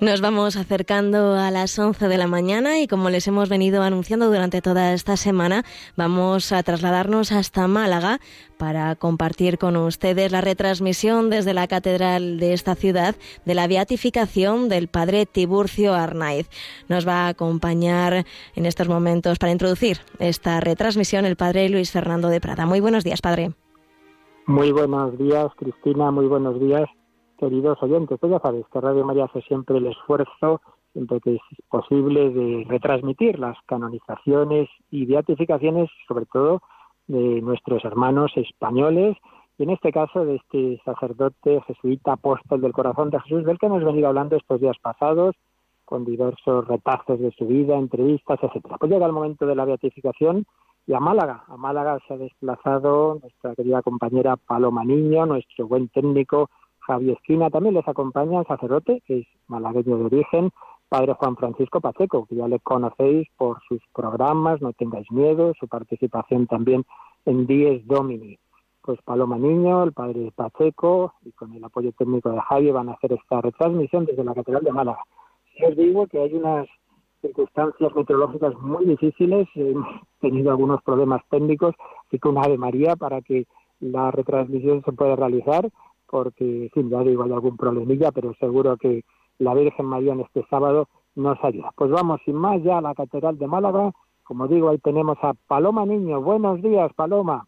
Nos vamos acercando a las 11 de la mañana y como les hemos venido anunciando durante toda esta semana, vamos a trasladarnos hasta Málaga para compartir con ustedes la retransmisión desde la catedral de esta ciudad de la beatificación del padre Tiburcio Arnaiz. Nos va a acompañar en estos momentos para introducir esta retransmisión el padre Luis Fernando de Prada. Muy buenos días, padre. Muy buenos días, Cristina. Muy buenos días queridos oyentes, pues ya sabéis que Radio María hace siempre el esfuerzo, siempre que es posible, de retransmitir las canonizaciones y beatificaciones, sobre todo de nuestros hermanos españoles, y en este caso de este sacerdote jesuita apóstol del corazón de Jesús, del que hemos venido hablando estos días pasados, con diversos retazos de su vida, entrevistas, etcétera. Pues llega el momento de la beatificación y a Málaga. A Málaga se ha desplazado nuestra querida compañera Paloma Niño, nuestro buen técnico Javier Esquina también les acompaña el sacerdote, que es malagueño de origen, padre Juan Francisco Pacheco, que ya le conocéis por sus programas, no tengáis miedo, su participación también en Dies Domini. Pues Paloma Niño, el padre Pacheco y con el apoyo técnico de Javier van a hacer esta retransmisión desde la Catedral de Málaga. Si os digo que hay unas circunstancias meteorológicas muy difíciles, hemos tenido algunos problemas técnicos, así que una Ave María para que la retransmisión se pueda realizar porque, fin, ya digo, hay algún problemilla, pero seguro que la Virgen María en este sábado nos ayuda. Pues vamos sin más ya a la Catedral de Málaga. Como digo, ahí tenemos a Paloma Niño. Buenos días, Paloma.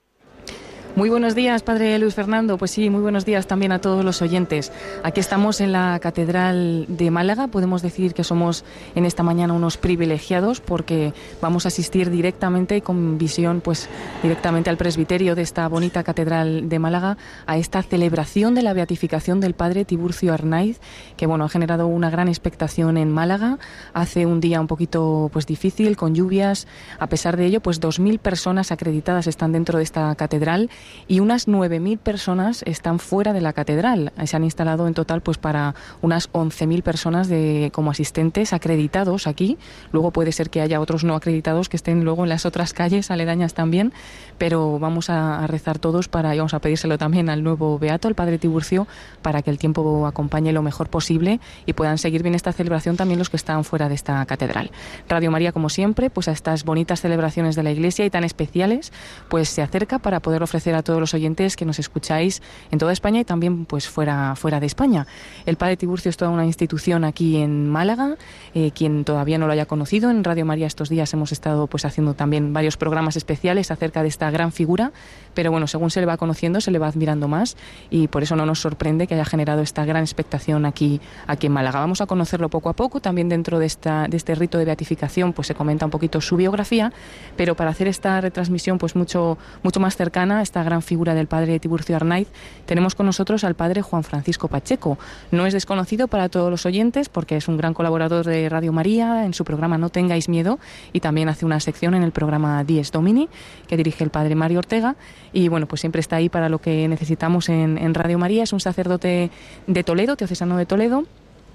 Muy buenos días, Padre Luis Fernando. Pues sí, muy buenos días también a todos los oyentes. Aquí estamos en la Catedral de Málaga. Podemos decir que somos en esta mañana unos privilegiados porque vamos a asistir directamente y con visión, pues directamente al presbiterio de esta bonita Catedral de Málaga a esta celebración de la beatificación del Padre Tiburcio Arnaiz, que bueno ha generado una gran expectación en Málaga. Hace un día un poquito pues difícil con lluvias. A pesar de ello, pues dos mil personas acreditadas están dentro de esta catedral y unas 9.000 personas están fuera de la catedral. Se han instalado en total pues para unas 11.000 personas de, como asistentes acreditados aquí. Luego puede ser que haya otros no acreditados que estén luego en las otras calles aledañas también, pero vamos a, rezar todos para y vamos a pedírselo también al nuevo beato, al padre Tiburcio, para que el tiempo acompañe lo mejor posible y puedan seguir bien esta celebración también los que están fuera de esta catedral. Radio María como siempre, pues a estas bonitas celebraciones de la Iglesia y tan especiales, pues se acerca para poder ofrecer a todos los oyentes que nos escucháis en toda España y también pues fuera, fuera de España. El Padre Tiburcio es toda una institución aquí en Málaga. Eh, quien todavía no lo haya conocido, en Radio María estos días hemos estado pues haciendo también varios programas especiales acerca de esta gran figura, pero bueno, según se le va conociendo, se le va admirando más y por eso no nos sorprende que haya generado esta gran expectación aquí, aquí en Málaga. Vamos a conocerlo poco a poco, también dentro de, esta, de este rito de beatificación pues se comenta un poquito su biografía, pero para hacer esta retransmisión pues mucho, mucho más cercana, esta gran figura del padre Tiburcio Arnaiz, tenemos con nosotros al padre Juan Francisco Pacheco. No es desconocido para todos los oyentes porque es un gran colaborador de Radio María en su programa No tengáis miedo y también hace una sección en el programa Dies Domini que dirige el padre Mario Ortega y bueno, pues siempre está ahí para lo que necesitamos en, en Radio María. Es un sacerdote de Toledo, teocesano de Toledo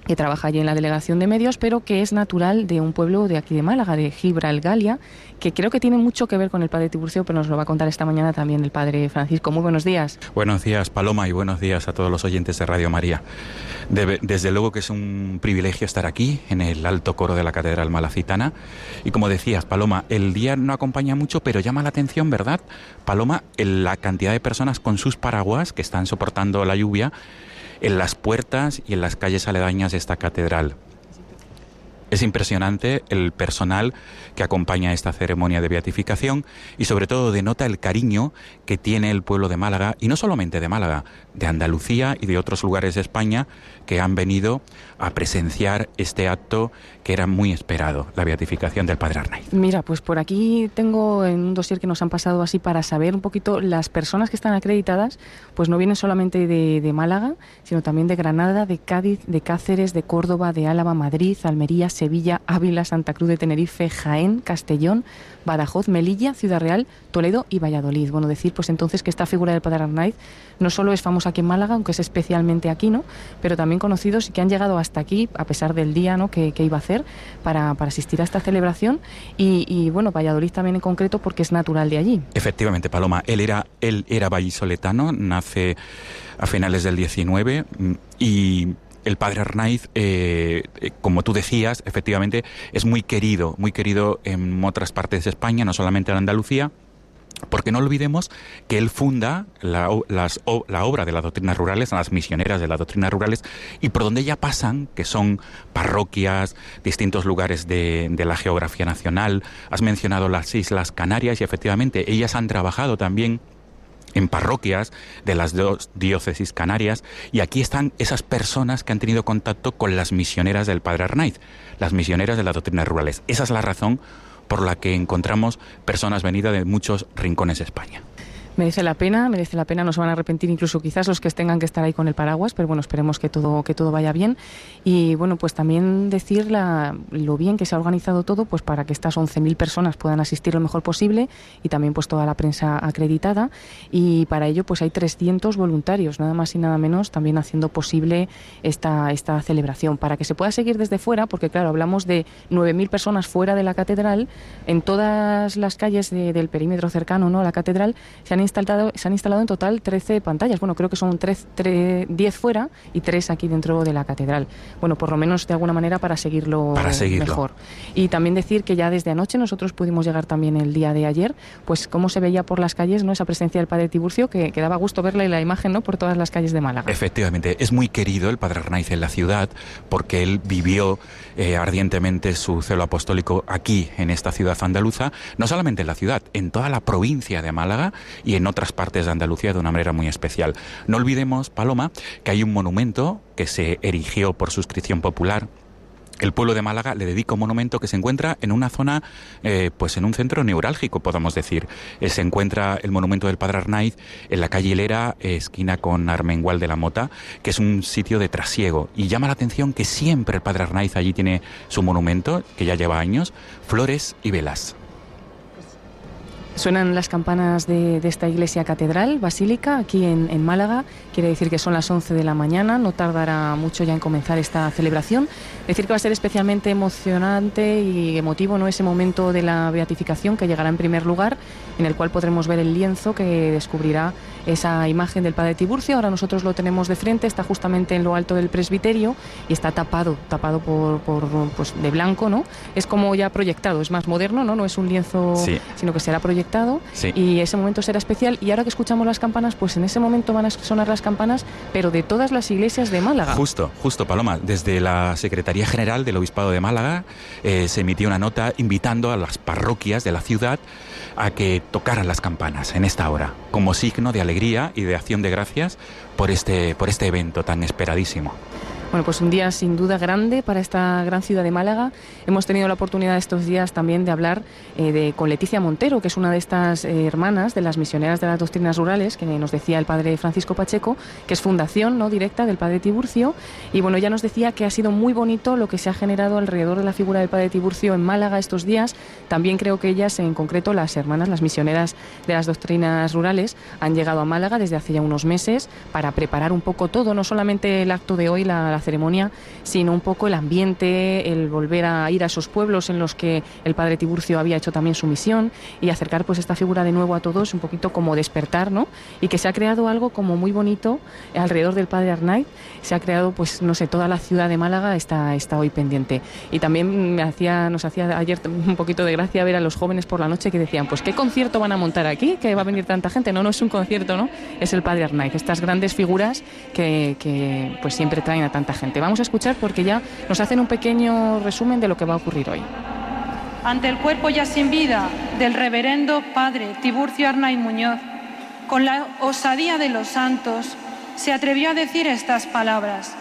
que trabaja allí en la delegación de medios, pero que es natural de un pueblo de aquí de Málaga, de Gibralgalia, que creo que tiene mucho que ver con el padre Tiburcio, pero nos lo va a contar esta mañana también el padre Francisco. Muy buenos días. Buenos días, Paloma, y buenos días a todos los oyentes de Radio María. desde luego que es un privilegio estar aquí, en el alto coro de la Catedral Malacitana. Y como decías, Paloma, el día no acompaña mucho, pero llama la atención, ¿verdad? Paloma, la cantidad de personas con sus paraguas que están soportando la lluvia en las puertas y en las calles aledañas de esta catedral. Es impresionante el personal que acompaña esta ceremonia de beatificación y sobre todo denota el cariño que tiene el pueblo de Málaga y no solamente de Málaga, de Andalucía y de otros lugares de España que han venido a presenciar este acto que era muy esperado, la beatificación del Padre Arnaiz. Mira, pues por aquí tengo en un dossier que nos han pasado así para saber un poquito las personas que están acreditadas, pues no vienen solamente de, Málaga, sino también de Granada, de Cádiz, de Cáceres, de Córdoba, de Álava, Madrid, Almería, Sevilla, Ávila, Santa Cruz de Tenerife, Jaén, Castellón, Badajoz, Melilla, Ciudad Real, Toledo y Valladolid. Bueno, decir pues entonces que esta figura del Padre Arnaiz no solo es famosa aquí en Málaga, aunque es especialmente aquí, ¿no? Pero también conocidos y que han llegado hasta aquí, a pesar del día ¿no? que, iba a hacer, para, asistir a esta celebración. Y, bueno, Valladolid también en concreto porque es natural de allí. Efectivamente, Paloma. Él era, él era vallisoletano, nace a finales del 19 y el padre Arnaiz, eh, eh, como tú decías, efectivamente es muy querido, muy querido en otras partes de España, no solamente en Andalucía. Porque no olvidemos que él funda la, la, obra de las doctrinas rurales, las misioneras de las doctrinas rurales, y por donde ya pasan, que son parroquias, distintos lugares de, de, la geografía nacional. Has mencionado las Islas Canarias y efectivamente ellas han trabajado también en parroquias de las dos diócesis canarias y aquí están esas personas que han tenido contacto con las misioneras del Padre Arnaiz, las misioneras de las doctrinas rurales. Esa es la razón por la que encontramos personas venidas de muchos rincones de España merece la pena, merece la pena, no se van a arrepentir incluso quizás los que tengan que estar ahí con el paraguas, pero bueno, esperemos que todo, que todo vaya bien. Y bueno, pues también decir lo bien que se ha organizado todo, pues para que estas 11.000 personas puedan asistir lo mejor posible y también pues toda la prensa acreditada. Y para ello pues hay 300 voluntarios, nada más y nada menos, también haciendo posible esta, esta celebración. Para que se pueda seguir desde fuera, porque claro, hablamos de 9.000 personas fuera de la catedral, en todas las calles del perímetro cercano ¿no? a la catedral se han instalado, se han instalado en total 13 pantallas. Bueno, creo que son 3, 10 fuera y 3 aquí dentro de la catedral. Bueno, por lo menos de alguna manera para seguirlo, mejor. Y también decir que ya desde anoche nosotros pudimos llegar también el día de ayer, pues cómo se veía por las calles no esa presencia del padre Tiburcio, que, que daba gusto verle la imagen ¿no? por todas las calles de Málaga. Efectivamente, es muy querido el padre Arnaiz en la ciudad porque él vivió eh, ardientemente su celo apostólico aquí, en esta ciudad andaluza, no solamente en la ciudad, en toda la provincia de Málaga y en otras partes de Andalucía de una manera muy especial. No olvidemos, Paloma, que hay un monumento que se erigió por suscripción popular el pueblo de Málaga le dedica un monumento que se encuentra en una zona, eh, pues en un centro neurálgico, podemos decir. Eh, se encuentra el monumento del Padre Arnaiz en la calle Hilera, esquina con Armengual de la Mota, que es un sitio de trasiego. Y llama la atención que siempre el Padre Arnaiz allí tiene su monumento, que ya lleva años, flores y velas. Suenan las campanas de, esta iglesia catedral, basílica, aquí en, Málaga. Quiere decir que son las 11 de la mañana, no tardará mucho ya en comenzar esta celebración. Decir que va a ser especialmente emocionante y emotivo ¿no? ese momento de la beatificación que llegará en primer lugar, en el cual podremos ver el lienzo que descubrirá esa imagen del Padre Tiburcio. Ahora nosotros lo tenemos de frente, está justamente en lo alto del presbiterio y está tapado, tapado por, pues, de blanco, ¿no? Es como ya proyectado, es más moderno, ¿no? No es un lienzo, sino que será proyectado y ese momento será especial. Y ahora que escuchamos las campanas, pues en ese momento van a sonar las campanas, pero de todas las iglesias de Málaga. Justo, justo, Paloma. Desde la Secretaría General del Obispado de Málaga eh, se emitió una nota invitando a las parroquias de la ciudad a que tocaran las campanas en esta hora, como signo de alegría y de acción de gracias por este, por este evento tan esperadísimo. Bueno, pues un día sin duda grande para esta gran ciudad de Málaga. Hemos tenido la oportunidad estos días también de hablar eh, de, con Leticia Montero, que es una de estas eh, hermanas de las misioneras de las doctrinas rurales, que nos decía el padre Francisco Pacheco, que es fundación no directa del padre Tiburcio. Y bueno, ya nos decía que ha sido muy bonito lo que se ha generado alrededor de la figura del padre Tiburcio en Málaga estos días. También creo que ellas, en concreto las hermanas, las misioneras de las doctrinas rurales, han llegado a Málaga desde hace ya unos meses para preparar un poco todo, no solamente el acto de hoy, la ceremonia, sino un poco el ambiente, el volver a ir a esos pueblos en los que el padre Tiburcio había hecho también su misión y acercar pues esta figura de nuevo a todos, un poquito como despertar, ¿no? Y que se ha creado algo como muy bonito alrededor del padre Arnaiz, se ha creado pues no sé, toda la ciudad de Málaga está, está hoy pendiente. Y también me hacía, nos hacía ayer un poquito de gracia ver a los jóvenes por la noche que decían, pues qué concierto van a montar aquí, que va a venir tanta gente. No, no es un concierto, ¿no? Es el padre Arnaiz, estas grandes figuras que, que pues siempre traen a tanta gente. Vamos a escuchar porque ya nos hacen un pequeño resumen de lo que va a ocurrir hoy. Ante el cuerpo ya sin vida del reverendo padre Tiburcio Arnay Muñoz, con la osadía de los santos, se atrevió a decir estas palabras.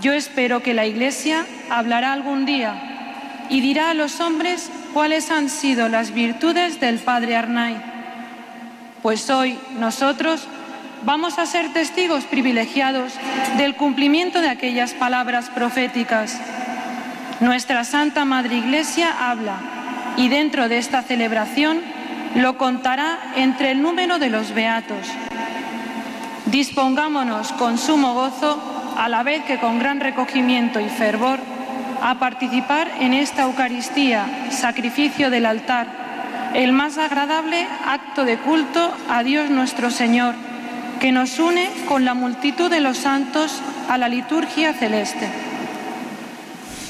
Yo espero que la Iglesia hablará algún día y dirá a los hombres cuáles han sido las virtudes del Padre Arnay. Pues hoy nosotros vamos a ser testigos privilegiados del cumplimiento de aquellas palabras proféticas. Nuestra Santa Madre Iglesia habla y dentro de esta celebración lo contará entre el número de los beatos. Dispongámonos con sumo gozo, a la vez que con gran recogimiento y fervor, a participar en esta Eucaristía, sacrificio del altar, el más agradable acto de culto a Dios nuestro Señor que nos une con la multitud de los santos a la liturgia celeste.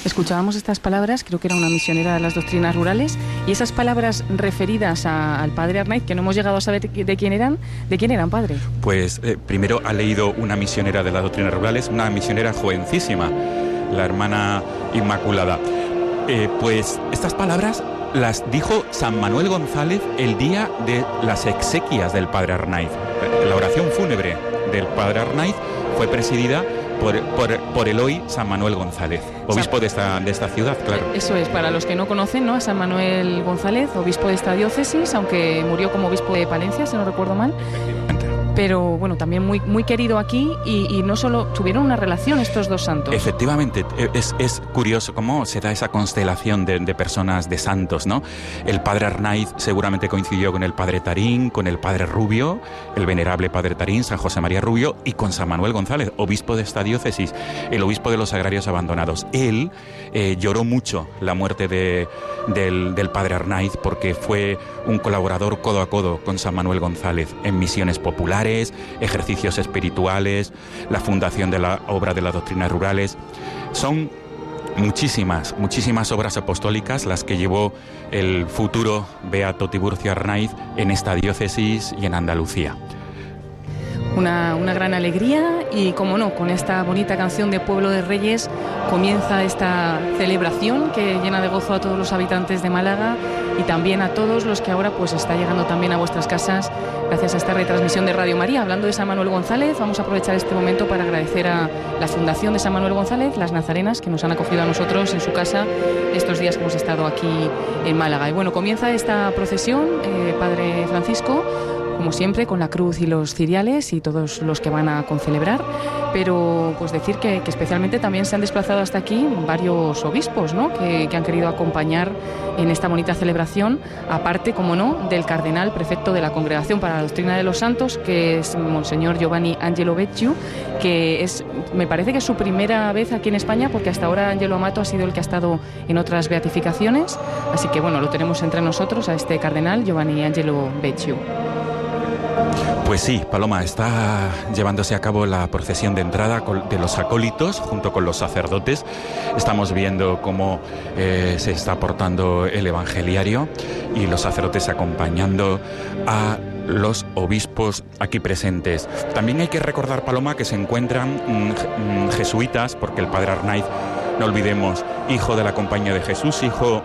Escuchábamos estas palabras, creo que era una misionera de las doctrinas rurales, y esas palabras referidas al padre Arnaiz, que no hemos llegado a saber de quién eran, ¿de quién eran, padre? Pues eh, primero ha leído una misionera de las doctrinas rurales, una misionera jovencísima, la hermana Inmaculada. Eh, pues estas palabras las dijo San Manuel González el día de las exequias del padre Arnaiz. La oración fúnebre del padre Arnaiz fue presidida por, el hoy San Manuel González, obispo de esta, de esta ciudad, claro. Eso es, para los que no conocen, ¿no? A San Manuel González, obispo de esta diócesis, aunque murió como obispo de Palencia, si no recuerdo mal pero bueno, también muy, muy querido aquí y, no solo tuvieron una relación estos dos santos. Efectivamente, es, es curioso cómo se da esa constelación de, de, personas, de santos, ¿no? El padre Arnaiz seguramente coincidió con el padre Tarín, con el padre Rubio, el venerable padre Tarín, San José María Rubio y con San Manuel González, obispo de esta diócesis, el obispo de los agrarios abandonados. Él eh, lloró mucho la muerte de, del, del padre Arnaiz porque fue un colaborador codo a codo con San Manuel González en misiones populares ejercicios espirituales, la fundación de la obra de las doctrinas rurales. Son muchísimas, muchísimas obras apostólicas las que llevó el futuro Beato Tiburcio Arnaiz en esta diócesis y en Andalucía. Una, una, gran alegría y, como no, con esta bonita canción de Pueblo de Reyes comienza esta celebración que llena de gozo a todos los habitantes de Málaga y también a todos los que ahora pues está llegando también a vuestras casas gracias a esta retransmisión de Radio María. Hablando de San Manuel González, vamos a aprovechar este momento para agradecer a la Fundación de San Manuel González, las Nazarenas, que nos han acogido a nosotros en su casa estos días que hemos estado aquí en Málaga. Y bueno, comienza esta procesión, eh, Padre Francisco como siempre, con la cruz y los ciriales y todos los que van a concelebrar. Pero pues decir que, especialmente también se han desplazado hasta aquí varios obispos ¿no? que, han querido acompañar en esta bonita celebración, aparte, como no, del cardenal prefecto de la Congregación para la Doctrina de los Santos, que es Monseñor Giovanni Angelo Becciu, que es, me parece que es su primera vez aquí en España, porque hasta ahora Angelo Amato ha sido el que ha estado en otras beatificaciones. Así que bueno, lo tenemos entre nosotros a este cardenal Giovanni Angelo Becciu. Pues sí, Paloma, está llevándose a cabo la procesión de entrada de los acólitos junto con los sacerdotes. Estamos viendo cómo eh, se está portando el evangeliario y los sacerdotes acompañando a los obispos aquí presentes. También hay que recordar, Paloma, que se encuentran mm, mm, jesuitas, porque el padre Arnaiz, no olvidemos, hijo de la Compañía de Jesús, hijo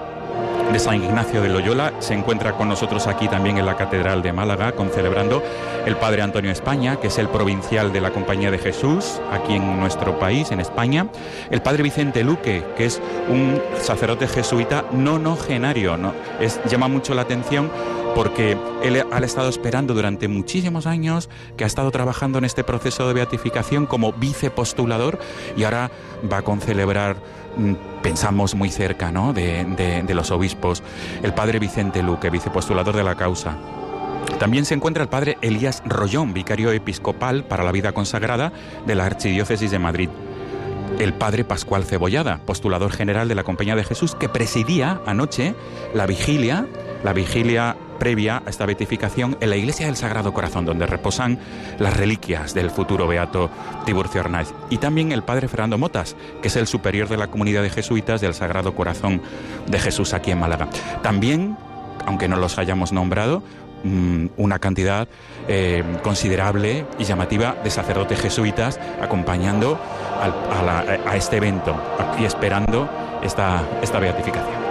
de San Ignacio de Loyola. Se encuentra con nosotros aquí también en la Catedral de Málaga, con celebrando el Padre Antonio España, que es el provincial de la Compañía de Jesús, aquí en nuestro país, en España. El Padre Vicente Luque, que es un sacerdote jesuita no nogenario. ¿no? Es, llama mucho la atención porque él ha estado esperando durante muchísimos años, que ha estado trabajando en este proceso de beatificación como vicepostulador y ahora va a concelebrar pensamos muy cerca ¿no? de, los obispos, el padre Vicente Luque, vicepostulador de la causa. También se encuentra el padre Elías Rollón, vicario episcopal para la vida consagrada de la Archidiócesis de Madrid. El padre Pascual Cebollada, postulador general de la Compañía de Jesús, que presidía anoche la vigilia, la vigilia previa a esta beatificación en la iglesia del Sagrado Corazón, donde reposan las reliquias del futuro beato Tiburcio Arnaiz. Y también el padre Fernando Motas, que es el superior de la comunidad de jesuitas del Sagrado Corazón de Jesús aquí en Málaga. También, aunque no los hayamos nombrado, mm, una cantidad eh, considerable y llamativa de sacerdotes jesuitas acompañando a, este evento y esperando esta, esta beatificación.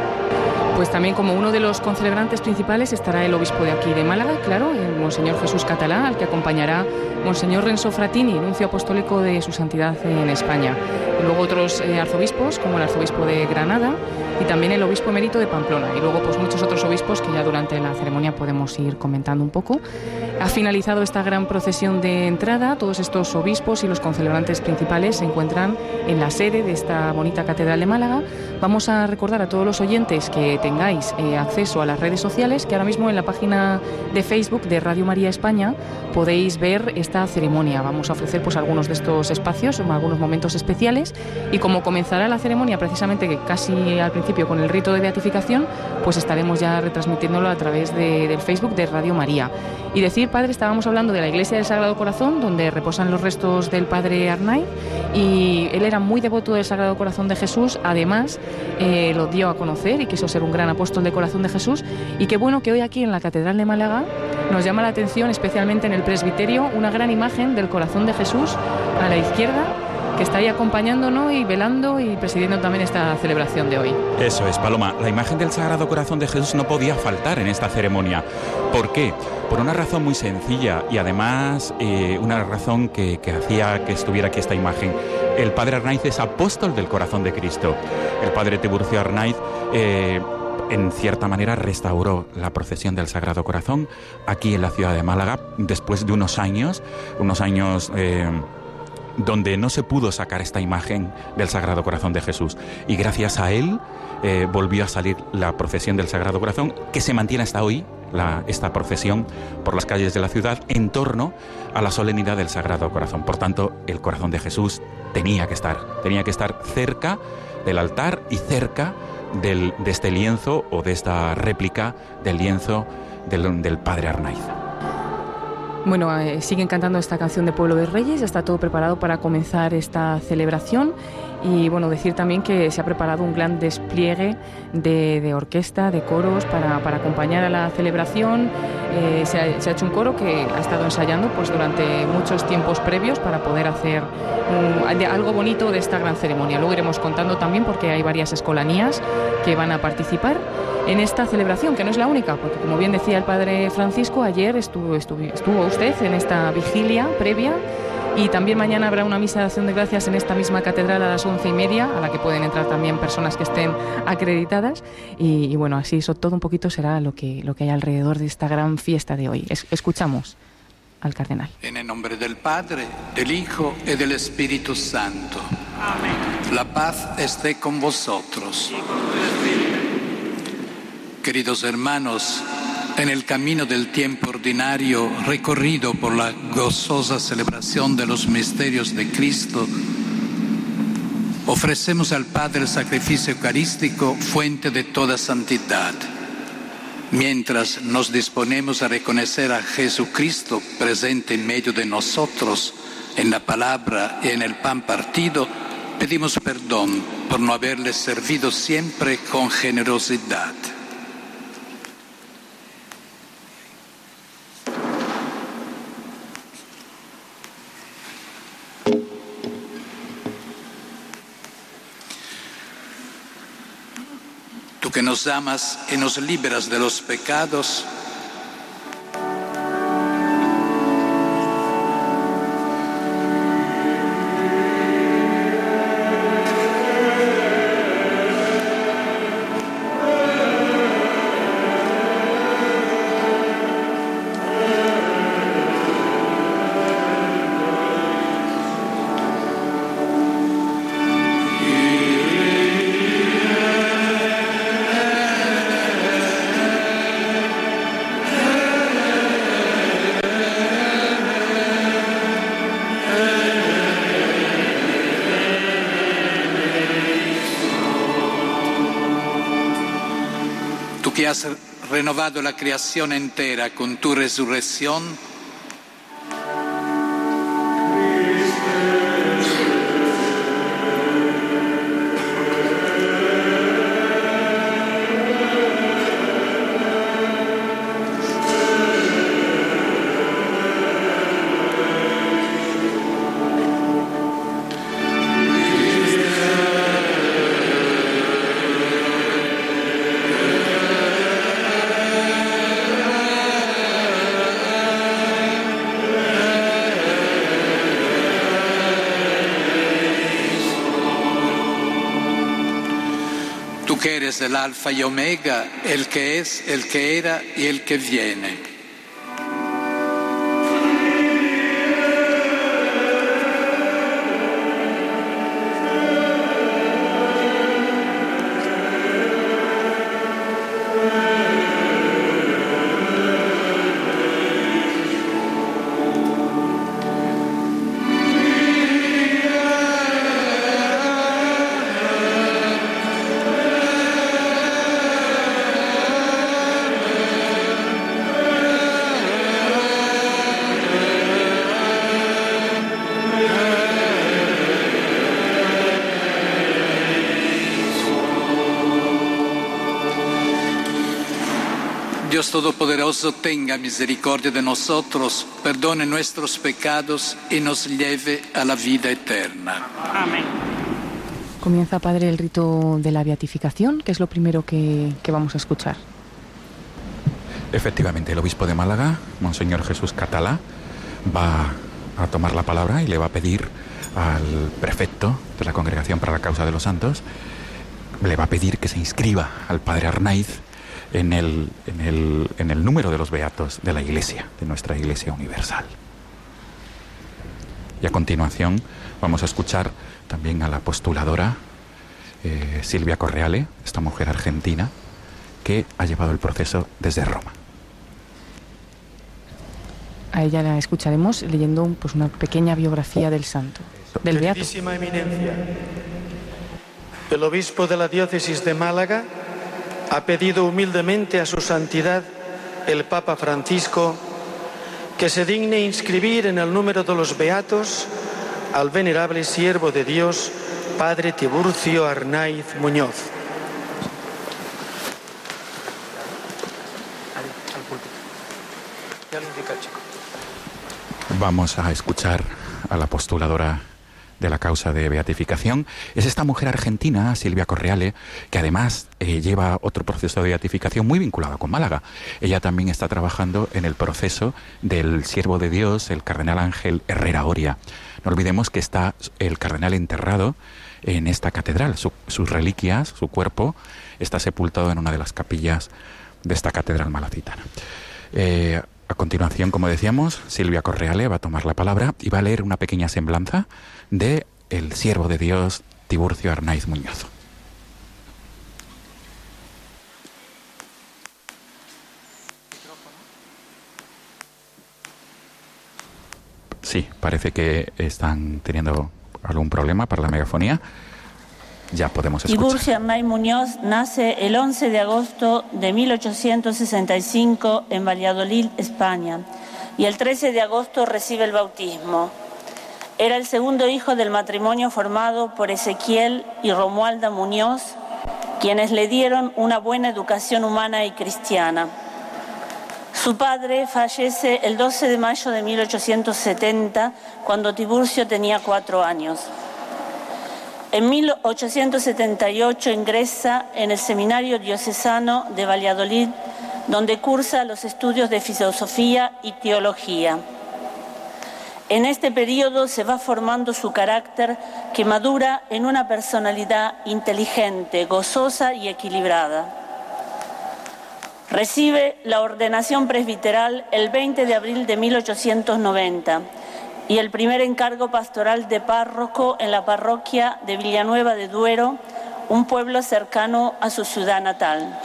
Pues también como uno de los concelebrantes principales estará el obispo de aquí de Málaga, claro, el Monseñor Jesús Catalá, al que acompañará Monseñor Renzo Fratini, nuncio apostólico de su santidad en España. Luego otros eh, arzobispos, como el arzobispo de Granada y también el obispo emérito de Pamplona. Y luego pues muchos otros obispos que ya durante la ceremonia podemos ir comentando un poco. Ha finalizado esta gran procesión de entrada. Todos estos obispos y los concelebrantes principales se encuentran en la sede de esta bonita catedral de Málaga. Vamos a recordar a todos los oyentes que tengáis eh, acceso a las redes sociales, que ahora mismo en la página de Facebook de Radio María España podéis ver esta ceremonia. Vamos a ofrecer pues algunos de estos espacios, algunos momentos especiales y como comenzará la ceremonia precisamente que casi al principio con el rito de beatificación, pues estaremos ya retransmitiéndolo a través del Facebook de Radio María. Y decir padre estábamos hablando de la iglesia del Sagrado Corazón, donde reposan los restos del padre Arnaiz, y él era muy devoto del Sagrado Corazón de Jesús, además eh, lo dio a conocer y quiso ser un gran apóstol del corazón de Jesús, y qué bueno que hoy aquí en la Catedral de Málaga nos llama la atención, especialmente en el presbiterio, una gran imagen del corazón de Jesús a la izquierda que está ahí acompañándonos y velando y presidiendo también esta celebración de hoy. Eso es, Paloma. La imagen del Sagrado Corazón de Jesús no podía faltar en esta ceremonia. ¿Por qué? Por una razón muy sencilla y además eh, una razón que, hacía que estuviera aquí esta imagen. El Padre Arnaiz es apóstol del corazón de Cristo. El Padre Tiburcio Arnaiz... Eh, en cierta manera restauró la procesión del Sagrado Corazón aquí en la ciudad de Málaga después de unos años, unos años eh, donde no se pudo sacar esta imagen del Sagrado Corazón de Jesús. Y gracias a él eh, volvió a salir la procesión del Sagrado Corazón, que se mantiene hasta hoy, esta procesión por las calles de la ciudad, en torno a la solemnidad del Sagrado Corazón. Por tanto, el corazón de Jesús tenía que estar, tenía que estar cerca del altar y cerca de este lienzo o de esta réplica del lienzo del, del Padre Arnaiz. Bueno, eh, siguen cantando esta canción de Pueblo de Reyes, ya está todo preparado para comenzar esta celebración y bueno, decir también que se ha preparado un gran despliegue de, orquesta, de coros para, acompañar a la celebración. Eh, se, ha, hecho un coro que ha estado ensayando pues, durante muchos tiempos previos para poder hacer algo bonito de esta gran ceremonia. Luego iremos contando también porque hay varias escolanías que van a participar en esta celebración, que no es la única, porque como bien decía el padre Francisco, ayer estuvo, estuvo usted en esta vigilia previa y también mañana habrá una misa de acción de gracias en esta misma catedral a las once y media, a la que pueden entrar también personas que estén acreditadas. Y, bueno, así eso todo un poquito será lo que, lo que hay alrededor de esta gran fiesta de hoy. escuchamos al cardenal. En el nombre del Padre, del Hijo y del Espíritu Santo. Amén. La paz esté con vosotros. Queridos hermanos, en el camino del tiempo ordinario recorrido por la gozosa celebración de los misterios de Cristo, ofrecemos al Padre el sacrificio eucarístico, fuente de toda santidad. Mientras nos disponemos a reconocer a Jesucristo presente en medio de nosotros, en la palabra y en el pan partido, pedimos perdón por no haberle servido siempre con generosidad. Que nos amas y nos liberas de los pecados, has renovado la creación entera con tu resurrección, el alfa y omega, el que es, el que era y el que viene. Todopoderoso tenga misericordia de nosotros, perdone nuestros pecados y nos lleve a la vida eterna. Amén. Comienza, Padre, el rito de la beatificación, que es lo primero que, que vamos a escuchar. Efectivamente, el obispo de Málaga, Monseñor Jesús Catalá, va a tomar la palabra y le va a pedir al prefecto de la Congregación para la Causa de los Santos, le va a pedir que se inscriba al Padre Arnaiz en el, en el, en el número de los beatos de la Iglesia, de nuestra Iglesia Universal. Y a continuación vamos a escuchar también a la postuladora eh, Silvia Correale, esta mujer argentina, que ha llevado el proceso desde Roma. A ella la escucharemos leyendo pues, una pequeña biografía del santo, del beato. Eminencia, el obispo de la diócesis de Málaga ha pedido humildemente a su santidad el Papa Francisco que se digne inscribir en el número de los beatos al venerable siervo de Dios, Padre Tiburcio Arnaiz Muñoz. Vamos a escuchar a la postuladora de la causa de beatificación es esta mujer argentina, Silvia Correale, que además eh, lleva otro proceso de beatificación muy vinculado con Málaga. Ella también está trabajando en el proceso del siervo de Dios, el cardenal Ángel Herrera Oria. No olvidemos que está el cardenal enterrado en esta catedral. sus reliquias, su cuerpo, está sepultado en una de las capillas de esta catedral malacitana. Eh, a continuación, como decíamos, Silvia Correale va a tomar la palabra y va a leer una pequeña semblanza de el siervo de Dios Tiburcio Arnaiz Muñoz. Sí, parece que están teniendo algún problema para la megafonía. Ya podemos escuchar. Tiburcio Arnaiz Muñoz nace el 11 de agosto de 1865 en Valladolid, España, y el 13 de agosto recibe el bautismo. Era el segundo hijo del matrimonio formado por Ezequiel y Romualda Muñoz, quienes le dieron una buena educación humana y cristiana. Su padre fallece el 12 de mayo de 1870, cuando Tiburcio tenía cuatro años. En 1878 ingresa en el Seminario Diocesano de Valladolid, donde cursa los estudios de filosofía y teología. En este periodo se va formando su carácter que madura en una personalidad inteligente, gozosa y equilibrada. Recibe la ordenación presbiteral el 20 de abril de 1890 y el primer encargo pastoral de párroco en la parroquia de Villanueva de Duero, un pueblo cercano a su ciudad natal.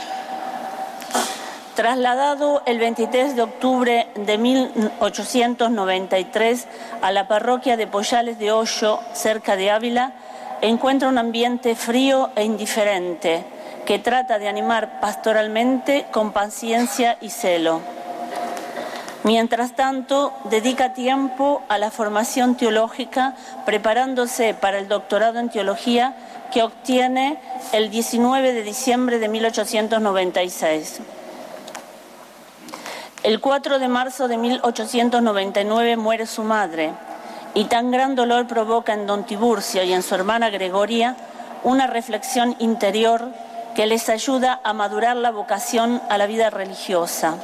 Trasladado el 23 de octubre de 1893 a la parroquia de Poyales de Hoyo, cerca de Ávila, encuentra un ambiente frío e indiferente que trata de animar pastoralmente con paciencia y celo. Mientras tanto, dedica tiempo a la formación teológica, preparándose para el doctorado en teología que obtiene el 19 de diciembre de 1896. El 4 de marzo de 1899 muere su madre y tan gran dolor provoca en don Tiburcio y en su hermana Gregoria una reflexión interior que les ayuda a madurar la vocación a la vida religiosa.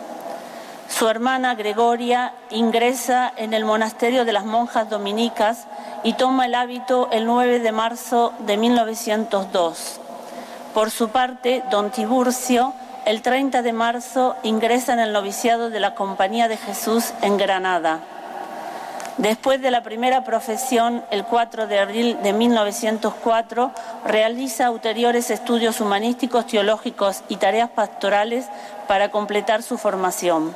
Su hermana Gregoria ingresa en el monasterio de las monjas dominicas y toma el hábito el 9 de marzo de 1902. Por su parte, don Tiburcio el 30 de marzo ingresa en el noviciado de la Compañía de Jesús en Granada. Después de la primera profesión, el 4 de abril de 1904, realiza ulteriores estudios humanísticos, teológicos y tareas pastorales para completar su formación.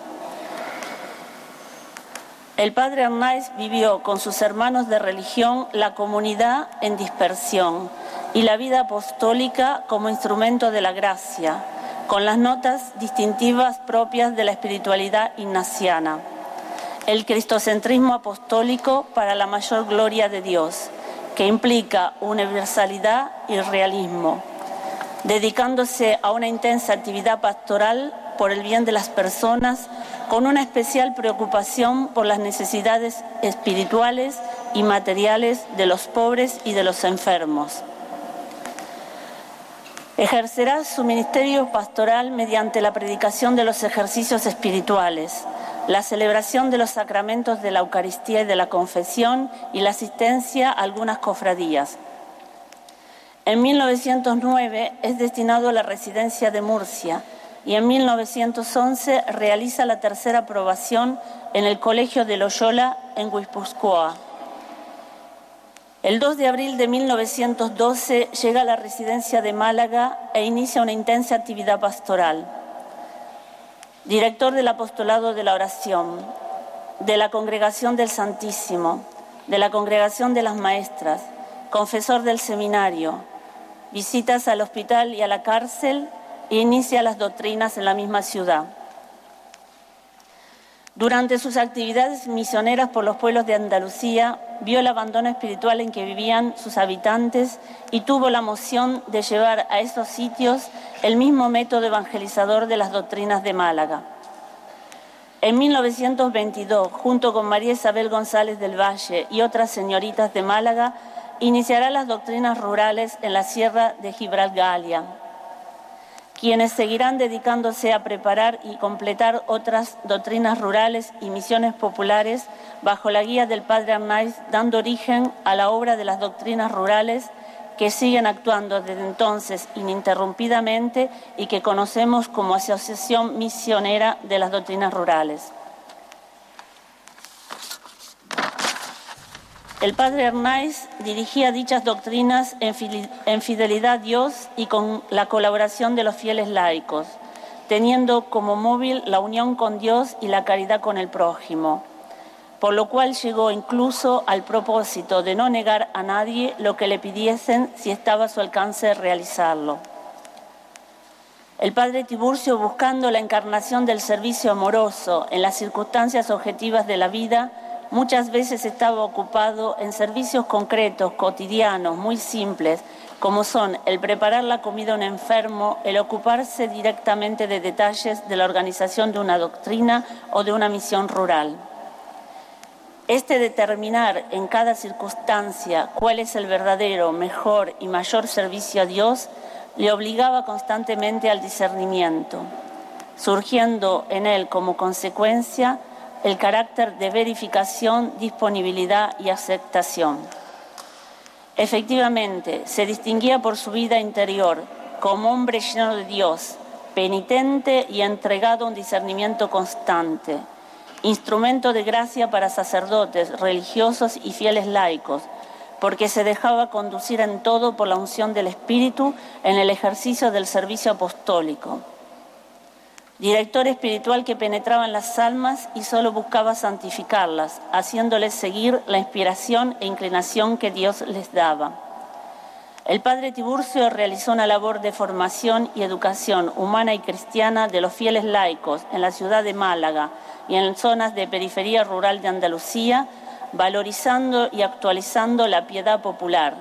El padre Arnaiz vivió con sus hermanos de religión la comunidad en dispersión y la vida apostólica como instrumento de la gracia con las notas distintivas propias de la espiritualidad ignaciana. El cristocentrismo apostólico para la mayor gloria de Dios, que implica universalidad y realismo, dedicándose a una intensa actividad pastoral por el bien de las personas, con una especial preocupación por las necesidades espirituales y materiales de los pobres y de los enfermos. Ejercerá su ministerio pastoral mediante la predicación de los ejercicios espirituales, la celebración de los sacramentos de la Eucaristía y de la confesión y la asistencia a algunas cofradías. En 1909 es destinado a la residencia de Murcia y en 1911 realiza la tercera aprobación en el Colegio de Loyola en Guipúzcoa. El 2 de abril de 1912 llega a la residencia de Málaga e inicia una intensa actividad pastoral. Director del Apostolado de la Oración, de la Congregación del Santísimo, de la Congregación de las Maestras, confesor del seminario, visitas al hospital y a la cárcel e inicia las doctrinas en la misma ciudad. Durante sus actividades misioneras por los pueblos de Andalucía, vio el abandono espiritual en que vivían sus habitantes y tuvo la moción de llevar a esos sitios el mismo método evangelizador de las doctrinas de Málaga. En 1922, junto con María Isabel González del Valle y otras señoritas de Málaga, iniciará las doctrinas rurales en la Sierra de Gibralgalia, quienes seguirán dedicándose a preparar y completar otras doctrinas rurales y misiones populares bajo la guía del Padre Arnaiz, dando origen a la obra de las doctrinas rurales que siguen actuando desde entonces ininterrumpidamente y que conocemos como Asociación Misionera de las Doctrinas Rurales. El padre Hernández dirigía dichas doctrinas en fidelidad a Dios y con la colaboración de los fieles laicos, teniendo como móvil la unión con Dios y la caridad con el prójimo, por lo cual llegó incluso al propósito de no negar a nadie lo que le pidiesen si estaba a su alcance realizarlo. El padre Tiburcio, buscando la encarnación del servicio amoroso en las circunstancias objetivas de la vida, muchas veces estaba ocupado en servicios concretos, cotidianos, muy simples, como son el preparar la comida a un enfermo, el ocuparse directamente de detalles de la organización de una doctrina o de una misión rural. Este determinar en cada circunstancia cuál es el verdadero, mejor y mayor servicio a Dios le obligaba constantemente al discernimiento, surgiendo en él como consecuencia el carácter de verificación, disponibilidad y aceptación. Efectivamente, se distinguía por su vida interior como hombre lleno de Dios, penitente y entregado a un discernimiento constante, instrumento de gracia para sacerdotes, religiosos y fieles laicos, porque se dejaba conducir en todo por la unción del Espíritu en el ejercicio del servicio apostólico director espiritual que penetraba en las almas y solo buscaba santificarlas, haciéndoles seguir la inspiración e inclinación que Dios les daba. El padre Tiburcio realizó una labor de formación y educación humana y cristiana de los fieles laicos en la ciudad de Málaga y en zonas de periferia rural de Andalucía, valorizando y actualizando la piedad popular.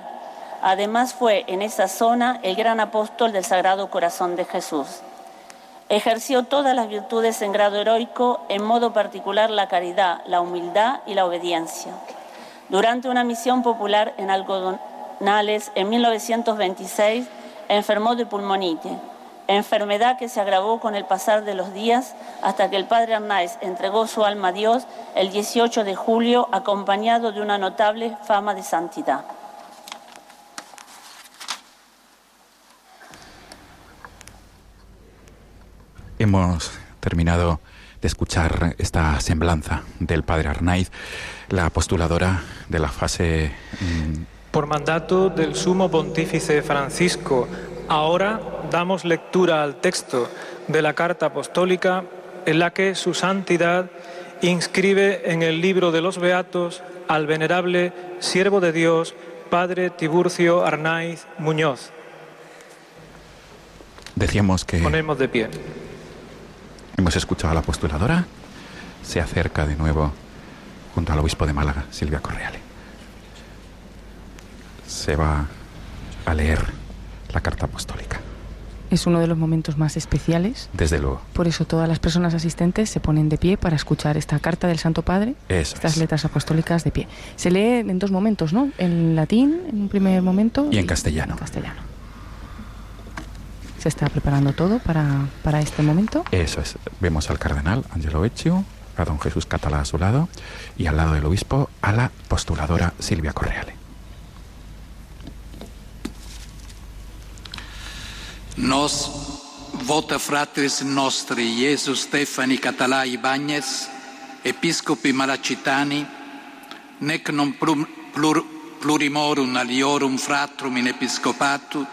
Además fue en esa zona el gran apóstol del Sagrado Corazón de Jesús. Ejerció todas las virtudes en grado heroico, en modo particular la caridad, la humildad y la obediencia. Durante una misión popular en Algodonales en 1926 enfermó de pulmonite, enfermedad que se agravó con el pasar de los días hasta que el padre Arnaiz entregó su alma a Dios el 18 de julio acompañado de una notable fama de santidad. Hemos terminado de escuchar esta semblanza del padre Arnaiz, la postuladora de la fase... Mm, Por mandato del sumo pontífice Francisco, ahora damos lectura al texto de la carta apostólica en la que su santidad inscribe en el libro de los Beatos al venerable siervo de Dios, Padre Tiburcio Arnaiz Muñoz. Decíamos que... Ponemos de pie. Hemos escuchado a la postuladora. Se acerca de nuevo junto al obispo de Málaga, Silvia Correale. Se va a leer la carta apostólica. Es uno de los momentos más especiales. Desde luego. Por eso todas las personas asistentes se ponen de pie para escuchar esta carta del Santo Padre, estas letras apostólicas de pie. Se lee en dos momentos, ¿no? En latín, en un primer momento. Y en castellano. En castellano. ¿Se está preparando todo para, para este momento? Eso es. Vemos al cardenal Angelo Eccio, a don Jesús Catalá a su lado y al lado del obispo a la postuladora Silvia Correale. Nos vota fratres nostri Gesù Stefani Català Ibañez, episcopi malacitani, nec non plur, plurimorum aliorum fratrum in episcopatu,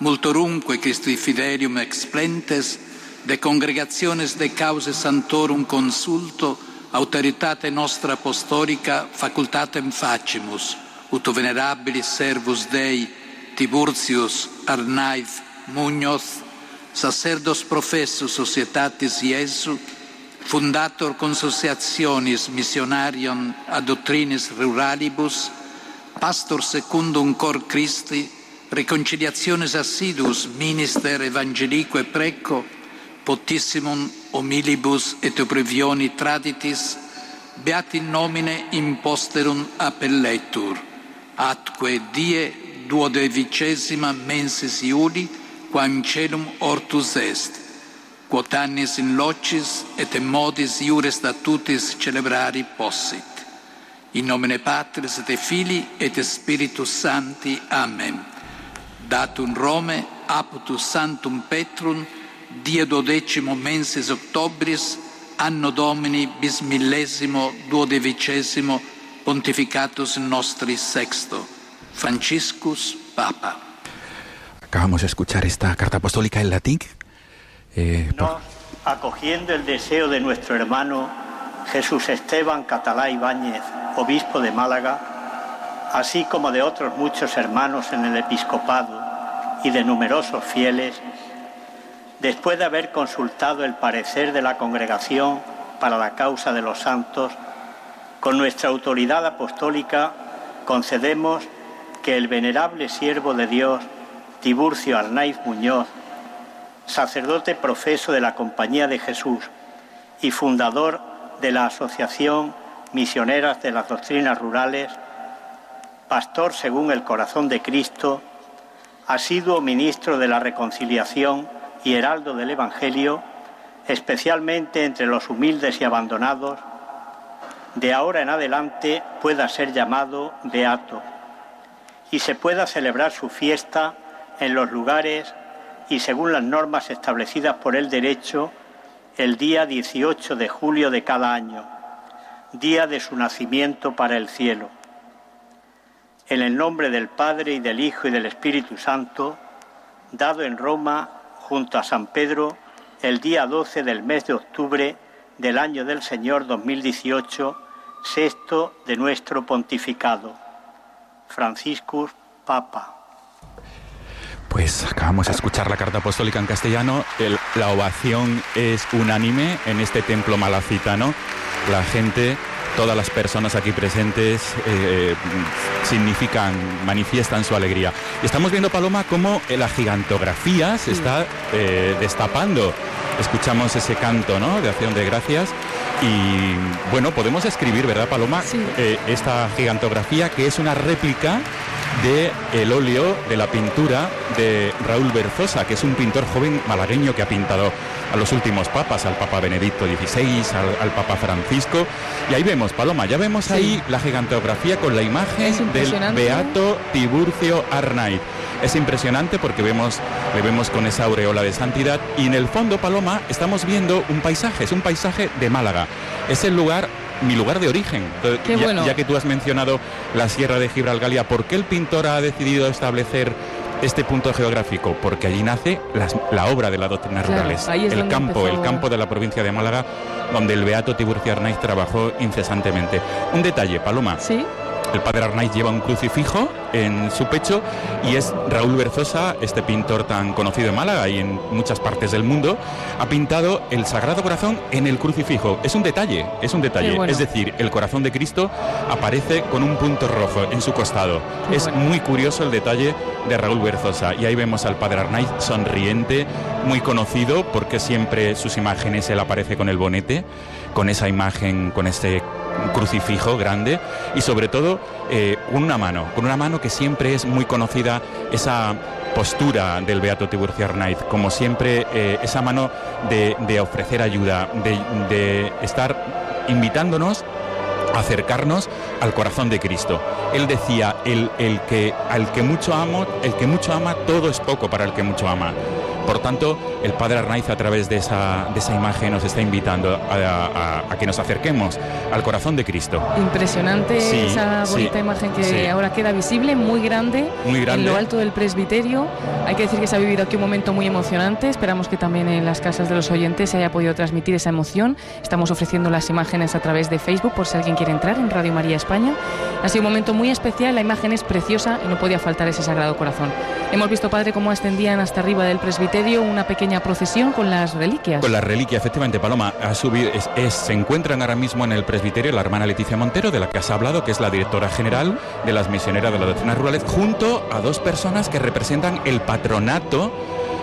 multorumque Christi fidelium explentes, de congregaciones de cause santorum consulto, autoritate nostra apostolica facultatem facimus, ut venerabilis servus Dei Tiburcius Arnaiz Muñoz, sacerdos professus societatis Iesu, fundator consociationis missionarium ad doctrinis ruralibus, pastor secundum cor Christi, reconciliationes assidus minister evangelico e preco, potissimum homilibus et oblivioni traditis, beati nomine imposterum appelletur, atque die duodevicesima mensis iuli, quam celum ortus est, quot annis in locis et in modis iure statutis celebrari possit. In nomine Patris et Filii et Spiritus Sancti. Amen. Datum Rome, aputus Sanctum Petrum, die dodecimo mensis octobris, anno Domini bis millesimo duodevicesimo, pontificatus nostris sexto, Franciscus Papa. Acabamos de escuchar esta carta apostólica en latín. Eh, Nos, acogiendo el deseo de nuestro hermano Jesús Esteban Catalá Ibáñez, obispo de Málaga, así como de otros muchos hermanos en el episcopado y de numerosos fieles, después de haber consultado el parecer de la congregación para la causa de los santos, con nuestra autoridad apostólica concedemos que el venerable siervo de Dios, Tiburcio Arnaiz Muñoz, sacerdote profeso de la Compañía de Jesús y fundador de la Asociación Misioneras de las Doctrinas Rurales, pastor según el corazón de Cristo, asiduo ministro de la reconciliación y heraldo del Evangelio, especialmente entre los humildes y abandonados, de ahora en adelante pueda ser llamado beato y se pueda celebrar su fiesta en los lugares y según las normas establecidas por el derecho el día 18 de julio de cada año, día de su nacimiento para el cielo. En el nombre del Padre y del Hijo y del Espíritu Santo, dado en Roma junto a San Pedro el día 12 del mes de octubre del año del Señor 2018, sexto de nuestro pontificado. Franciscus Papa. Pues acabamos de escuchar la carta apostólica en castellano. la ovación es unánime en este templo malacitano. La gente, todas las personas aquí presentes eh, significan, manifiestan su alegría. Estamos viendo, Paloma, cómo la gigantografía se está eh, destapando. Escuchamos ese canto ¿no? de acción de gracias y bueno, podemos escribir, ¿verdad, Paloma? Eh, esta gigantografía que es una réplica de el óleo de la pintura de Raúl Berzosa, que es un pintor joven malagueño que ha pintado a los últimos papas, al Papa Benedicto XVI, al, Papa Francisco. Y ahí vemos, Paloma, ya vemos ahí la gigantografía con la imagen del Beato Tiburcio Arnaiz. Es impresionante porque vemos, le vemos con esa aureola de santidad y en el fondo, Paloma, estamos viendo un paisaje, es un paisaje de Málaga. Es el lugar mi lugar de origen. ya, que tú has mencionado la Sierra de Gibralgalia, ¿por qué el pintor ha decidido establecer este punto geográfico? Porque allí nace la obra de las doctrinas rurales. El campo, el campo de la provincia de Málaga, donde el beato Tiburcio Arnaiz trabajó incesantemente. Un detalle, Paloma. Sí. El padre Arnaiz lleva un crucifijo en su pecho y es Raúl Berzosa, este pintor tan conocido en Málaga y en muchas partes del mundo, ha pintado el Sagrado Corazón en el crucifijo. Es un detalle, es un detalle. Es decir, el corazón de Cristo aparece con un punto rojo en su costado. es muy curioso el detalle de Raúl Berzosa. Y ahí vemos al padre Arnaiz sonriente, muy conocido porque siempre sus imágenes él aparece con el bonete, con esa imagen, con este crucifijo grande y sobre todo eh, una mano, con una mano que siempre es muy conocida, esa postura del Beato Tiburcio Arnaiz, como siempre eh, esa mano de, ofrecer ayuda, de, estar invitándonos a acercarnos al corazón de Cristo. Él decía, el, el que, al que mucho amo, el que mucho ama, todo es poco para el que mucho ama. Por tanto, el Padre Arnaiz a través de esa, de esa imagen nos está invitando a, que nos acerquemos al corazón de Cristo. Impresionante esa bonita imagen que ahora queda visible, muy grande, muy grande, en lo alto del presbiterio. Hay que decir que se ha vivido aquí un momento muy emocionante. Esperamos que también en las casas de los oyentes se haya podido transmitir esa emoción. Estamos ofreciendo las imágenes a través de Facebook por si alguien quiere entrar en Radio María España. Ha sido un momento muy especial, la imagen es preciosa y no podía faltar ese Sagrado Corazón. Hemos visto, Padre, cómo ascendían hasta arriba del presbiterio una pequeña procesión con las reliquias. Con las reliquias, efectivamente, Paloma. Ha subido, se encuentran ahora mismo en el presbiterio la hermana Leticia Montero, de la que has hablado, que es la directora general de las misioneras de las doctrinas rurales, junto a dos personas que representan el patronato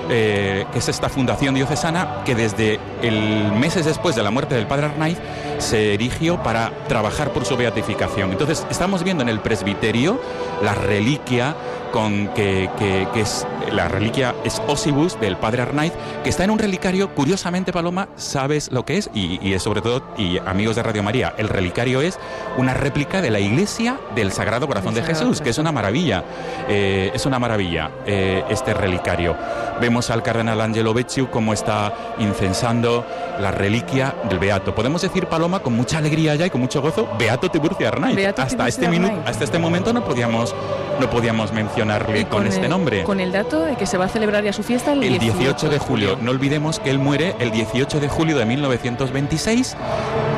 eh, que es esta fundación diocesana que desde el meses después de la muerte del padre Arnaiz se erigió para trabajar por su beatificación. Entonces estamos viendo en el presbiterio la reliquia con que, es la reliquia es Osibus del padre Arnaiz, que está en un relicario, curiosamente Paloma, sabes lo que es, y, es sobre todo, y amigos de Radio María, el relicario es una réplica de la iglesia del Sagrado Corazón de Jesús, que es una maravilla, eh, es una maravilla eh, este relicario. Vemos al cardenal Angelo Becciu como está incensando la reliquia del Beato. Podemos decir, Paloma, con mucha alegría ya y con mucho gozo, Beato Tiburcio Arnaiz. hasta, este minuto, hasta este momento no podíamos, no podíamos mencionarle con, este nombre. Con el dato de que se va a celebrar ya su fiesta el, 18, de julio. No olvidemos que él muere el 18 de julio de 1926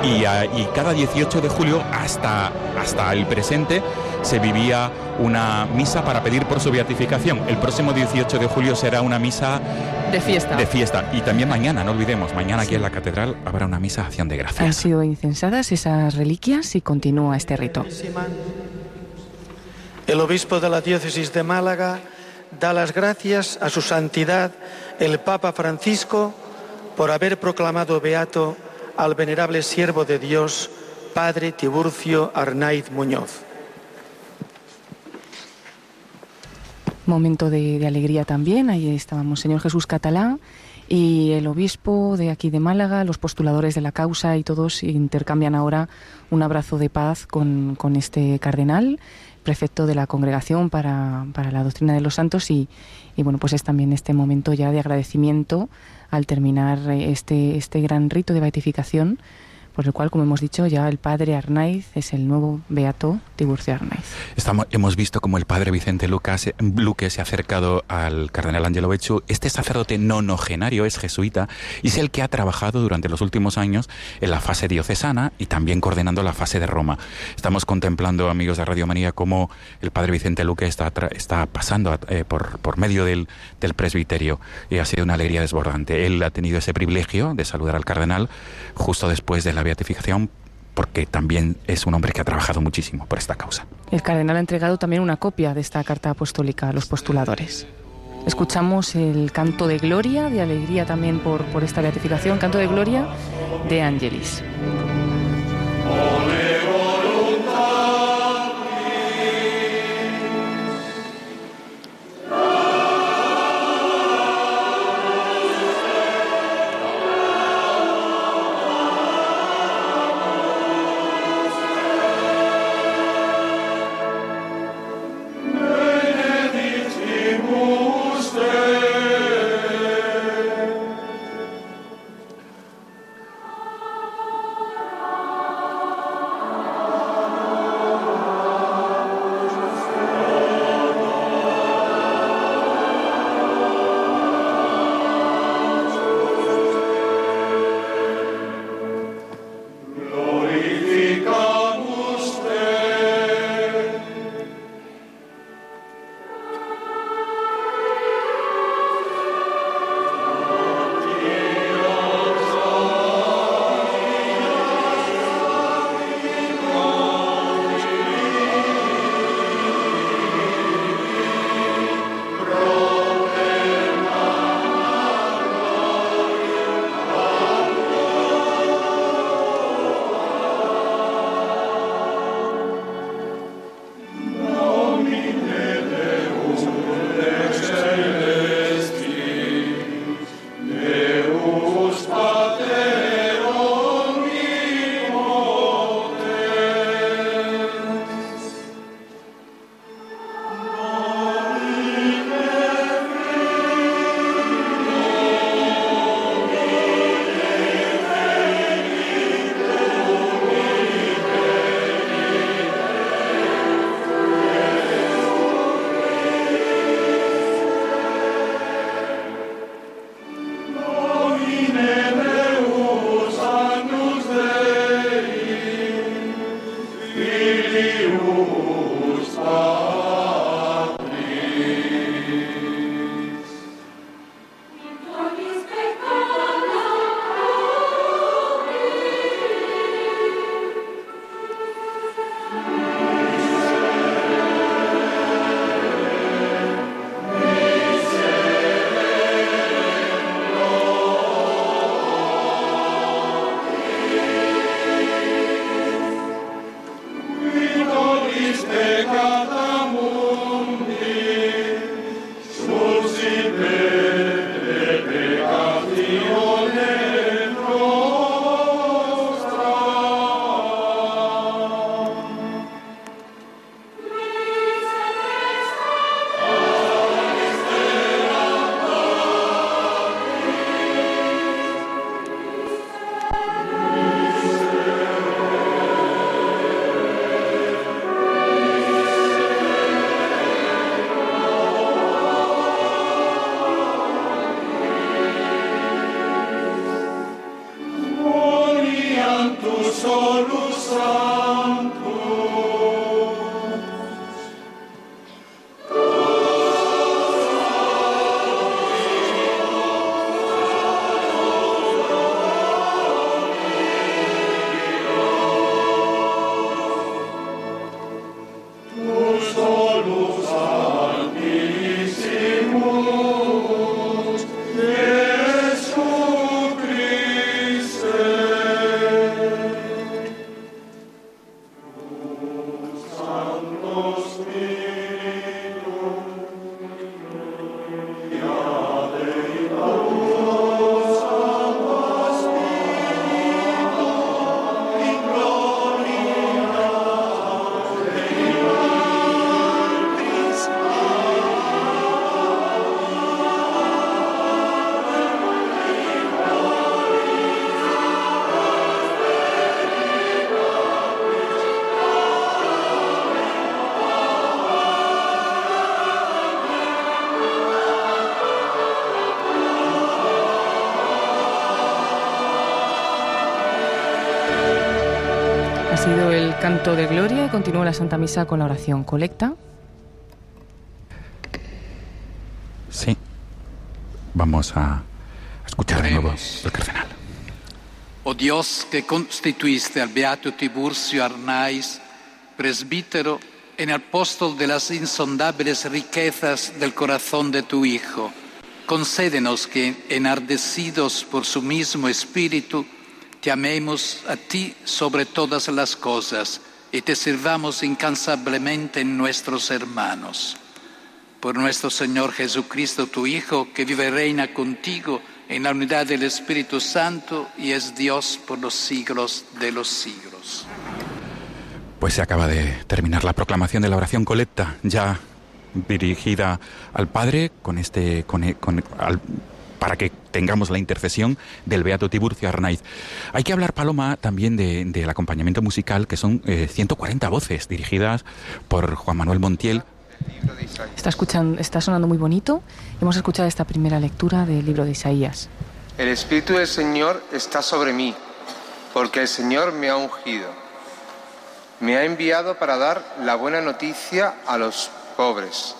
y, y cada 18 de julio hasta, hasta el presente se vivía una misa para pedir por su beatificación. El próximo 18 de julio será una misa de fiesta. De fiesta. Y también mañana, no olvidemos, mañana aquí en la catedral habrá una misa de acción de gracias. Han sido incensadas esas reliquias y continúa este rito. El obispo de la diócesis de Málaga da las gracias a su santidad el Papa Francisco por haber proclamado beato al venerable siervo de Dios, Padre Tiburcio Arnaiz Muñoz. Momento de, alegría también. Ahí estábamos, Señor Jesús Catalá y el obispo de aquí de Málaga, los postuladores de la causa y todos intercambian ahora un abrazo de paz con, con este cardenal, prefecto de la congregación para, para la doctrina de los santos y, y, bueno, pues es también este momento ya de agradecimiento al terminar este, este gran rito de beatificación por el cual, como hemos dicho, ya el padre Arnaiz es el nuevo beato Tiburcio Arnaiz. Estamos, hemos visto como el padre Vicente Lucas, Luque se ha acercado al cardenal Angelo Becciu. Este sacerdote nonogenario es jesuita y es el que ha trabajado durante los últimos años en la fase diocesana y también coordinando la fase de Roma. Estamos contemplando, amigos de Radio María, cómo el padre Vicente Luque está, está pasando eh, por, por medio del, del presbiterio y ha sido una alegría desbordante. Él ha tenido ese privilegio de saludar al cardenal justo después de la beatificación porque también es un hombre que ha trabajado muchísimo por esta causa. El cardenal ha entregado también una copia de esta carta apostólica a los postuladores. Escuchamos el canto de gloria, de alegría también por, por esta beatificación, canto de gloria de Angelis. you. Canto de gloria y continúa la Santa Misa con la oración colecta. Sí. Vamos a escuchar de nuevo el cardenal. Oh Dios que constituiste al beato Tiburcio Arnaiz, presbítero en el apóstol de las insondables riquezas del corazón de tu Hijo, concédenos que, enardecidos por su mismo espíritu, te amemos a ti sobre todas las cosas y te sirvamos incansablemente en nuestros hermanos. Por nuestro Señor Jesucristo, tu Hijo, que vive y reina contigo en la unidad del Espíritu Santo y es Dios por los siglos de los siglos. Pues se acaba de terminar la proclamación de la oración colecta, ya dirigida al Padre con este, con, para que tengamos la intercesión del Beato Tiburcio Arnaiz. Hay que hablar, Paloma, también del acompañamiento musical, que son 140 eh, voces dirigidas por Juan Manuel Montiel. Está, escuchando, está sonando muy bonito. Hemos escuchado esta primera lectura del libro de Isaías. El Espíritu del Señor está sobre mí, porque el Señor me ha ungido. Me ha enviado para dar la buena noticia a los pobres,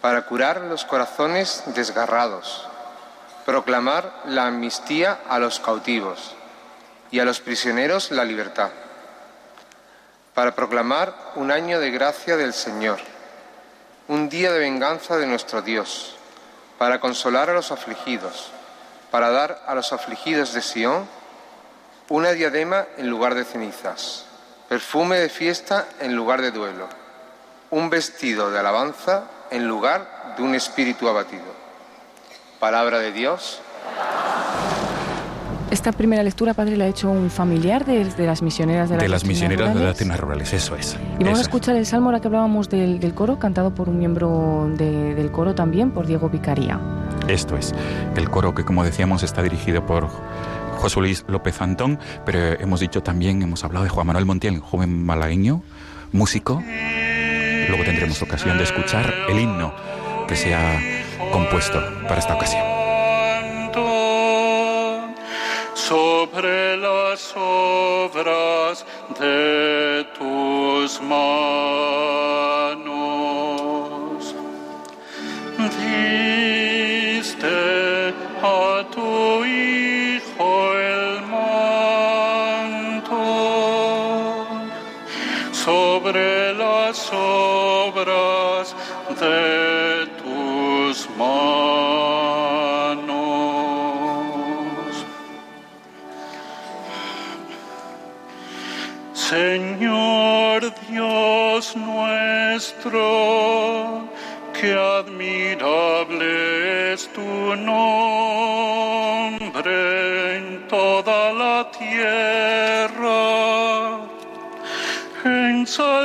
para curar los corazones desgarrados proclamar la amnistía a los cautivos y a los prisioneros la libertad, para proclamar un año de gracia del Señor, un día de venganza de nuestro Dios, para consolar a los afligidos, para dar a los afligidos de Sión una diadema en lugar de cenizas, perfume de fiesta en lugar de duelo, un vestido de alabanza en lugar de un espíritu abatido. Palabra de Dios. Esta primera lectura, padre, la ha hecho un familiar de, las misioneras de las, de las misioneras de las rurales, eso es. Y vamos a escuchar el salmo ahora que hablábamos del, coro, cantado por un miembro del coro también, por Diego Vicaría. Esto es, el coro que como decíamos está dirigido por José Luis López Antón, pero hemos dicho también, hemos hablado de Juan Manuel Montiel, joven malagueño, músico. Luego tendremos ocasión de escuchar el himno que se ha compuesto para esta ocasión. Sobre las obras de tus manos, nuestro, que admirable es tu nombre en toda la tierra. Ensalzaste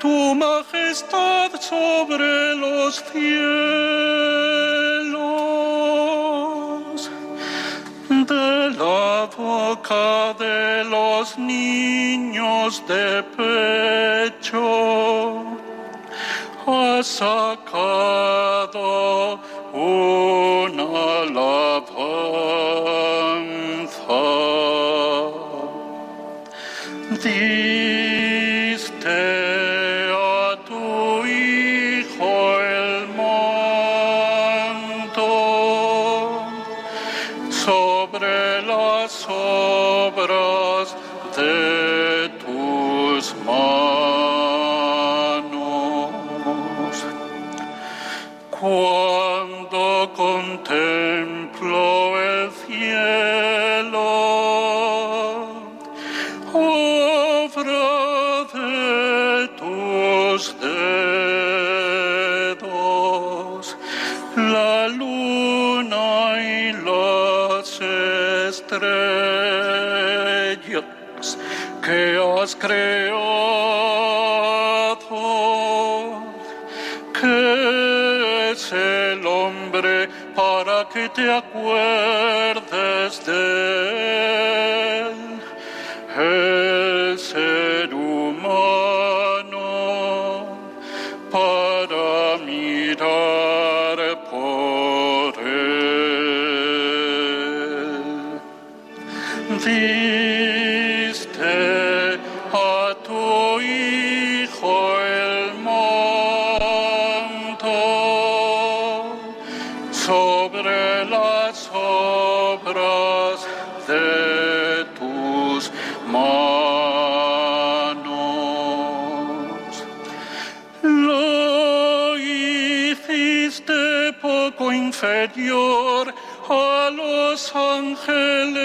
tu majestad sobre los cielos, de los niños de pecho, has sacado una alabanza. Te acuerdes de ángeles.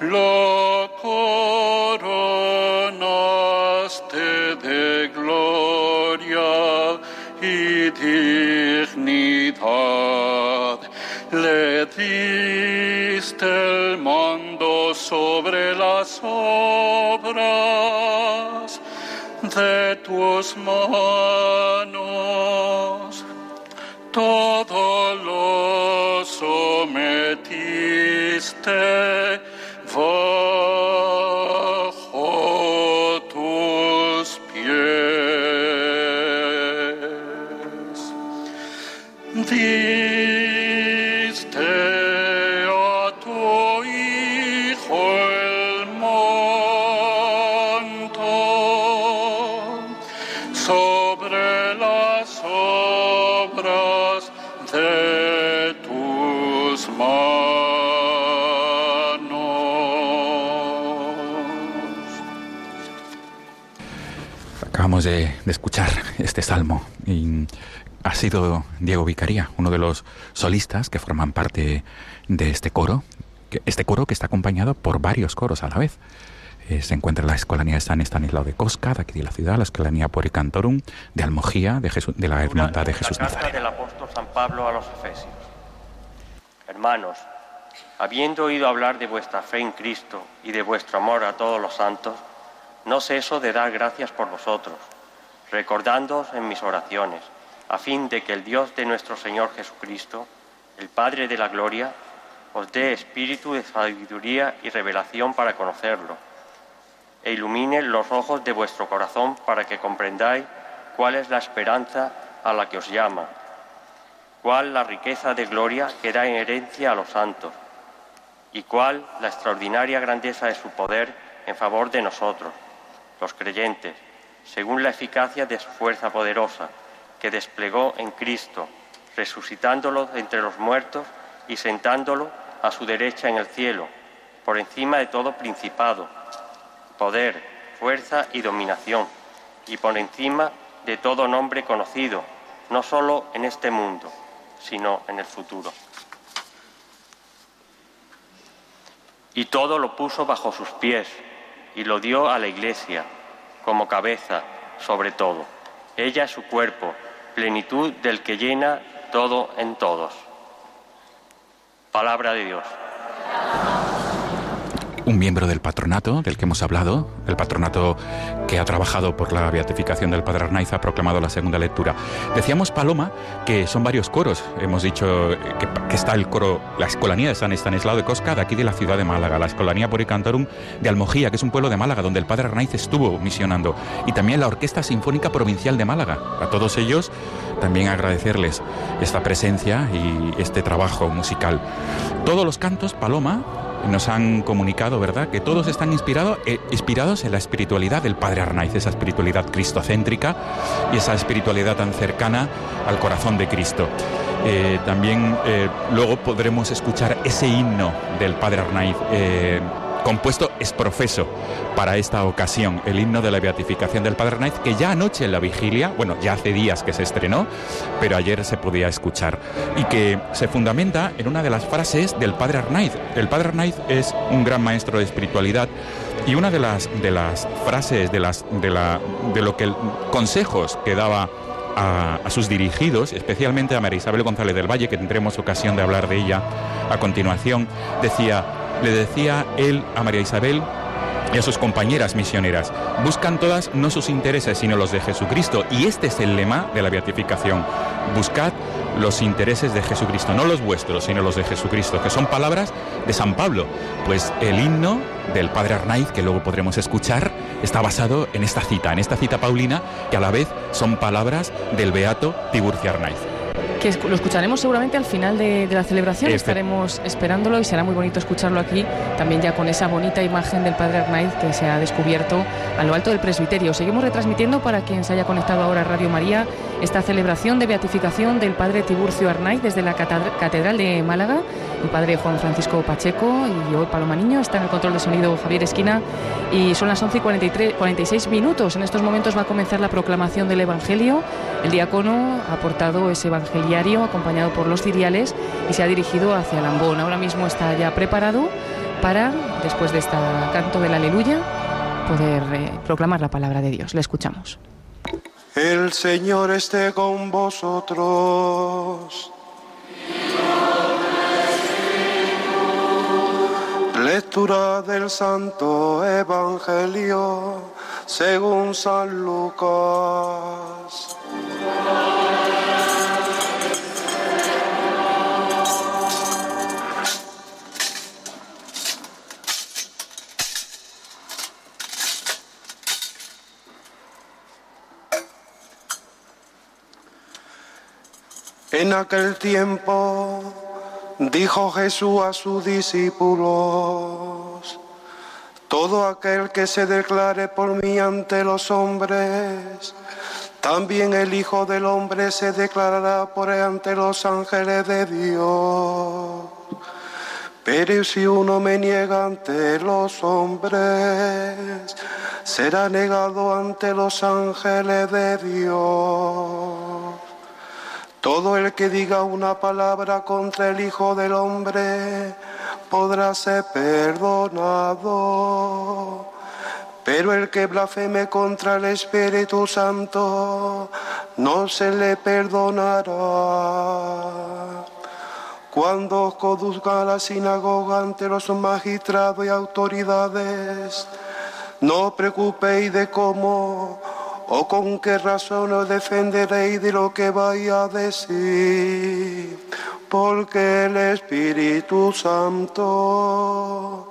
Lo coronaste de gloria y dignidad. Le diste el mando sobre las obras de tus manos. Todo lo sometiste este salmo y ha sido Diego Vicaría, uno de los solistas que forman parte de este coro, este coro que está acompañado por varios coros a la vez. Eh, se encuentra la Escolanía de San Estanislao de Cosca, de aquí de la ciudad, la Escolanía Poricantorum, de Almojía, de, de la Hermandad de Jesús Nazareno. del apóstol San Pablo a los Efesios. Hermanos, habiendo oído hablar de vuestra fe en Cristo y de vuestro amor a todos los santos, no ceso de dar gracias por vosotros, recordándoos en mis oraciones, a fin de que el Dios de nuestro Señor Jesucristo, el Padre de la Gloria, os dé espíritu de sabiduría y revelación para conocerlo, e ilumine los ojos de vuestro corazón para que comprendáis cuál es la esperanza a la que os llama, cuál la riqueza de gloria que da en herencia a los santos, y cuál la extraordinaria grandeza de su poder en favor de nosotros, los creyentes, según la eficacia de su fuerza poderosa, que desplegó en Cristo, resucitándolo entre los muertos y sentándolo a su derecha en el cielo, por encima de todo principado, poder, fuerza y dominación, y por encima de todo nombre conocido, no solo en este mundo, sino en el futuro. Y todo lo puso bajo sus pies y lo dio a la Iglesia como cabeza sobre todo. Ella es su cuerpo, plenitud del que llena todo en todos. Palabra de Dios. Un miembro del patronato del que hemos hablado, el patronato que ha trabajado por la beatificación del Padre Arnaiz, ha proclamado la segunda lectura. Decíamos, Paloma, que son varios coros. Hemos dicho que, que está el coro, la Escolanía de San Estanislao de Cosca, de aquí de la ciudad de Málaga, la Escolanía Poricantorum de Almojía, que es un pueblo de Málaga, donde el Padre Arnaiz estuvo misionando, y también la Orquesta Sinfónica Provincial de Málaga. A todos ellos también agradecerles esta presencia y este trabajo musical. Todos los cantos, Paloma, nos han comunicado, ¿verdad?, que todos están inspirado, eh, inspirados en la espiritualidad del Padre Arnaiz, esa espiritualidad cristocéntrica y esa espiritualidad tan cercana al corazón de Cristo. Eh, también eh, luego podremos escuchar ese himno del Padre Arnaiz, compuesto es profeso para esta ocasión, el himno de la beatificación del Padre Arnaiz, que ya anoche en la vigilia, bueno, ya hace días que se estrenó, pero ayer se podía escuchar, y que se fundamenta en una de las frases del Padre Arnaiz. El Padre Arnaiz es un gran maestro de espiritualidad y una de las, de las frases, de, las, de, la, de lo que consejos que daba a, a, sus dirigidos, especialmente a María Isabel González del Valle, que tendremos ocasión de hablar de ella a continuación, decía, le decía él a María Isabel y a sus compañeras misioneras, buscan todas no sus intereses, sino los de Jesucristo. Y este es el lema de la beatificación. Buscad los intereses de Jesucristo, no los vuestros, sino los de Jesucristo, que son palabras de San Pablo. Pues el himno del Padre Arnaiz, que luego podremos escuchar, está basado en esta cita, en esta cita paulina, que a la vez son palabras del beato Tiburcio Arnaiz que lo escucharemos seguramente al final de, de la celebración. Este... Estaremos esperándolo y será muy bonito escucharlo aquí, también ya con esa bonita imagen del Padre Arnaiz que se ha descubierto a lo alto del presbiterio. Seguimos retransmitiendo para quien se haya conectado ahora a Radio María esta celebración de beatificación del padre Tiburcio Arnaiz desde la Catedral de Málaga, el padre Juan Francisco Pacheco y hoy Paloma Niño, está en el control de sonido Javier Esquina y son las 11 y 43, 46 minutos. En estos momentos va a comenzar la proclamación del Evangelio. El diácono ha portado ese evangeliario acompañado por los ciriales y se ha dirigido hacia Lambón. Ahora mismo está ya preparado para, después de este canto del aleluya, poder eh, proclamar la palabra de Dios. Le escuchamos. El Señor esté con vosotros. Lectura del Santo Evangelio según San Lucas. En aquel tiempo dijo Jesús a sus discípulos, todo aquel que se declare por mí ante los hombres, también el Hijo del Hombre se declarará por ante los ángeles de Dios. Pero si uno me niega ante los hombres, será negado ante los ángeles de Dios. Todo el que diga una palabra contra el Hijo del Hombre podrá ser perdonado. Pero el que blasfeme contra el Espíritu Santo no se le perdonará. Cuando os conduzca a la sinagoga ante los magistrados y autoridades, no preocupéis de cómo ¿O con qué razón os defenderéis de lo que vaya a decir? Porque el Espíritu Santo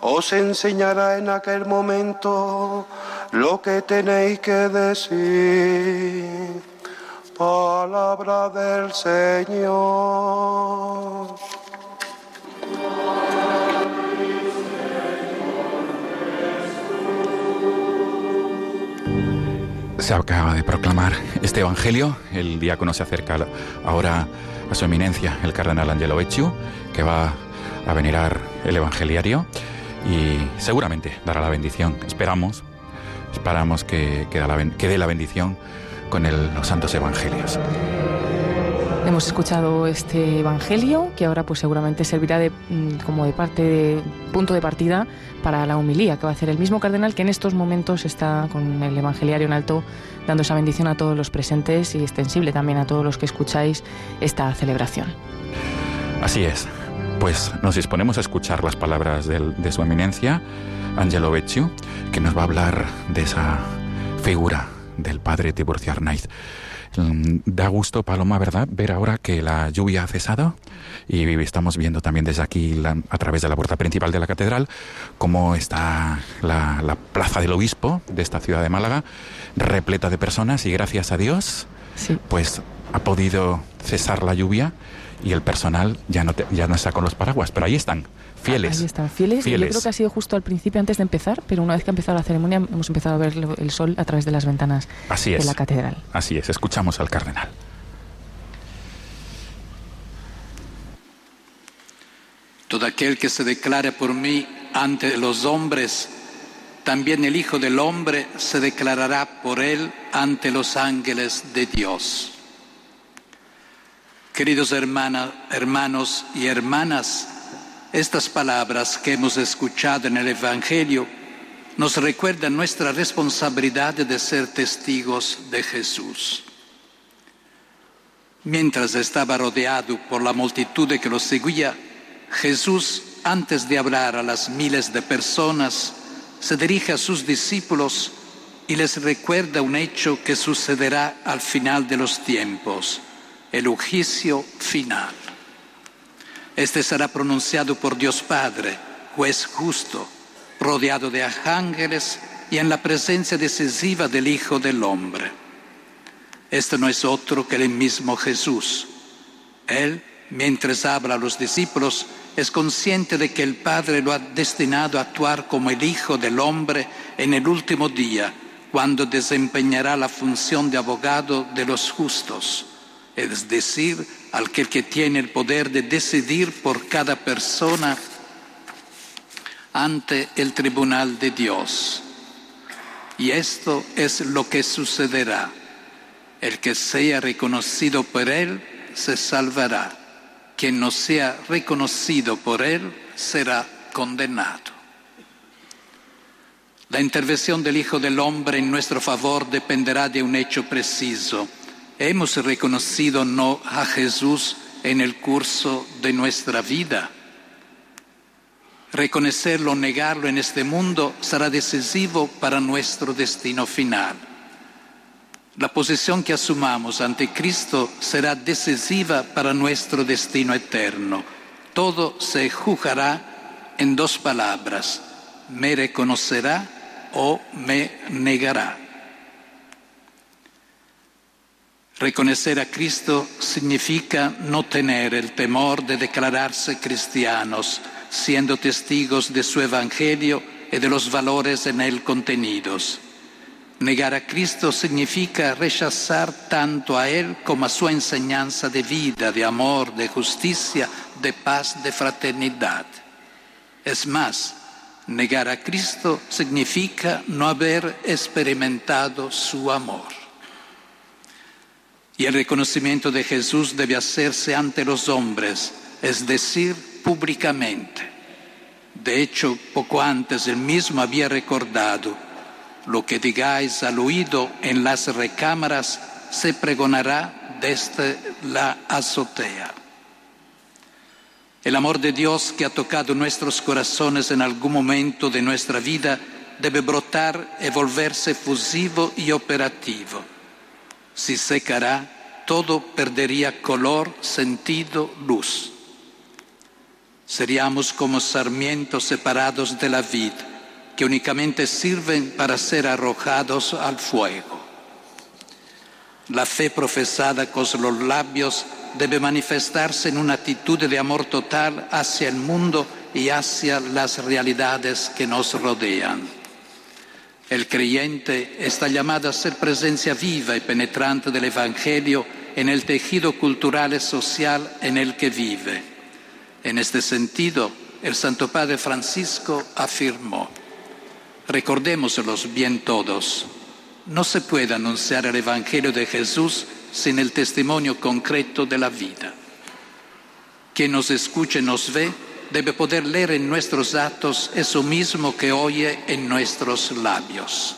os enseñará en aquel momento lo que tenéis que decir. Palabra del Señor. Se acaba de proclamar este Evangelio. El diácono se acerca ahora a su eminencia, el cardenal Angelo Becciu, que va a venerar el Evangeliario y seguramente dará la bendición. Esperamos, esperamos que, que, dé la bendición con los santos evangelios. Hemos escuchado este evangelio que ahora pues seguramente servirá de, mm, como de parte punto de partida para la humilía que va a hacer el mismo cardenal que en estos momentos está con el evangeliario en alto dando esa bendición a todos los presentes y extensible también a todos los que escucháis esta celebración. Así es. Pues nos disponemos a escuchar las palabras de su eminencia, Angelo Becciu, que nos va a hablar de esa figura del padre Tiburcio Arnaiz. Mm, da gusto, Paloma, ¿verdad? Ver ahora que la lluvia ha cesado y estamos viendo también desde aquí, a través de la puerta principal de la catedral, cómo está la, plaza del obispo de esta ciudad de Málaga, repleta de personas y gracias a Dios, pues ha podido cesar la lluvia y el personal ya no, ya no está con los paraguas, pero ahí están Fieles. Ahí están, fieles. yo creo que ha sido justo al principio, antes de empezar, pero una vez que ha empezado la ceremonia, hemos empezado a ver el sol a través de las ventanas de la catedral. Así es, escuchamos al cardenal. Todo aquel que se declare por mí ante los hombres, también el Hijo del Hombre se declarará por él ante los ángeles de Dios. Queridos hermanos y hermanas, estas palabras que hemos escuchado en el Evangelio nos recuerdan nuestra responsabilidad de ser testigos de Jesús. Mientras estaba rodeado por la multitud que lo seguía, Jesús, antes de hablar a las miles de personas, se dirige a sus discípulos y les recuerda un hecho que sucederá al final de los tiempos, el juicio final. Este será pronunciado por Dios Padre, juez justo, rodeado de ángeles y en la presencia decisiva del Hijo del Hombre. Este no es otro que el mismo Jesús. Él, mientras habla a los discípulos, es consciente de que el Padre lo ha destinado a actuar como el Hijo del Hombre en el último día, cuando desempeñará la función de abogado de los justos, es decir, aquel que tiene el poder de decidir por cada persona ante el tribunal de Dios. Y esto es lo que sucederá. El que sea reconocido por Él se salvará. Quien no sea reconocido por Él será condenado. La intervención del Hijo del Hombre en nuestro favor dependerá de un hecho preciso. ¿Hemos reconocido no a Jesús en el curso de nuestra vida? Reconocerlo o negarlo en este mundo será decisivo para nuestro destino final. La posición que asumamos ante Cristo será decisiva para nuestro destino eterno. Todo se juzgará en dos palabras. Me reconocerá o me negará. Reconocer a Cristo significa no tener el temor de declararse cristianos, siendo testigos de su Evangelio y de los valores en él contenidos. Negar a Cristo significa rechazar tanto a Él como a su enseñanza de vida, de amor, de justicia, de paz, de fraternidad. Es más, Negar a Cristo significa no haber experimentado su amor. Y el reconocimiento de Jesús debe hacerse ante los hombres, es decir, públicamente. De hecho, poco antes él mismo había recordado, lo que digáis al oído en las recámaras se pregonará desde la azotea. El amor de Dios que ha tocado nuestros corazones en algún momento de nuestra vida debe brotar y volverse fusivo y operativo. Si secará, todo perdería color, sentido, luz. Seríamos como sarmientos separados de la vid, que únicamente sirven para ser arrojados al fuego. La fe profesada con los labios debe manifestarse en una actitud de amor total hacia el mundo y hacia las realidades que nos rodean. El creyente está llamado a ser presencia viva y penetrante del Evangelio en el tejido cultural y social en el que vive. En este sentido, el Santo Padre Francisco afirmó, recordémoselos bien todos, no se puede anunciar el Evangelio de Jesús sin el testimonio concreto de la vida. Quien nos escuche, nos ve, debe poder leer en nuestros actos eso mismo que oye en nuestros labios.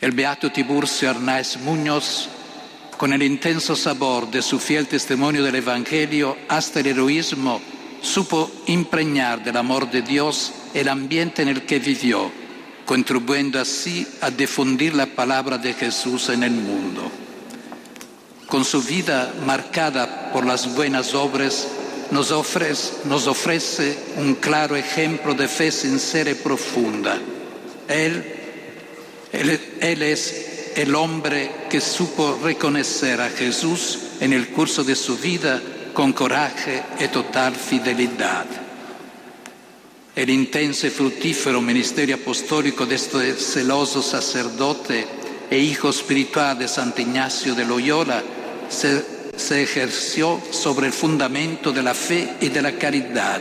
El beato Tiburcio Arnaiz Muñoz, con el intenso sabor de su fiel testimonio del Evangelio hasta el heroísmo, supo impregnar del amor de Dios el ambiente en el que vivió contribuyendo así a difundir la palabra de Jesús en el mundo. Con su vida marcada por las buenas obras, nos ofrece, un claro ejemplo de fe sincera y profunda. Él, es el hombre que supo reconocer a Jesús en el curso de su vida con coraje y total fidelidad. El intenso y fructífero ministerio apostólico de este celoso sacerdote e hijo espiritual de Santo Ignacio de Loyola se, se ejerció sobre el fundamento de la fe y de la caridad,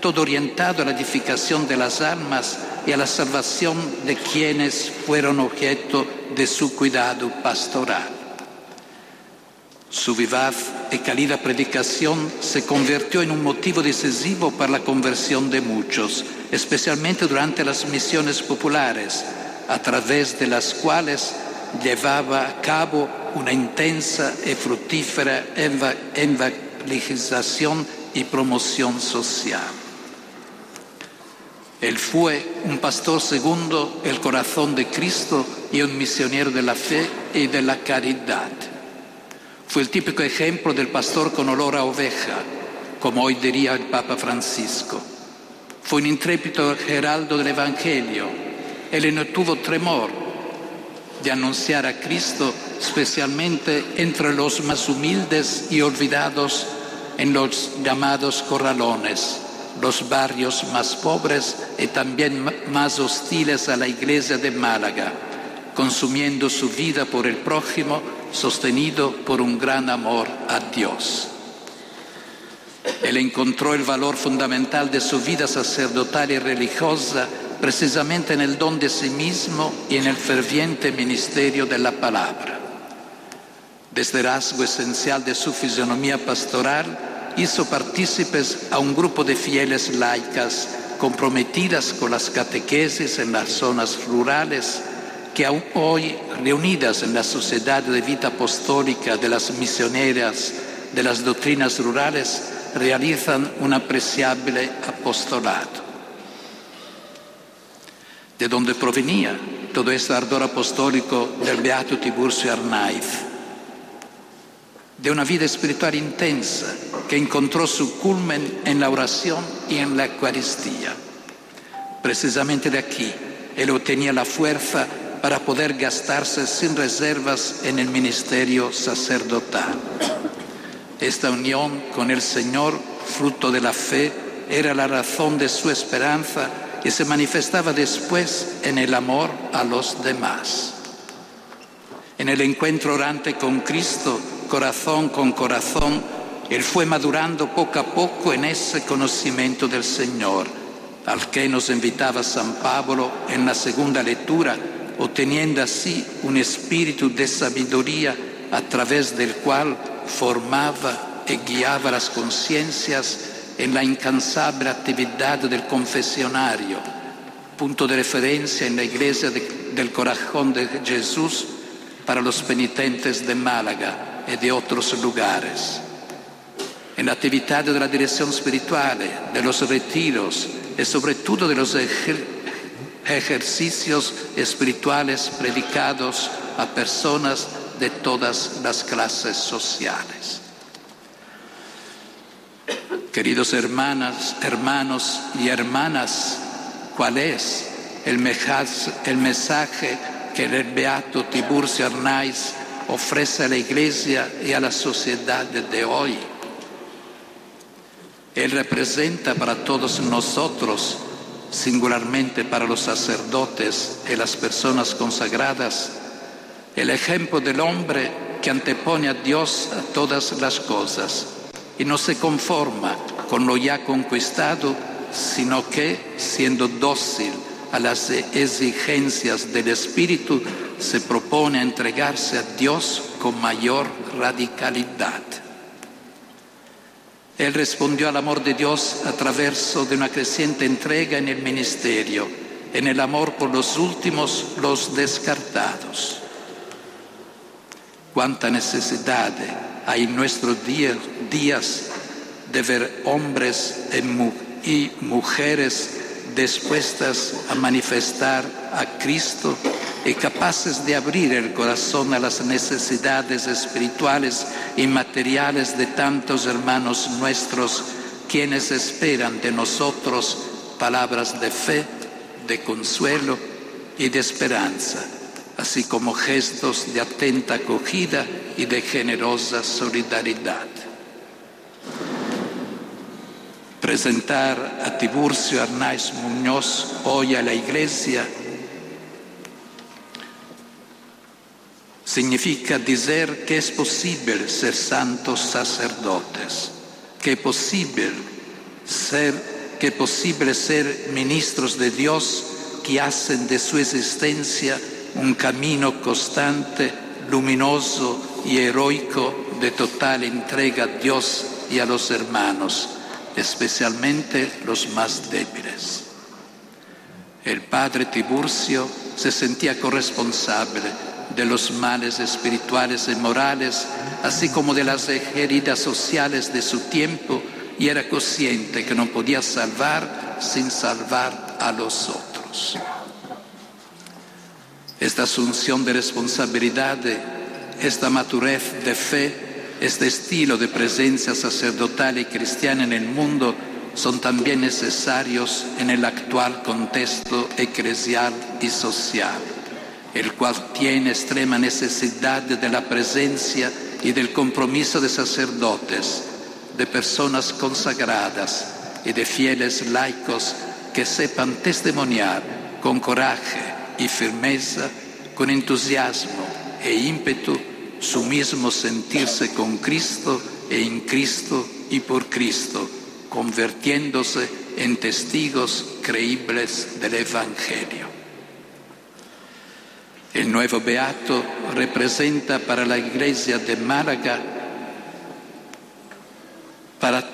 todo orientado a la edificación de las almas y a la salvación de quienes fueron objeto de su cuidado pastoral. Su vivaz y cálida predicación se convirtió en un motivo decisivo para la conversión de muchos, especialmente durante las misiones populares, a través de las cuales llevaba a cabo una intensa y fructífera evangelización y promoción social. Él fue un pastor segundo el corazón de Cristo y un misionero de la fe y de la caridad. Fue el típico ejemplo del pastor con olor a oveja, como hoy diría el Papa Francisco. Fue un intrépido heraldo del Evangelio. Él no tuvo tremor de anunciar a Cristo, especialmente entre los más humildes y olvidados en los llamados corralones, los barrios más pobres y también más hostiles a la Iglesia de Málaga, consumiendo su vida por el prójimo, sostenido por un gran amor a Dios. Él encontró el valor fundamental de su vida sacerdotal y religiosa precisamente en el don de sí mismo y en el ferviente ministerio de la palabra. Desde rasgo esencial de su fisionomía pastoral, hizo partícipes a un grupo de fieles laicas comprometidas con las catequesis en las zonas rurales que aún hoy, reunidas en la Sociedad de Vida Apostólica de las Misioneras de las Doctrinas Rurales, realizan un apreciable apostolado. ¿De dónde provenía todo este ardor apostólico del Beato Tiburcio Arnaiz? De una vida espiritual intensa que encontró su culmen en la oración y en la Eucaristía. Precisamente de aquí, él obtenía la fuerza para poder gastarse sin reservas en el ministerio sacerdotal. Esta unión con el Señor, fruto de la fe, era la razón de su esperanza y se manifestaba después en el amor a los demás. En el encuentro orante con Cristo, corazón con corazón, él fue madurando poco a poco en ese conocimiento del Señor, al que nos invitaba San Pablo en la segunda lectura, obteniendo así un espíritu de sabiduría a través del cual formaba y guiaba las conciencias en la incansable actividad del confesionario, punto de referencia en la iglesia de, del corazón de Jesús para los penitentes de Málaga y de otros lugares. En la actividad de la dirección espiritual, de los retiros y sobre todo de los ejer ejercicios espirituales predicados a personas de todas las clases sociales. Queridos hermanas, hermanos y hermanas, ¿cuál es el, el mensaje que el beato Tiburcio Arnaiz ofrece a la Iglesia y a la sociedad de hoy? Él representa para todos nosotros, singularmente para los sacerdotes y las personas consagradas, el ejemplo del hombre que antepone a Dios a todas las cosas y no se conforma con lo ya conquistado, sino que, siendo dócil a las exigencias del Espíritu, se propone entregarse a Dios con mayor radicalidad. Él respondió al amor de Dios a través de una creciente entrega en el ministerio, en el amor por los últimos, los descartados. Cuánta necesidad hay en nuestros días, de ver hombres y mujeres dispuestas a manifestar a Cristo y capaces de abrir el corazón a las necesidades espirituales y materiales de tantos hermanos nuestros, quienes esperan de nosotros palabras de fe, de consuelo y de esperanza, así como gestos de atenta acogida y de generosa solidaridad. Presentar a Tiburcio Arnaiz Muñoz hoy a la Iglesia significa decir que es posible ser santos sacerdotes, que es posible ser, que es posible ser ministros de Dios que hacen de su existencia un camino constante, luminoso y heroico de total entrega a Dios y a los hermanos, especialmente los más débiles. El padre Tiburcio se sentía corresponsable de los males espirituales y morales, así como de las heridas sociales de su tiempo, y era consciente que no podía salvar sin salvar a los otros. Esta asunción de responsabilidad, esta madurez de fe, este estilo de presencia sacerdotal y cristiana en el mundo son también necesarios en el actual contexto eclesial y social el cual tiene extrema necesidad de la presencia y del compromiso de sacerdotes, de personas consagradas y de fieles laicos que sepan testimoniar con coraje y firmeza, con entusiasmo e ímpetu, su mismo sentirse con Cristo e en Cristo y por Cristo, convirtiéndose en testigos creíbles del Evangelio. El nuevo Beato representa para la Iglesia de Málaga, para,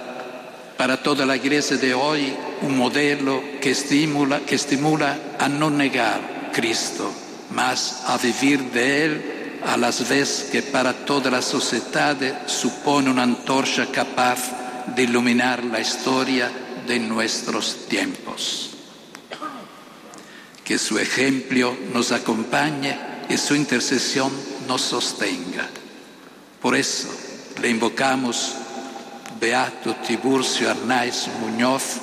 para toda la Iglesia de hoy, un modelo que estimula, que estimula a no negar Cristo, mas a vivir de Él a las veces que para toda la sociedad supone una antorcha capaz de iluminar la historia de nuestros tiempos. Que su ejemplo nos acompañe y su intercesión nos sostenga. Por eso le invocamos, Beato Tiburcio Arnaiz Muñoz,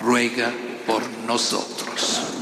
ruega por nosotros.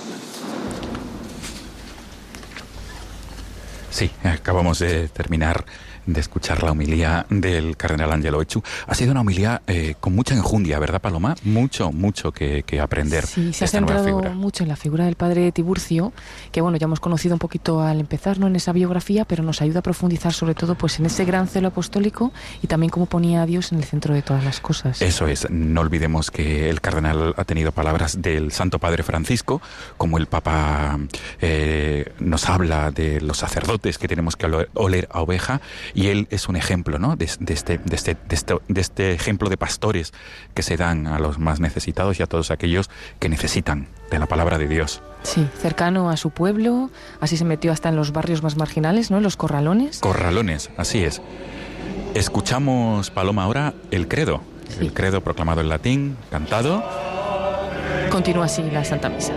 Sí, acabamos de terminar de escuchar la homilía del cardenal Angelo Echu. Ha sido una homilía eh, con mucha enjundia, ¿verdad, Paloma? Mucho, mucho que, aprender. Sí, se ha centrado mucho en la figura del padre Tiburcio, que bueno, ya hemos conocido un poquito al empezar ¿no? en esa biografía, pero nos ayuda a profundizar sobre todo pues en ese gran celo apostólico y también cómo ponía a Dios en el centro de todas las cosas. Eso es, no olvidemos que el cardenal ha tenido palabras del Santo Padre Francisco, como el Papa eh, nos habla de los sacerdotes que tenemos que oler a oveja y él es un ejemplo ¿no? de, este, de, este, de, este, ejemplo de pastores que se dan a los más necesitados y a todos aquellos que necesitan de la palabra de Dios. Sí, cercano a su pueblo, así se metió hasta en los barrios más marginales, ¿no? Los corralones. Corralones, así es. Escuchamos, Paloma, ahora el credo. El credo proclamado en latín, cantado. Continúa así la Santa Misa.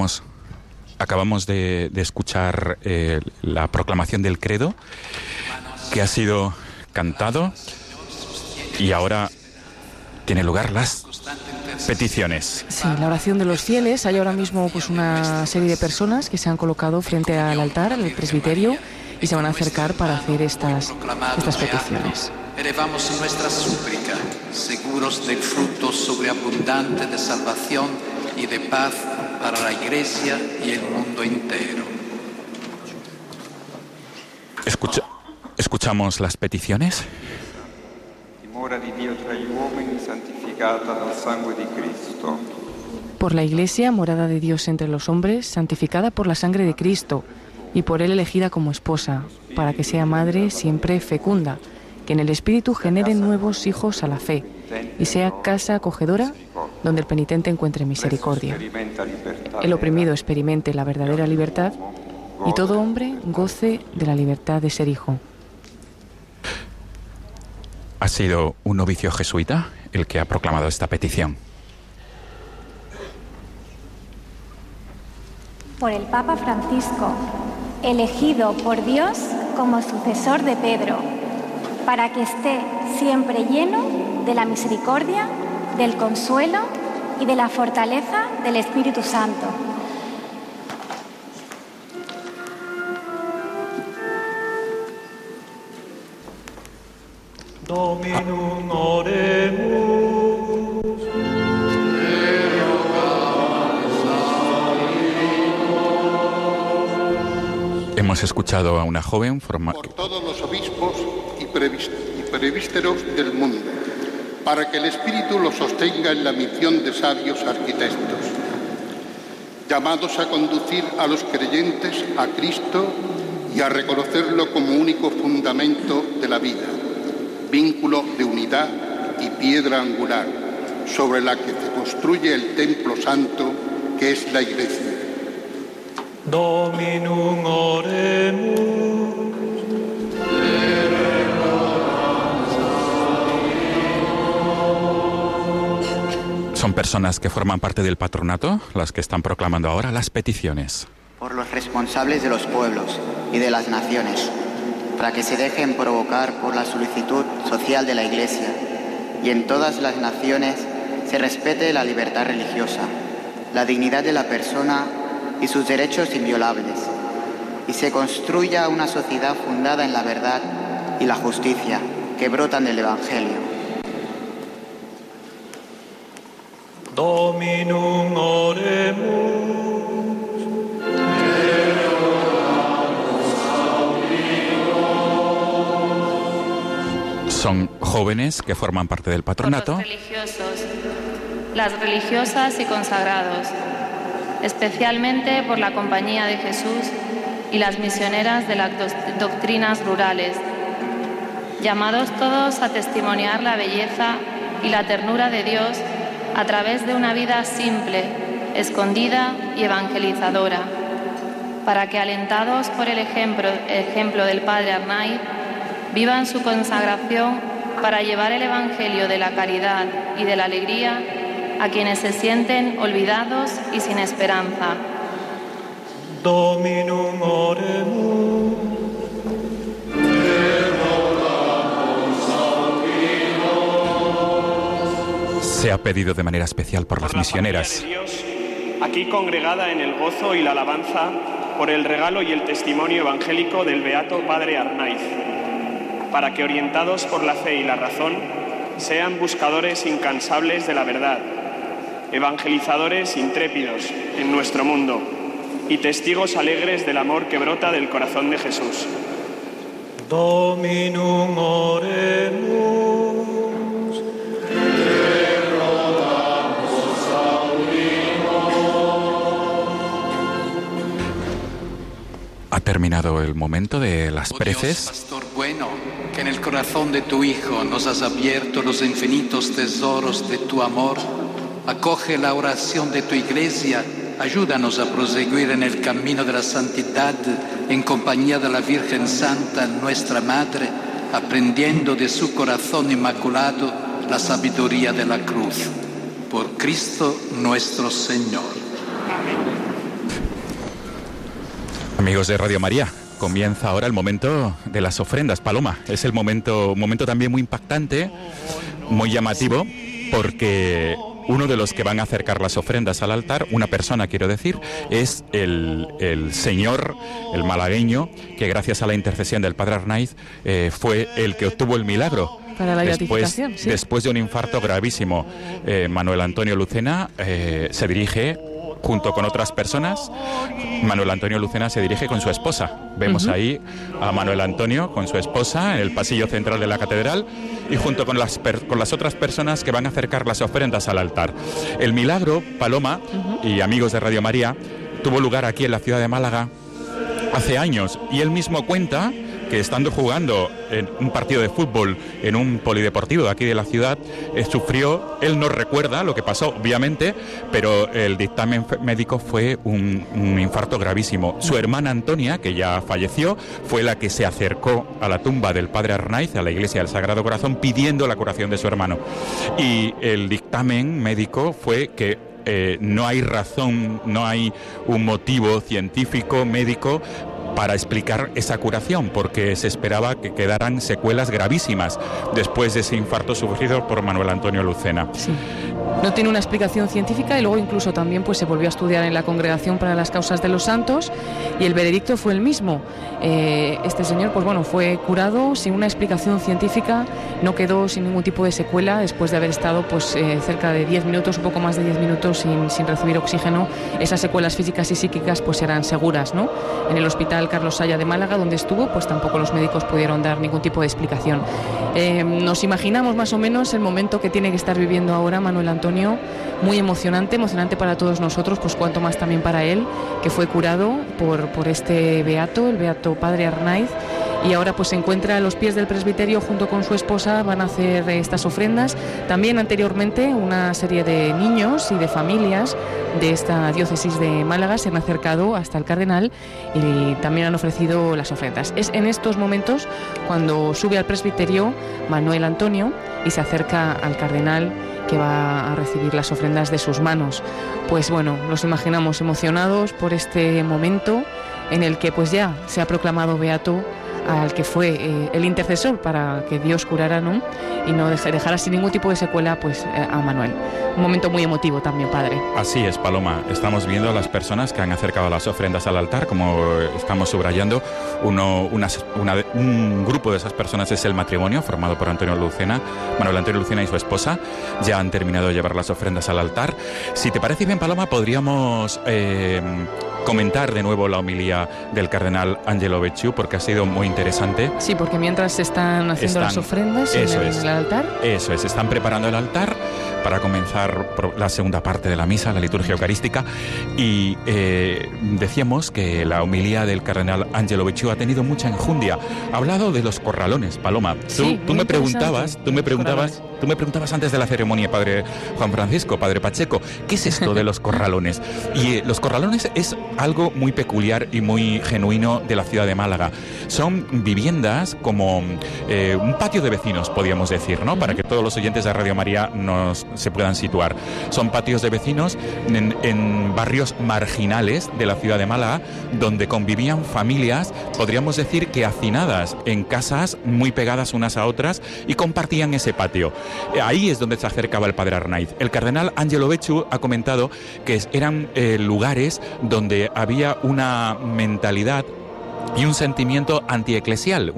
Acabamos, acabamos de, escuchar eh, la proclamación del credo que ha sido cantado y ahora tiene lugar las peticiones. Sí, la oración de los fieles. Hay ahora mismo pues una serie de personas que se han colocado frente al altar, al presbiterio, y se van a acercar para hacer estas, estas peticiones. Elevamos nuestra súplica, seguros del fruto sobreabundante de salvación y de paz para la Iglesia y el mundo entero. Escucha, escuchamos las peticiones. Por la Iglesia, morada de Dios entre los hombres, santificada por la sangre de Cristo, y por Él elegida como esposa, para que sea madre siempre fecunda, que en el Espíritu genere nuevos hijos a la fe, y sea casa acogedora donde el penitente encuentre misericordia. El oprimido experimente la verdadera libertad, y todo hombre goce de la libertad de ser hijo. Ha sido un novicio jesuita el que ha proclamado esta petición. Por el Papa Francisco, elegido por Dios como sucesor de Pedro, para que esté siempre lleno de la misericordia, del consuelo y de la fortaleza del Espíritu Santo Dominum oremus. Hemos escuchado a una joven forma... por todos los obispos y, prevísteros del mundo, para que el Espíritu los sostenga en la misión de sabios arquitectos, llamados a conducir a los creyentes a Cristo y a reconocerlo como único fundamento de la vida vínculo de unidad y piedra angular sobre la que se construye el templo santo que es la iglesia. Dominum oremus. Personas que forman parte del patronato, las que están proclamando ahora las peticiones. Por los responsables de los pueblos y de las naciones para que se dejen provocar por la solicitud social de la Iglesia y en todas las naciones se respete la libertad religiosa, la dignidad de la persona y sus derechos inviolables, y se construya una sociedad fundada en la verdad y la justicia que brotan del Evangelio. Dominum Son jóvenes que forman parte del patronato. Los religiosos, las religiosas y consagrados, especialmente por la Compañía de Jesús y las misioneras de las doctrinas rurales, llamados todos a testimoniar la belleza y la ternura de Dios a través de una vida simple, escondida y evangelizadora, para que alentados por el ejemplo, del Padre Arnaiz, vivan su consagración para llevar el Evangelio de la caridad y de la alegría a quienes se sienten olvidados y sin esperanza. Dominum. Se ha pedido de manera especial por las misioneras. aquí congregada en el gozo y la alabanza por el regalo y el testimonio evangélico del Beato Padre Arnaiz para que orientados por la fe y la razón sean buscadores incansables de la verdad, evangelizadores intrépidos en nuestro mundo y testigos alegres del amor que brota del corazón de Jesús. Dominum oremus. Ha terminado el momento de las preces. Pastor bueno, que en el corazón de tu Hijo nos has abierto los infinitos tesoros de tu amor, acoge la oración de tu iglesia, ayúdanos a proseguir en el camino de la santidad en compañía de la Virgen Santa, nuestra Madre, aprendiendo de su corazón inmaculado la sabiduría de la cruz. Por Cristo nuestro Señor. Amén. Amigos de Radio María, comienza ahora el momento de las ofrendas. Paloma, es el momento, un momento también muy impactante, muy llamativo, porque uno de los que van a acercar las ofrendas al altar, una persona quiero decir, es el, el señor, el malagueño, que gracias a la intercesión del padre Arnaiz eh, fue el que obtuvo el milagro. Para la después, sí. después de un infarto gravísimo, eh, Manuel Antonio Lucena eh, se dirige junto con otras personas. Manuel Antonio Lucena se dirige con su esposa. Vemos ahí a Manuel Antonio con su esposa en el pasillo central de la catedral y junto con las, per- con las otras personas que van a acercar las ofrendas al altar. El milagro, Paloma y amigos de Radio María, tuvo lugar aquí en la ciudad de Málaga hace años y él mismo cuenta que estando jugando en un partido de fútbol en un polideportivo de aquí de la ciudad, eh, sufrió, él no recuerda lo que pasó, obviamente, pero el dictamen médico fue un, un infarto gravísimo. Su hermana Antonia, que ya falleció, fue la que se acercó a la tumba del padre Arnaiz, a la iglesia del Sagrado Corazón, pidiendo la curación de su hermano. Y el dictamen médico fue que eh, no hay razón, no hay un motivo científico, médico para explicar esa curación, porque se esperaba que quedaran secuelas gravísimas después de ese infarto sufrido por Manuel Antonio Lucena. No tiene una explicación científica y luego incluso también pues se volvió a estudiar en la Congregación para las Causas de los Santos y el veredicto fue el mismo. Eh, este señor pues bueno fue curado sin una explicación científica, no quedó sin ningún tipo de secuela después de haber estado pues eh, cerca de 10 minutos, un poco más de 10 minutos sin, sin recibir oxígeno. Esas secuelas físicas y psíquicas pues eran seguras, ¿no? En el Hospital Carlos Saya de Málaga donde estuvo pues tampoco los médicos pudieron dar ningún tipo de explicación. Eh, nos imaginamos más o menos el momento que tiene que estar viviendo ahora Manuel Antonio, muy emocionante, emocionante para todos nosotros, pues cuanto más también para él, que fue curado por, por este beato, el beato padre Arnaiz, y ahora pues se encuentra a los pies del presbiterio junto con su esposa, van a hacer estas ofrendas. También anteriormente una serie de niños y de familias de esta diócesis de Málaga se han acercado hasta el cardenal y también han ofrecido las ofrendas. Es en estos momentos cuando sube al presbiterio Manuel Antonio y se acerca al cardenal que va a recibir las ofrendas de sus manos. Pues bueno, los imaginamos emocionados por este momento en el que pues ya se ha proclamado beato al que fue eh, el intercesor para que Dios curara ¿no? y no dejara sin ningún tipo de secuela pues eh, a Manuel. Un momento muy emotivo también, padre. Así es, Paloma. Estamos viendo a las personas que han acercado las ofrendas al altar, como estamos subrayando. Uno, una de- un grupo de esas personas es el matrimonio formado por Antonio Lucena, Manuel Antonio Lucena y su esposa. Ya han terminado de llevar las ofrendas al altar. Si te parece bien, Paloma, podríamos eh, comentar de nuevo la homilía del cardenal Angelo Becciu, porque ha sido muy interesante. Sí, porque mientras se están haciendo Están- las ofrendas en eso el, es. el altar, Eso es, están preparando el altar para comenzar la segunda parte de la misa, la liturgia eucarística, y eh, decíamos que la homilía del cardenal Angelo Becciu ha tenido mucha enjundia. Ha hablado de los corralones, Paloma. Tú, Sí, tú me preguntabas, tú me preguntabas, tú me preguntabas antes de la ceremonia, padre Juan Francisco, padre Pacheco, ¿qué es esto de los corralones? Y eh, los corralones es algo muy peculiar y muy genuino de la ciudad de Málaga. Son viviendas como eh, un patio de vecinos, podríamos decir, ¿no? Para que todos los oyentes de Radio María nos se puedan situar. Son patios de vecinos en, barrios marginales de la ciudad de Málaga, donde convivían familias, podríamos decir que hacinadas en casas muy pegadas unas a otras y compartían ese patio. Ahí es donde se acercaba el padre Arnaiz. El cardenal Angelo Becciu ha comentado que eran eh, lugares donde había una mentalidad y un sentimiento antieclesial.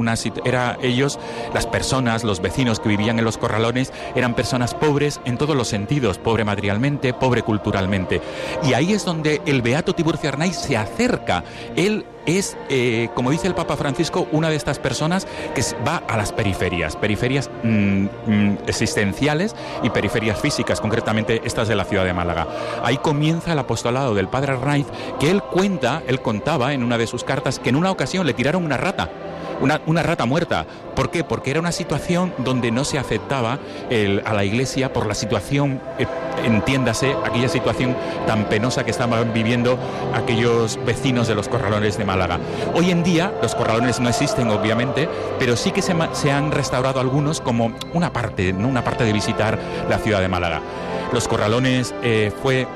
Era ellos, las personas, los vecinos que vivían en los corralones, eran personas pobres en todos los sentidos, pobre materialmente, pobre culturalmente. Y ahí es donde el beato Tiburcio Arnaiz se acerca. Él es, eh, como dice el Papa Francisco, una de estas personas que va a las periferias, periferias mm, mm, existenciales y periferias físicas, concretamente estas de la ciudad de Málaga. Ahí comienza el apostolado del Padre Arnaiz, que él cuenta, él contaba en una de sus cartas que en una ocasión le tiraron una rata. Una, rata muerta. ¿Por qué? Porque era una situación donde no se aceptaba a la iglesia por la situación, eh, entiéndase, aquella situación tan penosa que estaban viviendo aquellos vecinos de los corralones de Málaga. Hoy en día los corralones no existen, obviamente, pero sí que se, han restaurado algunos como una parte, ¿no? una parte de visitar la ciudad de Málaga. Los corralones eh, fue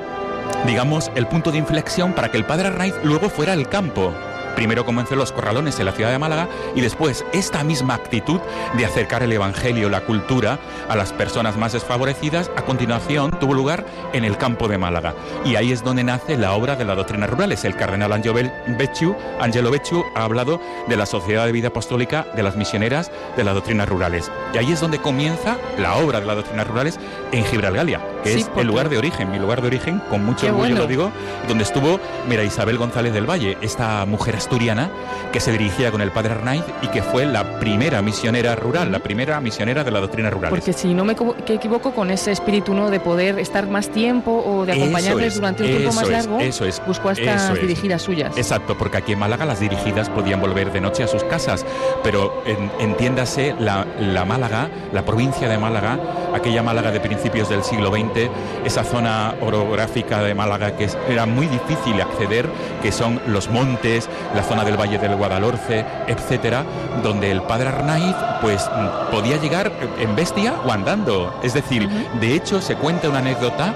digamos, el punto de inflexión para que el padre Arnaiz luego fuera al campo. Primero comenzó en los corralones en la ciudad de Málaga y después esta misma actitud de acercar el Evangelio, la cultura a las personas más desfavorecidas, a continuación tuvo lugar en el campo de Málaga. Y ahí es donde nace la obra de la doctrina rurales. El cardenal Angelo Becciu, Angelo Becciu ha hablado de la Sociedad de Vida Apostólica de las Misioneras de las Doctrinas Rurales. Y ahí es donde comienza la obra de las Doctrinas Rurales en Gibralgalia, que es el lugar de origen, mi lugar de origen, con mucho orgullo lo digo, donde estuvo, mira, Isabel González del Valle, esta mujer asturiana que se dirigía con el padre Arnaiz y que fue la primera misionera rural, la primera misionera de la doctrina rural. Porque si no me equivoco con ese espíritu ¿no? de poder estar más tiempo o de acompañarles durante un tiempo más largo, eso es, buscó estas dirigidas suyas. Exacto, porque aquí en Málaga las dirigidas podían volver de noche a sus casas, pero entiéndase la, la Málaga, la provincia de Málaga, aquella Málaga de principios del siglo XX, esa zona orográfica de Málaga que era muy difícil acceder, que son los montes, la zona del Valle del Guadalhorce, etcétera, donde el padre Arnaiz pues podía llegar en bestia o andando. Es decir, de hecho se cuenta una anécdota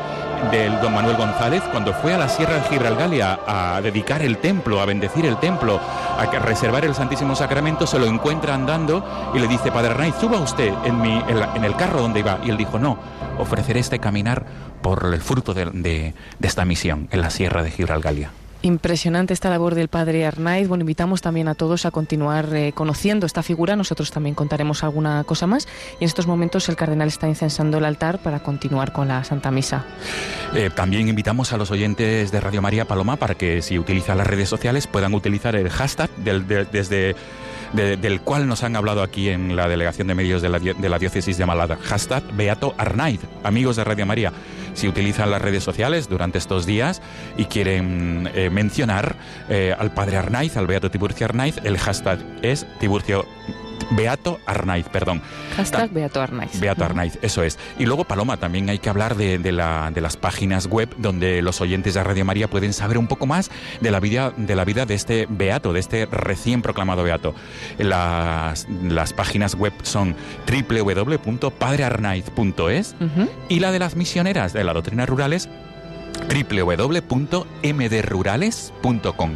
del don Manuel González cuando fue a la Sierra de Gibralgalia a dedicar el templo, a bendecir el templo, a reservar el Santísimo Sacramento, se lo encuentra andando y le dice, Padre Arnaiz, suba usted en, mi, en, el carro donde iba. Y él dijo, no, ofreceré este caminar por el fruto de, de esta misión en la Sierra de Gibralgalia. Impresionante esta labor del padre Arnaiz. Bueno, invitamos también a todos a continuar eh, conociendo esta figura. Nosotros también contaremos alguna cosa más. Y en estos momentos el cardenal está incensando el altar para continuar con la Santa Misa. Eh, también invitamos a los oyentes de Radio María Paloma para que si utilizan las redes sociales puedan utilizar el hashtag desde del cual nos han hablado aquí en la Delegación de Medios de la, de la Diócesis de Málaga. Hashtag Beato Arnaiz, amigos de Radio María. Si utilizan las redes sociales durante estos días y quieren eh, mencionar eh, al Padre Arnaiz, al Beato Tiburcio Arnaiz, el hashtag es Tiburcio Beato Arnaiz, perdón. Hashtag Beato Arnaiz. Beato Arnaiz, eso es. Y luego, Paloma, también hay que hablar de, la, de, las páginas web donde los oyentes de Radio María pueden saber un poco más de la vida de, la vida de este Beato, de este recién proclamado Beato. Las, las páginas web son www.padrearnaiz.es y la de las misioneras de la doctrina rurales www.mdrurales.com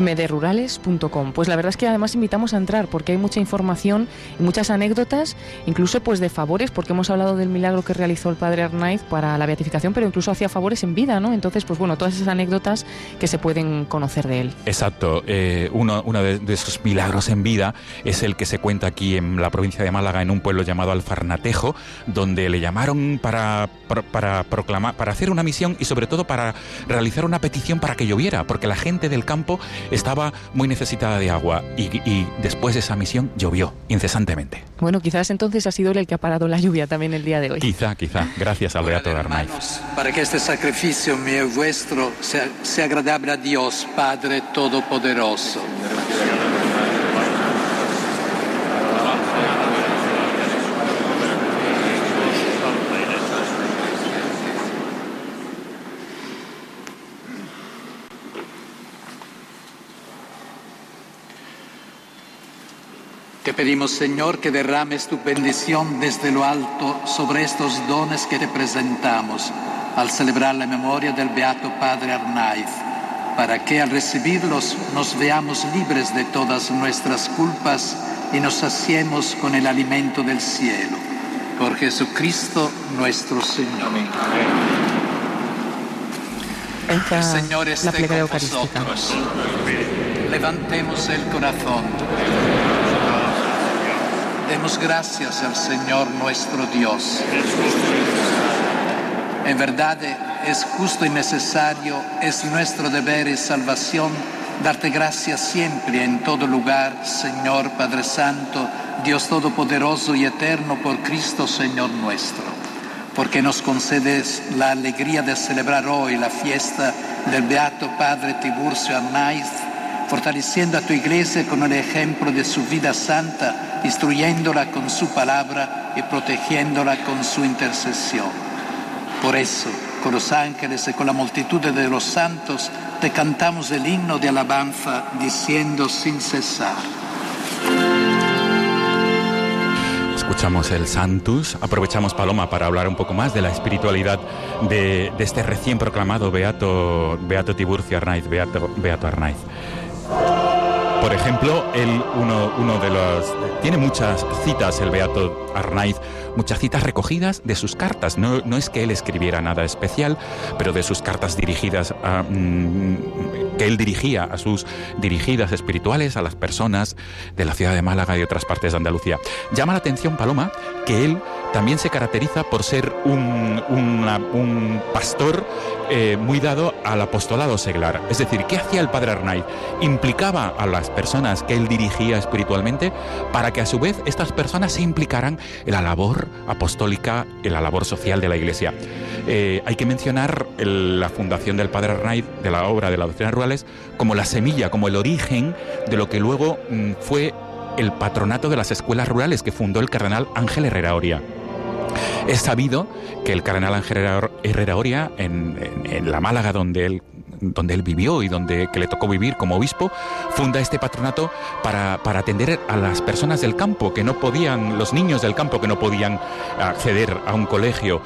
mdrurales.com. Pues la verdad es que además invitamos a entrar porque hay mucha información y muchas anécdotas, incluso pues de favores, porque hemos hablado del milagro que realizó el padre Arnaiz para la beatificación, pero incluso hacía favores en vida, ¿no? Entonces, pues bueno, todas esas anécdotas que se pueden conocer de él. Exacto. Eh, uno, de, esos milagros en vida es el que se cuenta aquí en la provincia de Málaga, en un pueblo llamado Alfarnatejo, donde le llamaron para, para proclamar, para hacer una misión y sobre todo para realizar una petición para que lloviera, porque la gente del campo estaba muy necesitada de agua y, después de esa misión llovió incesantemente. Bueno, quizás entonces ha sido él el que ha parado la lluvia también el día de hoy. Quizá, quizá, gracias al Beato Arnaiz. Para que este sacrificio mío y vuestro sea, sea agradable a Dios, Padre Todopoderoso. Te pedimos, Señor, que derrames tu bendición desde lo alto sobre estos dones que te presentamos al celebrar la memoria del Beato Padre Arnaiz, para que al recibirlos nos veamos libres de todas nuestras culpas y nos saciemos con el alimento del cielo. Por Jesucristo nuestro Señor. el Señor esté con vosotros. Levantemos el corazón. Demos gracias al Señor nuestro Dios. En verdad es justo y necesario, es nuestro deber y salvación darte gracias siempre en todo lugar, Señor Padre Santo, Dios Todopoderoso y Eterno por Cristo Señor nuestro, porque nos concedes la alegría de celebrar hoy la fiesta del Beato Padre Tiburcio Arnaiz, fortaleciendo a tu iglesia con el ejemplo de su vida santa instruyéndola con su palabra y protegiéndola con su intercesión. Por eso, con los ángeles y con la multitud de los santos, te cantamos el himno de alabanza diciendo sin cesar. Escuchamos el Santus, aprovechamos Paloma para hablar un poco más de la espiritualidad de, este recién proclamado Beato, Beato Tiburcio Arnaiz, Beato, Beato Arnaiz. Por ejemplo, él, uno, uno de los. Tiene muchas citas, el Beato Arnaiz, muchas citas recogidas de sus cartas. No, no es que él escribiera nada especial, pero de sus cartas dirigidas a. Mm, que él dirigía a sus dirigidas espirituales, a las personas de la ciudad de Málaga y otras partes de Andalucía. Llama la atención, Paloma, que él también se caracteriza por ser un, un pastor eh, muy dado al apostolado seglar. Es decir, ¿qué hacía el padre Arnaiz? Implicaba a las personas que él dirigía espiritualmente para que a su vez estas personas se implicaran en la labor apostólica, en la labor social de la Iglesia. Eh, hay que mencionar la fundación del padre Arnaiz, de la obra de las doctrinas rurales, como la semilla, como el origen de lo que luego mm, fue el patronato de las escuelas rurales que fundó el cardenal Ángel Herrera Oria. Es sabido que el cardenal Ángel Herrera Oria, en, la Málaga donde él donde él vivió y donde que le tocó vivir como obispo, funda este patronato para, atender a las personas del campo que no podían, los niños del campo que no podían acceder a un colegio.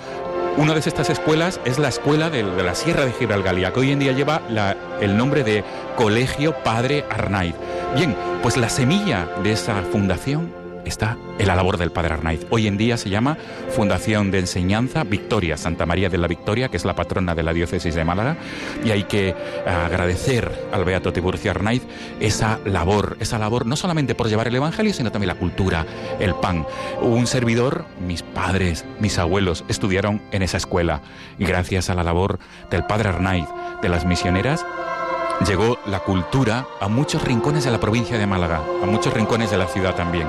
Una de estas escuelas es la escuela de, la Sierra de Gibralgalia, que hoy en día lleva el nombre de Colegio Padre Arnaiz. Bien, pues la semilla de esa fundación está la labor del Padre Arnaiz. Hoy en día se llama Fundación de Enseñanza Victoria, Santa María de la Victoria, que es la patrona de la diócesis de Málaga, y hay que agradecer al Beato Tiburcio Arnaiz esa labor, esa labor no solamente por llevar el Evangelio, sino también la cultura, el pan. Un servidor, mis padres, mis abuelos estudiaron en esa escuela, y gracias a la labor del Padre Arnaiz, de las misioneras, llegó la cultura a muchos rincones de la provincia de Málaga, a muchos rincones de la ciudad también.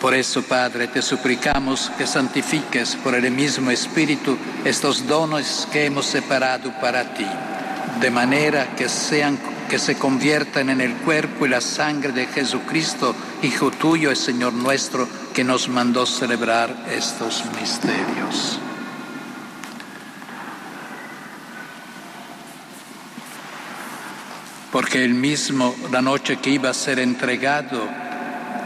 Por eso, Padre, te suplicamos que santifiques por el mismo Espíritu estos dones que hemos separado para ti, de manera que sean que se conviertan en el cuerpo y la sangre de Jesucristo, Hijo tuyo y Señor nuestro, que nos mandó celebrar estos misterios. Porque él mismo, la noche que iba a ser entregado,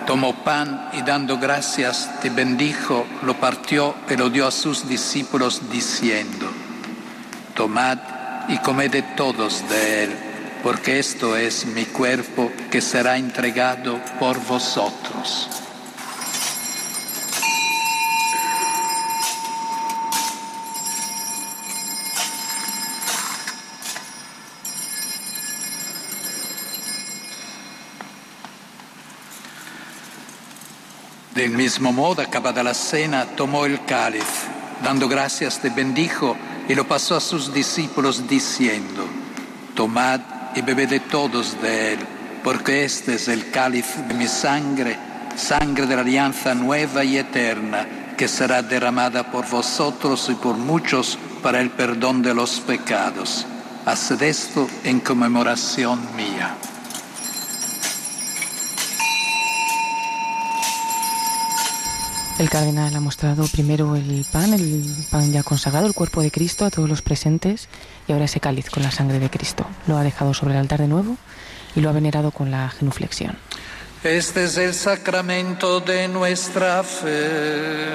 tomó pan y dando gracias te bendijo, lo partió y lo dio a sus discípulos diciendo, tomad y comed todos de él, porque esto es mi cuerpo que será entregado por vosotros. Del mismo modo, acabada la cena, tomó el cáliz, dando gracias, te bendijo y lo pasó a sus discípulos diciendo, tomad y bebed todos de él, porque este es el cáliz de mi sangre, sangre de la alianza nueva y eterna, que será derramada por vosotros y por muchos para el perdón de los pecados. Haced esto en conmemoración mía. El cardenal ha mostrado primero el pan, el pan ya consagrado, el cuerpo de Cristo a todos los presentes y ahora ese cáliz con la sangre de Cristo. Lo ha dejado sobre el altar de nuevo y lo ha venerado con la genuflexión. Este es el sacramento de nuestra fe.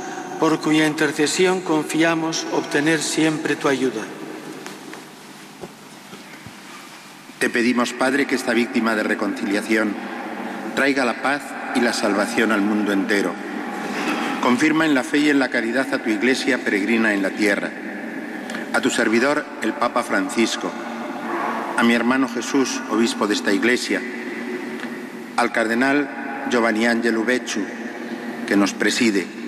por cuya intercesión confiamos obtener siempre tu ayuda. Te pedimos, Padre, que esta víctima de reconciliación traiga la paz y la salvación al mundo entero. Confirma en la fe y en la caridad a tu iglesia peregrina en la tierra, a tu servidor, el Papa Francisco, a mi hermano Jesús, obispo de esta iglesia, al cardenal Giovanni Angelo Becciu, que nos preside,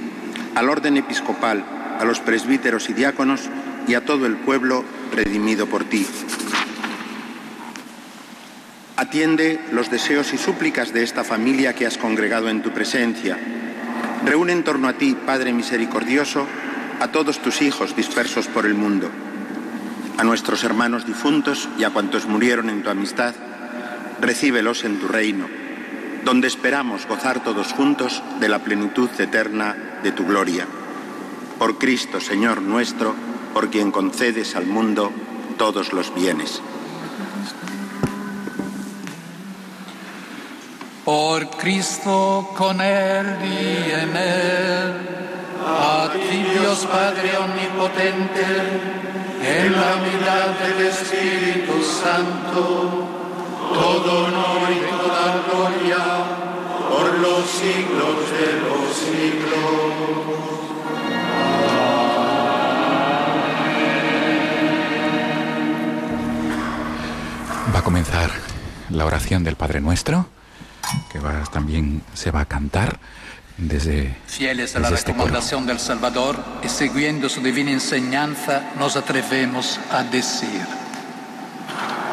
al orden episcopal, a los presbíteros y diáconos y a todo el pueblo redimido por ti. Atiende los deseos y súplicas de esta familia que has congregado en tu presencia. Reúne en torno a ti, Padre misericordioso, a todos tus hijos dispersos por el mundo, a nuestros hermanos difuntos y a cuantos murieron en tu amistad, recíbelos en tu reino, donde esperamos gozar todos juntos de la plenitud eterna de tu gloria. Por Cristo, Señor nuestro, por quien concedes al mundo todos los bienes. Por Cristo, con Él y en Él, a ti Dios Padre Omnipotente, en la unidad del Espíritu Santo, todo honor y toda gloria por los siglos de los siglos. Va a comenzar la oración del Padre Nuestro, que va, también se va a cantar desde, Fieles a la este coro. recomendación del Salvador y siguiendo su divina enseñanza, nos atrevemos a decir.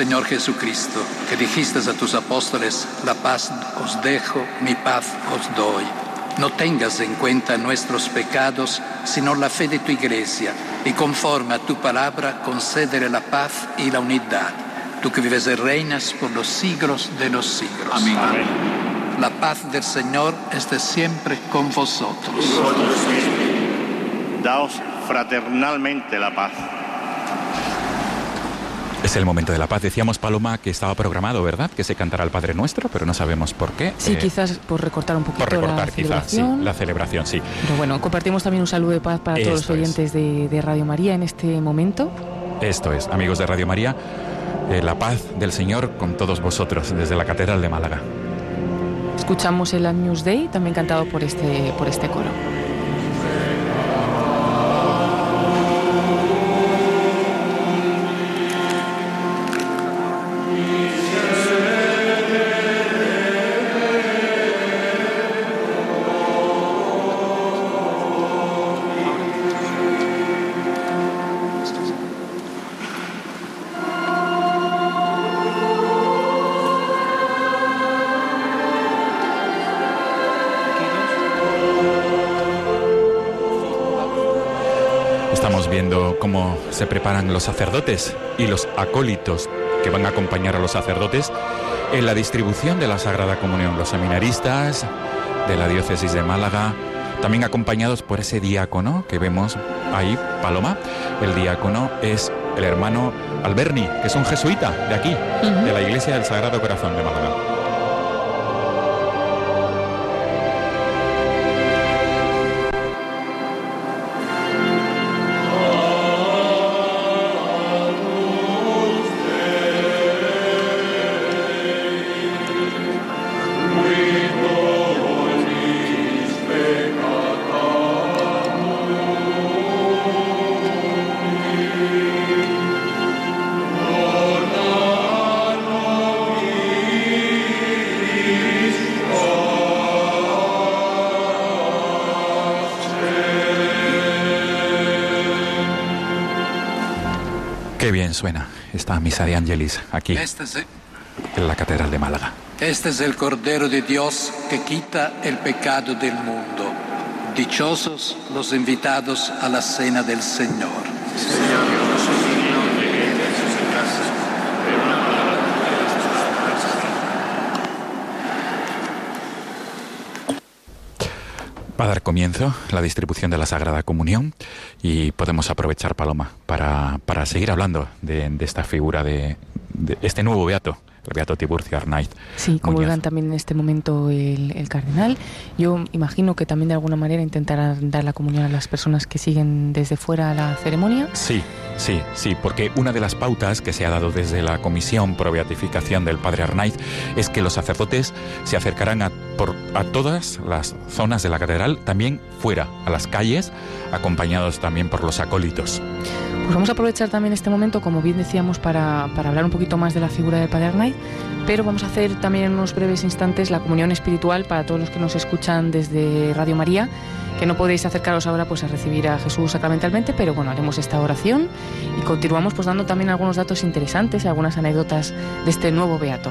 Señor Jesucristo, que dijiste a tus apóstoles, la paz os dejo, mi paz os doy. No tengas en cuenta nuestros pecados, sino la fe de tu iglesia, y conforme a tu palabra, concédele la paz y la unidad. Tú que vives y reinas por los siglos de los siglos. Amén. La paz del Señor esté siempre con vosotros. Daos fraternalmente la paz. Es el momento de la paz. Decíamos, Paloma, que estaba programado, ¿verdad? Que se cantara el Padre Nuestro, pero no sabemos por qué. Sí, Eh, quizás por recortar un poquito por recortar, la quizás, sí. celebración. La celebración, sí. Pero bueno, compartimos también un saludo de paz para todos los oyentes de, de Radio María en este momento. Esto es, amigos de Radio María, eh, la paz del Señor con todos vosotros desde la Catedral de Málaga. Escuchamos el Agnus Dei, también cantado por este, por este coro. Se preparan los sacerdotes y los acólitos que van a acompañar a los sacerdotes en la distribución de la Sagrada Comunión. Los seminaristas de la diócesis de Málaga también acompañados por ese diácono que vemos ahí, Paloma. El diácono es el hermano Alberni, que es un jesuita de aquí, de la Iglesia del Sagrado Corazón de Málaga. De Angelis aquí Este es, en la Catedral de Málaga. este es el Cordero de Dios que quita el pecado del mundo. Dichosos los invitados a la cena del Señor. Va a dar comienzo la distribución de la Sagrada Comunión y podemos aprovechar, Paloma, para, para seguir hablando de, de esta figura de, de este nuevo beato, el beato Tiburcio Arnaiz. Sí, comulgan también en este momento el, el cardenal. Yo imagino que también de alguna manera intentará dar la comunión a las personas que siguen desde fuera la ceremonia. Sí, sí, sí, porque una de las pautas que se ha dado desde la Comisión Pro Beatificación del Padre Arnaiz es que los sacerdotes se acercarán a, por, a todas las zonas de la catedral, también fuera, a las calles, acompañados también por los acólitos. Pues vamos a aprovechar también este momento, como bien decíamos, para, para hablar un poquito más de la figura del Padre Arnaiz, pero vamos a hacer también en unos breves instantes la comunión espiritual para todos los que nos escuchan desde Radio María, que no podéis acercaros ahora pues a recibir a Jesús sacramentalmente, pero bueno, haremos esta oración y continuamos pues dando también algunos datos interesantes algunas anécdotas de este nuevo beato.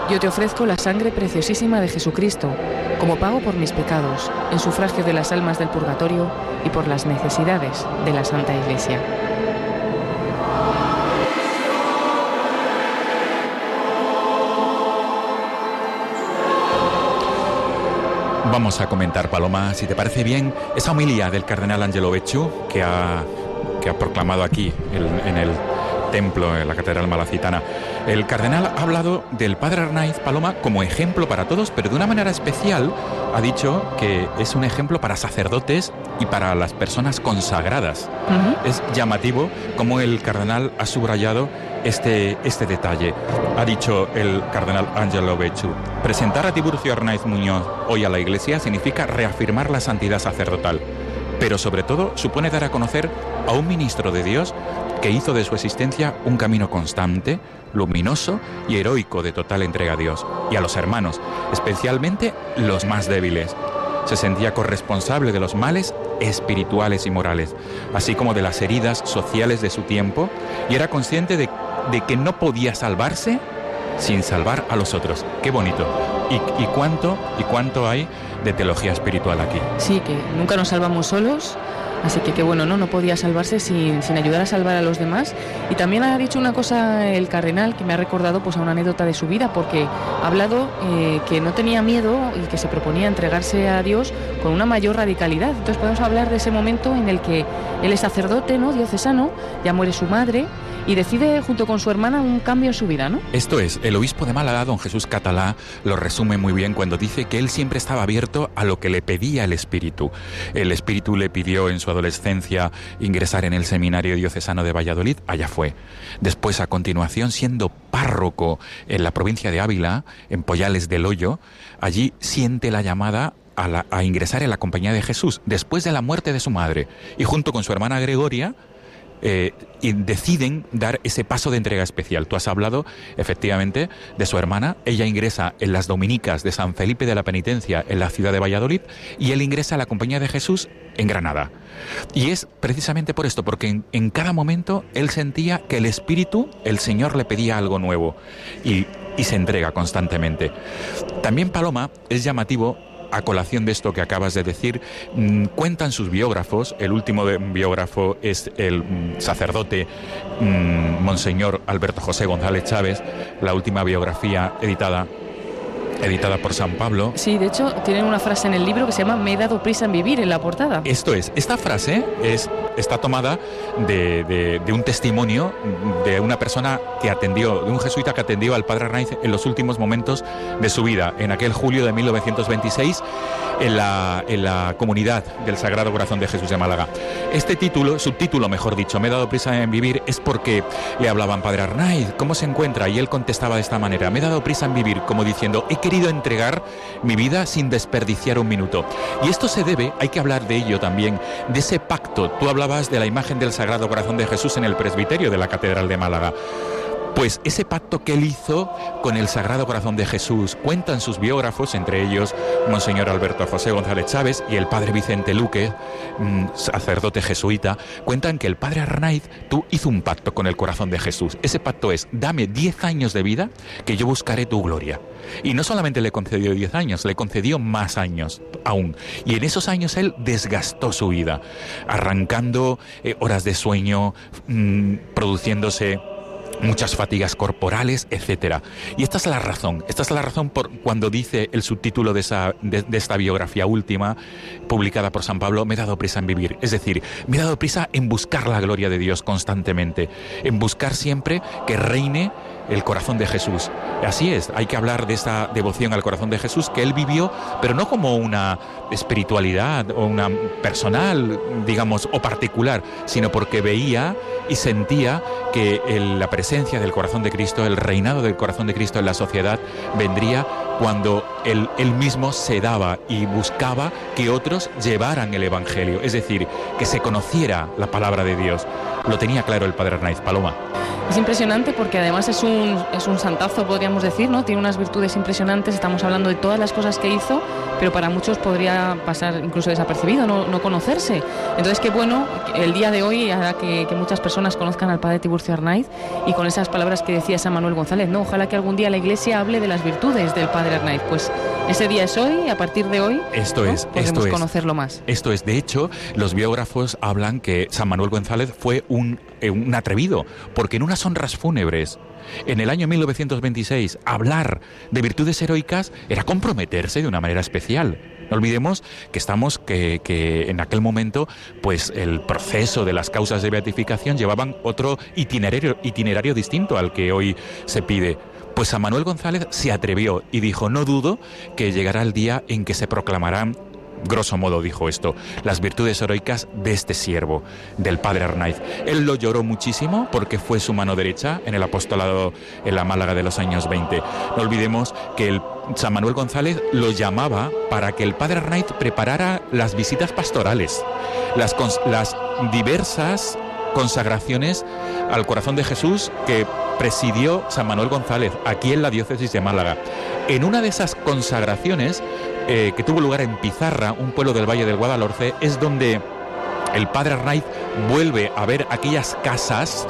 yo te ofrezco la sangre preciosísima de Jesucristo como pago por mis pecados, en sufragio de las almas del purgatorio y por las necesidades de la Santa Iglesia. Vamos a comentar, Paloma, si te parece bien, esa homilía del cardenal Angelo Becciu que ha, que ha proclamado aquí el- en el templo, en la Catedral Malacitana. El cardenal ha hablado del padre Arnaiz Paloma como ejemplo para todos, pero de una manera especial ha dicho que es un ejemplo para sacerdotes y para las personas consagradas. Es llamativo como el cardenal ha subrayado este, este detalle. Ha dicho el cardenal Angelo Becciu, presentar a Tiburcio Arnaiz Muñoz hoy a la Iglesia significa reafirmar la santidad sacerdotal, pero sobre todo supone dar a conocer a un ministro de Dios que hizo de su existencia un camino constante, luminoso y heroico de total entrega a Dios y a los hermanos, especialmente los más débiles. Se sentía corresponsable de los males espirituales y morales, así como de las heridas sociales de su tiempo, y era consciente de, que no podía salvarse sin salvar a los otros. Qué bonito. Y cuánto, y cuánto hay de teología espiritual aquí. Sí, que nunca nos salvamos solos, así que bueno, no, no podía salvarse sin, sin ayudar a salvar a los demás. Y también ha dicho una cosa el cardenal que me ha recordado pues a una anécdota de su vida, porque ha hablado eh, que no tenía miedo y que se proponía entregarse a Dios con una mayor radicalidad. Entonces podemos hablar de ese momento en el que él es sacerdote, ¿no? Diocesano, ya muere su madre y decide junto con su hermana un cambio en su vida, ¿no? Esto es, el obispo de Málaga, don Jesús Catalá, lo resume muy bien cuando dice que él siempre estaba abierto a lo que le pedía el Espíritu. El Espíritu le pidió en su adolescencia ingresar en el seminario diocesano de Valladolid, allá fue. Después, a continuación, siendo párroco en la provincia de Ávila, en Poyales del Hoyo, allí siente la llamada a, a ingresar en la compañía de Jesús después de la muerte de su madre y junto con su hermana Gregoria eh, y deciden dar ese paso de entrega especial. Tú has hablado, efectivamente, de su hermana. Ella ingresa en las dominicas de San Felipe de la Penitencia en la ciudad de Valladolid y él ingresa a la Compañía de Jesús en Granada. Y es precisamente por esto, porque en, cada momento él sentía que el Espíritu, el Señor le pedía algo nuevo y se entrega constantemente. También Paloma es llamativo a colación de esto que acabas de decir, mm, cuentan sus biógrafos, el último biógrafo es el mm, sacerdote mm, Monseñor Alberto José González Chávez, la última biografía editada editada por San Pablo. Sí, de hecho, tienen una frase en el libro que se llama Me he dado prisa en vivir en la portada. Esto es, esta frase es, está tomada de, de- de un testimonio de una persona que atendió, de un jesuita que atendió al padre Arnaiz en los últimos momentos de su vida, en aquel julio de 1926, en la, en la comunidad del Sagrado Corazón de Jesús de Málaga. Este título, subtítulo mejor dicho, Me he dado prisa en vivir, es porque le hablaban, padre Arnaiz, ¿cómo se encuentra? Y él contestaba de esta manera, me he dado prisa en vivir, como diciendo, he querido entregar mi vida sin desperdiciar un minuto. Y esto se debe, hay que hablar de ello también, de ese pacto. Tú hablabas de la imagen del Sagrado Corazón de Jesús en el presbiterio de la Catedral de Málaga. Pues ese pacto que él hizo con el Sagrado Corazón de Jesús, cuentan sus biógrafos, entre ellos Monseñor Alberto José González Chávez y el padre Vicente Luque, mm, sacerdote jesuita, cuentan que el padre Arnaiz tú hizo un pacto con el corazón de Jesús. Ese pacto es, dame 10 años de vida que yo buscaré tu gloria. Y no solamente le concedió 10 años, le concedió más años aún. Y en esos años él desgastó su vida, arrancando eh, horas de sueño, mm, produciéndose muchas fatigas corporales, etcétera. Y esta es la razón, esta es la razón por cuando dice el subtítulo de, esa, de, de esta biografía última, publicada por San Pablo, me he dado prisa en vivir. Es decir, me he dado prisa en buscar la gloria de Dios constantemente, en buscar siempre que reine el corazón de Jesús. Así es, hay que hablar de esta devoción al corazón de Jesús que él vivió, pero no como una espiritualidad o una personal, digamos, o particular, sino porque veía y sentía que el- la presencia del corazón de Cristo, el reinado del corazón de Cristo en la sociedad, vendría cuando él, él mismo se daba y buscaba que otros llevaran el Evangelio, es decir, que se conociera la palabra de Dios. Lo tenía claro el padre Arnaiz Paloma. Es impresionante porque además es un, es un santazo, podríamos decir, ¿no? Tiene unas virtudes impresionantes, estamos hablando de todas las cosas que hizo, pero para muchos podría pasar incluso desapercibido, no, no conocerse. Entonces, qué bueno, el día de hoy hará que, que muchas personas conozcan al padre Tiburcio Arnaiz y con esas palabras que decía San Manuel González, ¿no? Ojalá que algún día la iglesia hable de las virtudes del padre Arnaiz. Pues ese día es hoy, a partir de hoy Esto ¿no? es, podremos esto es. conocerlo más. Esto es, de hecho, los biógrafos hablan que San Manuel González fue un, eh, un atrevido, porque en unas honras fúnebres, en el año 1926, hablar de virtudes heroicas era comprometerse de una manera especial. No olvidemos que estamos, que, que en aquel momento, pues el proceso de las causas de beatificación llevaban otro itinerario, itinerario distinto al que hoy se pide. Pues San Manuel González se atrevió y dijo, no dudo que llegará el día en que se proclamarán grosso modo dijo esto, las virtudes heroicas de este siervo, del padre Arnaiz. Él lo lloró muchísimo porque fue su mano derecha en el apostolado en la Málaga de los años 20. No olvidemos que el San Manuel González lo llamaba para que el padre Arnaiz preparara las visitas pastorales, las, diversas consagraciones al corazón de Jesús que presidió San Manuel González aquí en la diócesis de Málaga. En una de esas consagraciones eh, que tuvo lugar en Pizarra, un pueblo del Valle del Guadalhorce, es donde el padre Arnaiz vuelve a ver aquellas casas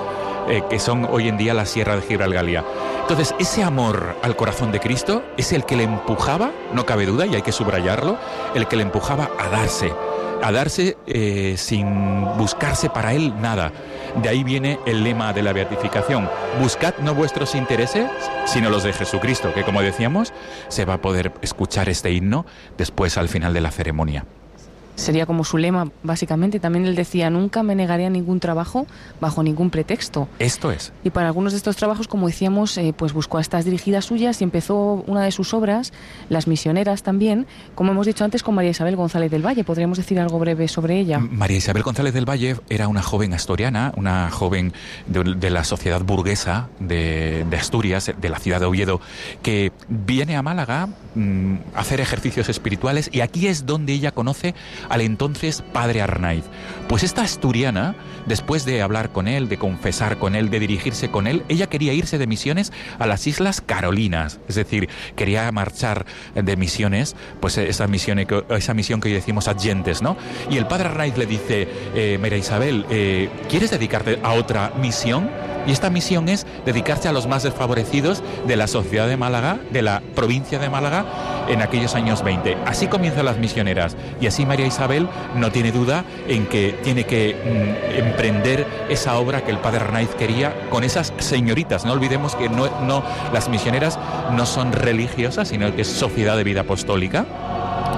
eh, que son hoy en día la Sierra de Gibralgalia. Entonces, ese amor al corazón de Cristo es el que le empujaba, no cabe duda, y hay que subrayarlo, el que le empujaba a darse, a darse eh, sin buscarse para él nada. De ahí viene el lema de la beatificación, buscad no vuestros intereses, sino los de Jesucristo, que como decíamos, se va a poder escuchar este himno después al final de la ceremonia. Sería como su lema, básicamente. También él decía, nunca me negaré a ningún trabajo bajo ningún pretexto. Esto es. Y para algunos de estos trabajos, como decíamos, eh, pues buscó a estas dirigidas suyas y empezó una de sus obras, Las Misioneras también, como hemos dicho antes, con María Isabel González del Valle. ¿Podríamos decir algo breve sobre ella? María Isabel González del Valle era una joven asturiana, una joven de, de la sociedad burguesa de, de Asturias, de la ciudad de Oviedo, que viene a Málaga mm, a hacer ejercicios espirituales y aquí es donde ella conoce al entonces padre Arnaiz. Pues esta asturiana, después de hablar con él, de confesar con él, de dirigirse con él, ella quería irse de misiones a las Islas Carolinas, es decir, quería marchar de misiones, pues esa misión, esa misión que hoy decimos adyentes, ¿no? Y el padre Arnaiz le dice, eh, María Isabel, eh, ¿quieres dedicarte a otra misión? Y esta misión es dedicarse a los más desfavorecidos de la sociedad de Málaga, de la provincia de Málaga, en aquellos años 20. Así comienzan las misioneras y así María Isabel no tiene duda en que tiene que mm, emprender esa obra que el padre Arnaiz quería con esas señoritas. No olvidemos que no, no, las misioneras no son religiosas, sino que es sociedad de vida apostólica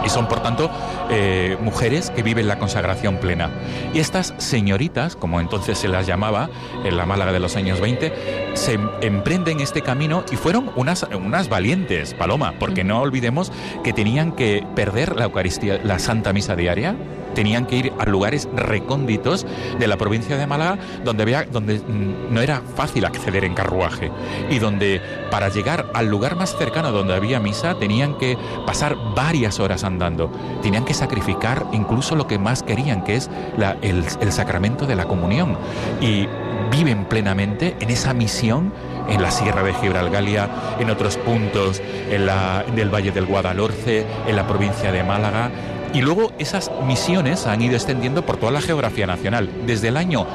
y son por tanto eh, mujeres que viven la consagración plena. Y estas señoritas, como entonces se las llamaba en la Málaga de los años 20, se emprenden este camino y fueron unas, unas valientes, Paloma, porque no olvidemos que tenían que perder la Eucaristía, la Santa Misa diaria, tenían que ir a lugares recónditos de la provincia de Málaga donde, había, donde mm, no era fácil acceder en carruaje y donde para llegar al lugar más cercano donde había misa tenían que pasar varias horas andando, tenían que sacrificar incluso lo que más querían, que es el, sacramento de la comunión. Y viven plenamente en esa misión en la Sierra de Gibralgalia, en otros puntos en, Valle del Guadalhorce, en la provincia de Málaga, y luego esas misiones han ido extendiendo por toda la geografía nacional. Desde el año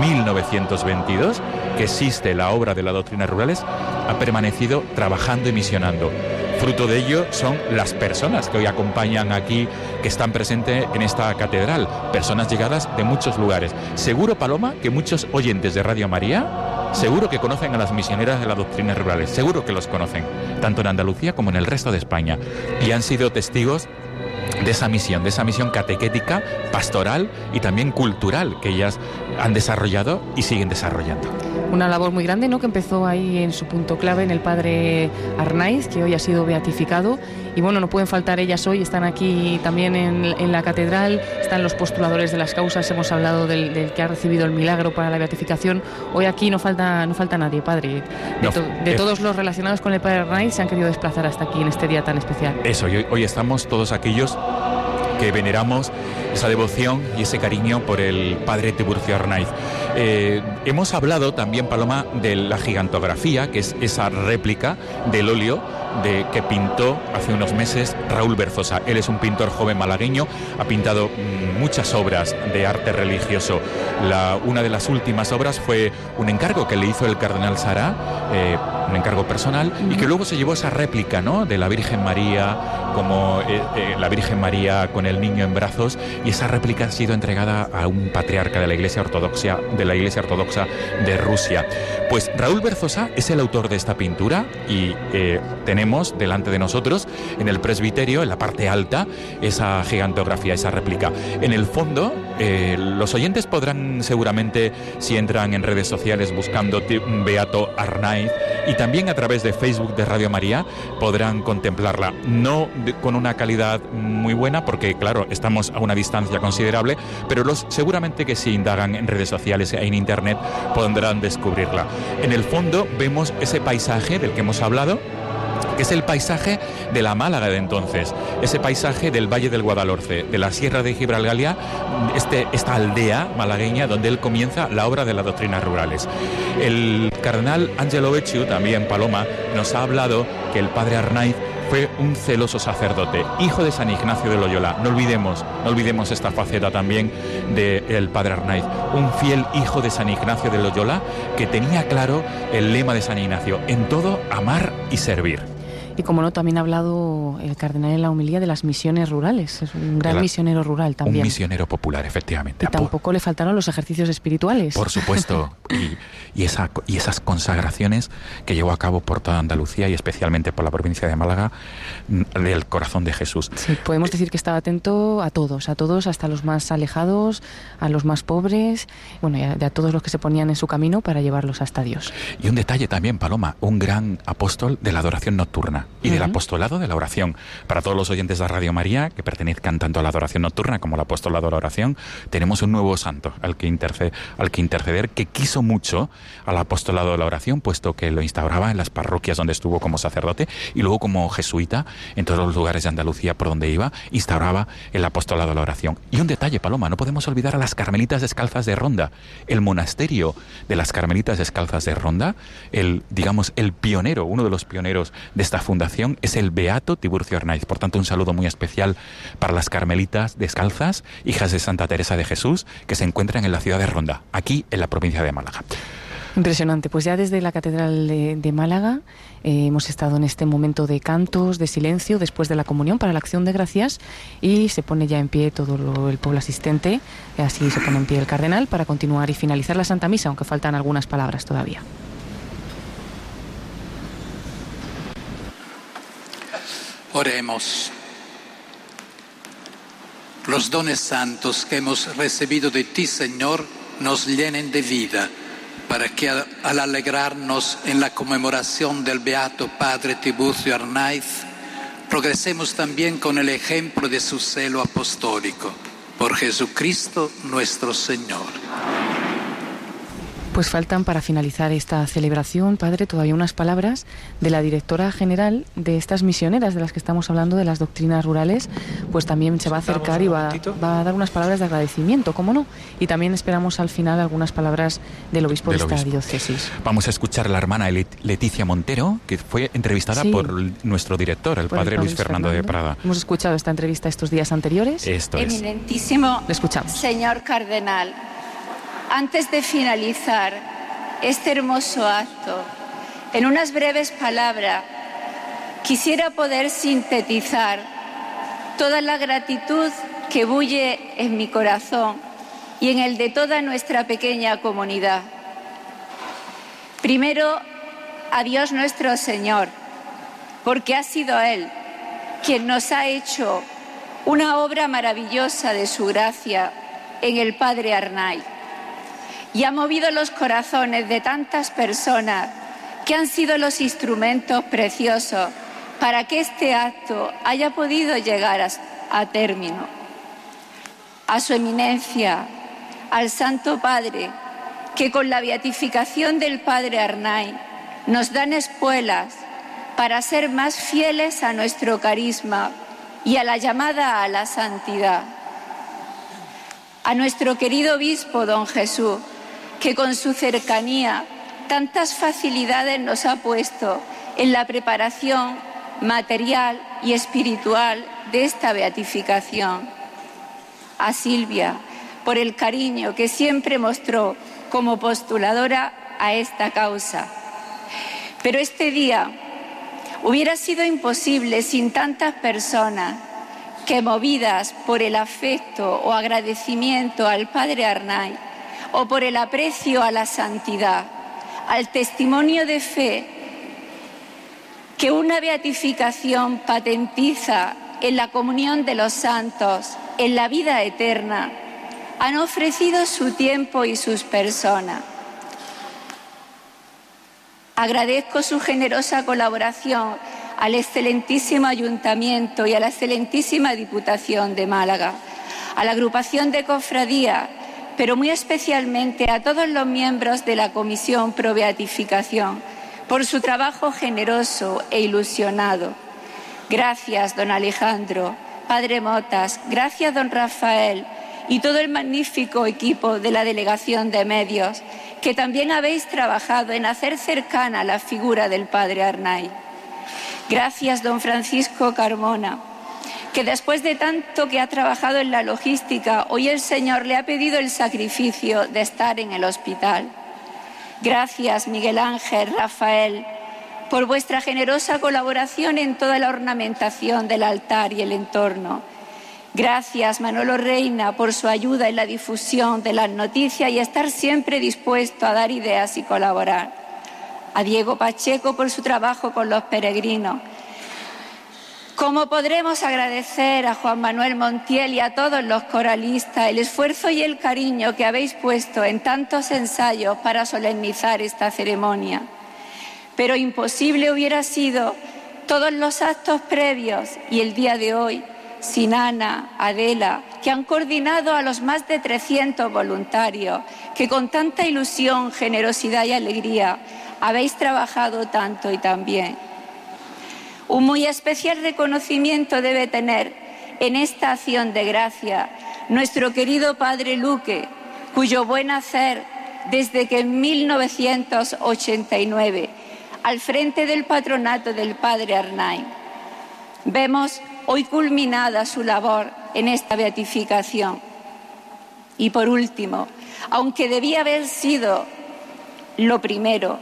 1922, que existe la obra de la doctrina rurales, ha permanecido trabajando y misionando. Fruto de ello son las personas que hoy acompañan aquí, que están presentes en esta catedral, personas llegadas de muchos lugares. Seguro, Paloma, que muchos oyentes de Radio María, seguro que conocen a las misioneras de las doctrinas rurales, seguro que los conocen, tanto en Andalucía como en el resto de España, y han sido testigos de esa misión, de esa misión catequética, pastoral y también cultural que ellas han desarrollado y siguen desarrollando. Una labor muy grande, ¿no? Que empezó ahí en su punto clave en el padre Arnaiz, que hoy ha sido beatificado. Y bueno, no pueden faltar ellas hoy, están aquí también en, la catedral, están los postuladores de las causas, hemos hablado del, que ha recibido el milagro para la beatificación. Hoy aquí no falta, no falta nadie, padre. De, todos los relacionados con el padre Arnaiz se han querido desplazar hasta aquí en este día tan especial. Eso, hoy, hoy estamos todos aquellos que veneramos esa devoción y ese cariño por el padre Tiburcio Arnaiz. Eh, hemos hablado también, Paloma, de la gigantografía, que es esa réplica del óleo de, que pintó hace unos meses Raúl Berzosa. Él es un pintor joven malagueño, ha pintado muchas obras de arte religioso. La, una de las últimas obras fue un encargo que le hizo el cardenal Sará, eh, un encargo personal, y que luego se llevó esa réplica ¿no? de la Virgen María, como eh, eh, la Virgen María con el niño en brazos, y esa réplica ha sido entregada a un patriarca de la Iglesia Ortodoxa, de la Iglesia Ortodoxa de Rusia. Pues Raúl Berzosa es el autor de esta pintura y tenemos delante de nosotros en el presbiterio, en la parte alta, esa gigantografía, esa réplica. En el fondo, los oyentes podrán seguramente, si entran en redes sociales buscando Beato Arnaiz, y también a través de Facebook de Radio María podrán contemplarla. No con una calidad muy buena, porque claro, estamos a una distancia considerable, pero los, seguramente que si indagan en redes sociales e en Internet podrán descubrirla. En el fondo vemos ese paisaje del que hemos hablado, que es el paisaje de la Málaga de entonces, ese paisaje del Valle del Guadalhorce, de la Sierra de Gibralgalia, este, esta aldea malagueña donde él comienza la obra de las doctrinas rurales. El cardenal Angelo Becciu, también Paloma, nos ha hablado que el padre Arnaiz fue un celoso sacerdote, hijo de San Ignacio de Loyola. No olvidemos, no olvidemos esta faceta también del padre Arnaiz, un fiel hijo de San Ignacio de Loyola que tenía claro el lema de San Ignacio, en todo amar y servir. Y como no, también ha hablado el cardenal en la humilía de las misiones rurales. Es un gran misionero rural también. Un misionero popular, efectivamente. Y tampoco le faltaron los ejercicios espirituales. Por supuesto. y, esa, y esas consagraciones que llevó a cabo por toda Andalucía y especialmente por la provincia de Málaga mm, del corazón de Jesús. Sí, podemos decir que estaba atento a todos, a todos, hasta los más alejados, a los más pobres, bueno, y a, a todos los que se ponían en su camino para llevarlos hasta Dios. Y un detalle también, Paloma, un gran apóstol de la adoración nocturna y del apostolado de la oración. Para todos los oyentes de Radio María que pertenezcan tanto a la adoración nocturna como al apostolado de la oración, tenemos un nuevo santo al que, interceder, al que interceder que quiso mucho al apostolado de la oración, puesto que lo instauraba en las parroquias donde estuvo como sacerdote y luego como jesuita en todos los lugares de Andalucía por donde iba, instauraba el apostolado de la oración. Y un detalle, Paloma, no podemos olvidar a las Carmelitas Descalzas de Ronda. El monasterio de las Carmelitas Descalzas de Ronda, el, digamos, el pionero, uno de los pioneros de esta fundación, es el Beato Tiburcio Arnaiz. Por tanto, un saludo muy especial para las Carmelitas Descalzas, hijas de Santa Teresa de Jesús, que se encuentran en la ciudad de Ronda, aquí en la provincia de Málaga. Impresionante. Pues ya desde la Catedral de, Málaga eh, hemos estado en este momento de cantos, de silencio, después de la comunión para la acción de gracias y se pone ya en pie todo el pueblo asistente. Así se pone en pie el cardenal para continuar y finalizar la Santa Misa, aunque faltan algunas palabras todavía. Oremos. Los dones santos que hemos recibido de ti, Señor, nos llenen de vida para que al alegrarnos en la conmemoración del Beato Padre Tiburcio Arnaiz, progresemos también con el ejemplo de su celo apostólico. Por Jesucristo nuestro Señor. Pues faltan para finalizar esta celebración, Padre, todavía unas palabras de la directora general de estas misioneras de las que estamos hablando, de las doctrinas rurales, pues también se va a acercar y va, a dar unas palabras de agradecimiento, ¿cómo no? Y también esperamos al final algunas palabras del obispo de esta diócesis. Vamos a escuchar a la hermana Leticia Montero, que fue entrevistada por nuestro director, el padre Luis Fernando, de Prada. Hemos escuchado esta entrevista estos días anteriores. Esto es. Eminentísimo escuchamos. señor cardenal antes de finalizar este hermoso acto, en unas breves palabras, quisiera poder sintetizar toda la gratitud que bulle en mi corazón y en el de toda nuestra pequeña comunidad. Primero, a Dios nuestro Señor, porque ha sido Él quien nos ha hecho una obra maravillosa de su gracia en el Padre Arnay y ha movido los corazones de tantas personas que han sido los instrumentos preciosos para que este acto haya podido llegar a, término. A su eminencia, al Santo Padre, que con la beatificación del Padre Arnay nos dan espuelas para ser más fieles a nuestro carisma y a la llamada a la santidad. A nuestro querido obispo, don Jesús, que con su cercanía tantas facilidades nos ha puesto en la preparación material y espiritual de esta beatificación. A Silvia, por el cariño que siempre mostró como postuladora a esta causa. Pero este día hubiera sido imposible sin tantas personas que movidas por el afecto o agradecimiento al Padre Arnay o por el aprecio a la santidad, al testimonio de fe que una beatificación patentiza en la comunión de los santos, en la vida eterna, han ofrecido su tiempo y sus personas. Agradezco su generosa colaboración al excelentísimo ayuntamiento y a la excelentísima Diputación de Málaga, a la agrupación de cofradía pero muy especialmente a todos los miembros de la Comisión Pro Beatificación por su trabajo generoso e ilusionado. Gracias, don Alejandro, Padre Motas, gracias, don Rafael y todo el magnífico equipo de la Delegación de Medios, que también habéis trabajado en hacer cercana la figura del Padre Arnay. Gracias, don Francisco Carmona que después de tanto que ha trabajado en la logística, hoy el Señor le ha pedido el sacrificio de estar en el hospital. Gracias, Miguel Ángel, Rafael, por vuestra generosa colaboración en toda la ornamentación del altar y el entorno. Gracias, Manolo Reina, por su ayuda en la difusión de las noticias y estar siempre dispuesto a dar ideas y colaborar. A Diego Pacheco por su trabajo con los peregrinos ¿Cómo podremos agradecer a Juan Manuel Montiel y a todos los coralistas el esfuerzo y el cariño que habéis puesto en tantos ensayos para solemnizar esta ceremonia? Pero imposible hubiera sido todos los actos previos y el día de hoy Sinana, Adela, que han coordinado a los más de 300 voluntarios que con tanta ilusión, generosidad y alegría habéis trabajado tanto y tan bien. Un muy especial reconocimiento debe tener en esta acción de gracia nuestro querido Padre Luque, cuyo buen hacer desde que en 1989, al frente del patronato del Padre Arnay, vemos hoy culminada su labor en esta beatificación. Y por último, aunque debía haber sido lo primero,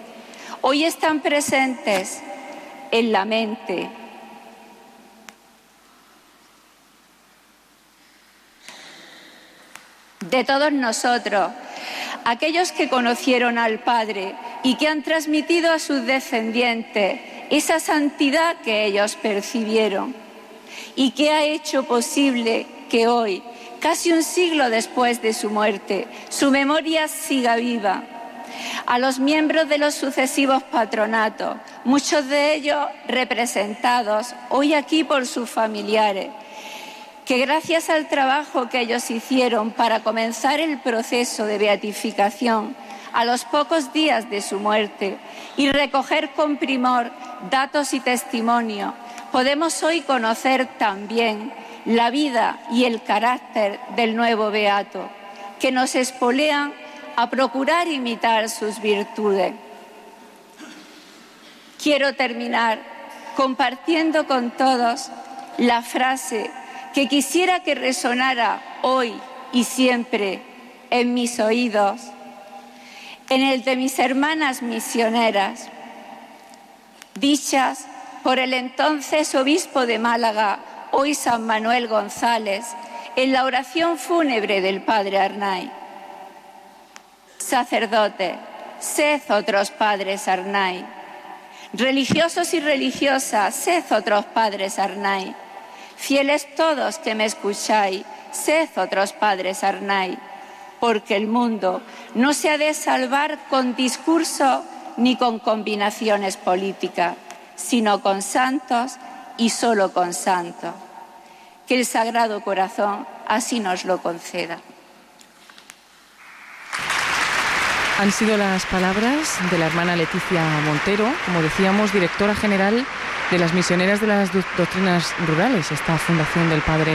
hoy están presentes en la mente. de todos nosotros, aquellos que conocieron al Padre y que han transmitido a sus descendientes esa santidad que ellos percibieron y que ha hecho posible que hoy, casi un siglo después de su muerte, su memoria siga viva a los miembros de los sucesivos patronatos, muchos de ellos representados hoy aquí por sus familiares, que gracias al trabajo que ellos hicieron para comenzar el proceso de beatificación a los pocos días de su muerte y recoger con primor datos y testimonio, podemos hoy conocer también la vida y el carácter del nuevo beato, que nos espolean a procurar imitar sus virtudes. Quiero terminar compartiendo con todos la frase que quisiera que resonara hoy y siempre en mis oídos, en el de mis hermanas misioneras, dichas por el entonces obispo de Málaga, hoy San Manuel González, en la oración fúnebre del Padre Arnay sacerdote, sed otros padres Arnay. Religiosos y religiosas, sed otros padres Arnay. Fieles todos que me escucháis, sed otros padres Arnay. Porque el mundo no se ha de salvar con discurso ni con combinaciones políticas, sino con santos y solo con santos. Que el Sagrado Corazón así nos lo conceda. Han sido las palabras de la hermana Leticia Montero, como decíamos, directora general de las misioneras de las doctrinas rurales, esta fundación del padre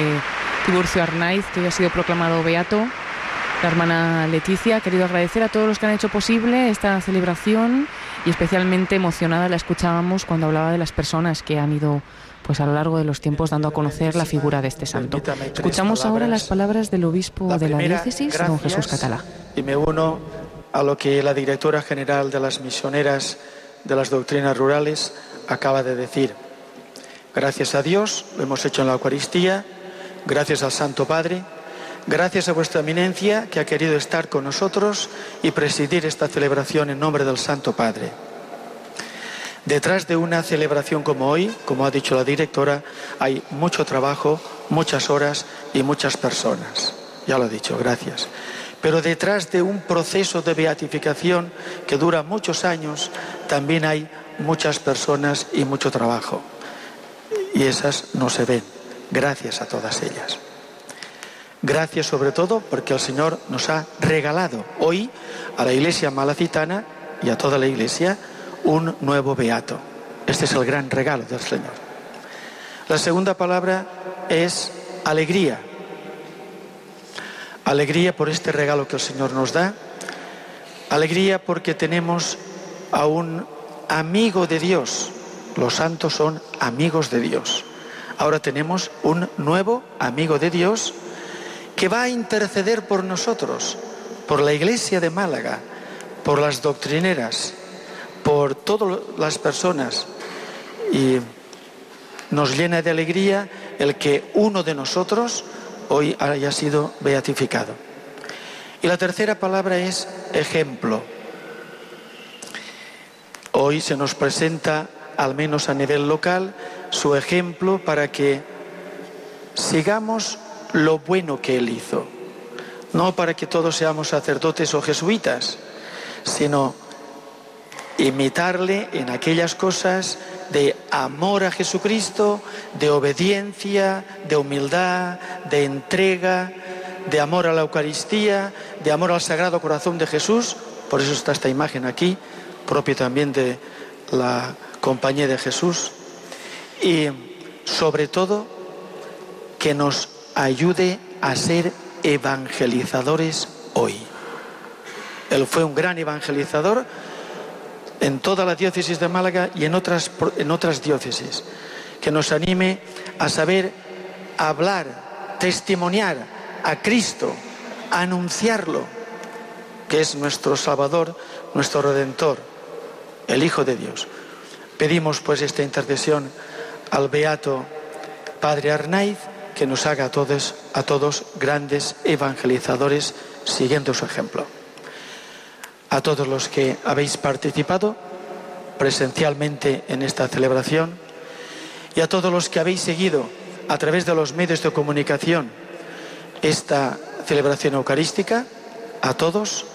Tiburcio Arnaiz, que ya ha sido proclamado beato. La hermana Leticia ha querido agradecer a todos los que han hecho posible esta celebración y especialmente emocionada la escuchábamos cuando hablaba de las personas que han ido pues a lo largo de los tiempos dando a conocer la figura de este santo. Escuchamos ahora las palabras del obispo de la diócesis, don Jesús Catalá. Y me uno a lo que la directora general de las misioneras de las doctrinas rurales acaba de decir. Gracias a Dios, lo hemos hecho en la Eucaristía, gracias al Santo Padre, gracias a vuestra eminencia que ha querido estar con nosotros y presidir esta celebración en nombre del Santo Padre. Detrás de una celebración como hoy, como ha dicho la directora, hay mucho trabajo, muchas horas y muchas personas. Ya lo ha dicho, gracias. Pero detrás de un proceso de beatificación que dura muchos años, también hay muchas personas y mucho trabajo. Y esas no se ven. Gracias a todas ellas. Gracias sobre todo porque el Señor nos ha regalado hoy a la iglesia malacitana y a toda la iglesia un nuevo beato. Este es el gran regalo del Señor. La segunda palabra es alegría. Alegría por este regalo que el Señor nos da. Alegría porque tenemos a un amigo de Dios. Los santos son amigos de Dios. Ahora tenemos un nuevo amigo de Dios que va a interceder por nosotros, por la iglesia de Málaga, por las doctrineras, por todas las personas. Y nos llena de alegría el que uno de nosotros hoy haya sido beatificado. Y la tercera palabra es ejemplo. Hoy se nos presenta, al menos a nivel local, su ejemplo para que sigamos lo bueno que él hizo. No para que todos seamos sacerdotes o jesuitas, sino imitarle en aquellas cosas de amor a Jesucristo, de obediencia, de humildad, de entrega, de amor a la Eucaristía, de amor al Sagrado Corazón de Jesús. Por eso está esta imagen aquí, propia también de la compañía de Jesús. Y sobre todo, que nos ayude a ser evangelizadores hoy. Él fue un gran evangelizador en toda la diócesis de Málaga y en otras, en otras diócesis, que nos anime a saber hablar, testimoniar a Cristo, anunciarlo, que es nuestro Salvador, nuestro Redentor, el Hijo de Dios. Pedimos pues esta intercesión al Beato Padre Arnaiz, que nos haga a todos, a todos grandes evangelizadores siguiendo su ejemplo a todos los que habéis participado presencialmente en esta celebración y a todos los que habéis seguido a través de los medios de comunicación esta celebración eucarística, a todos,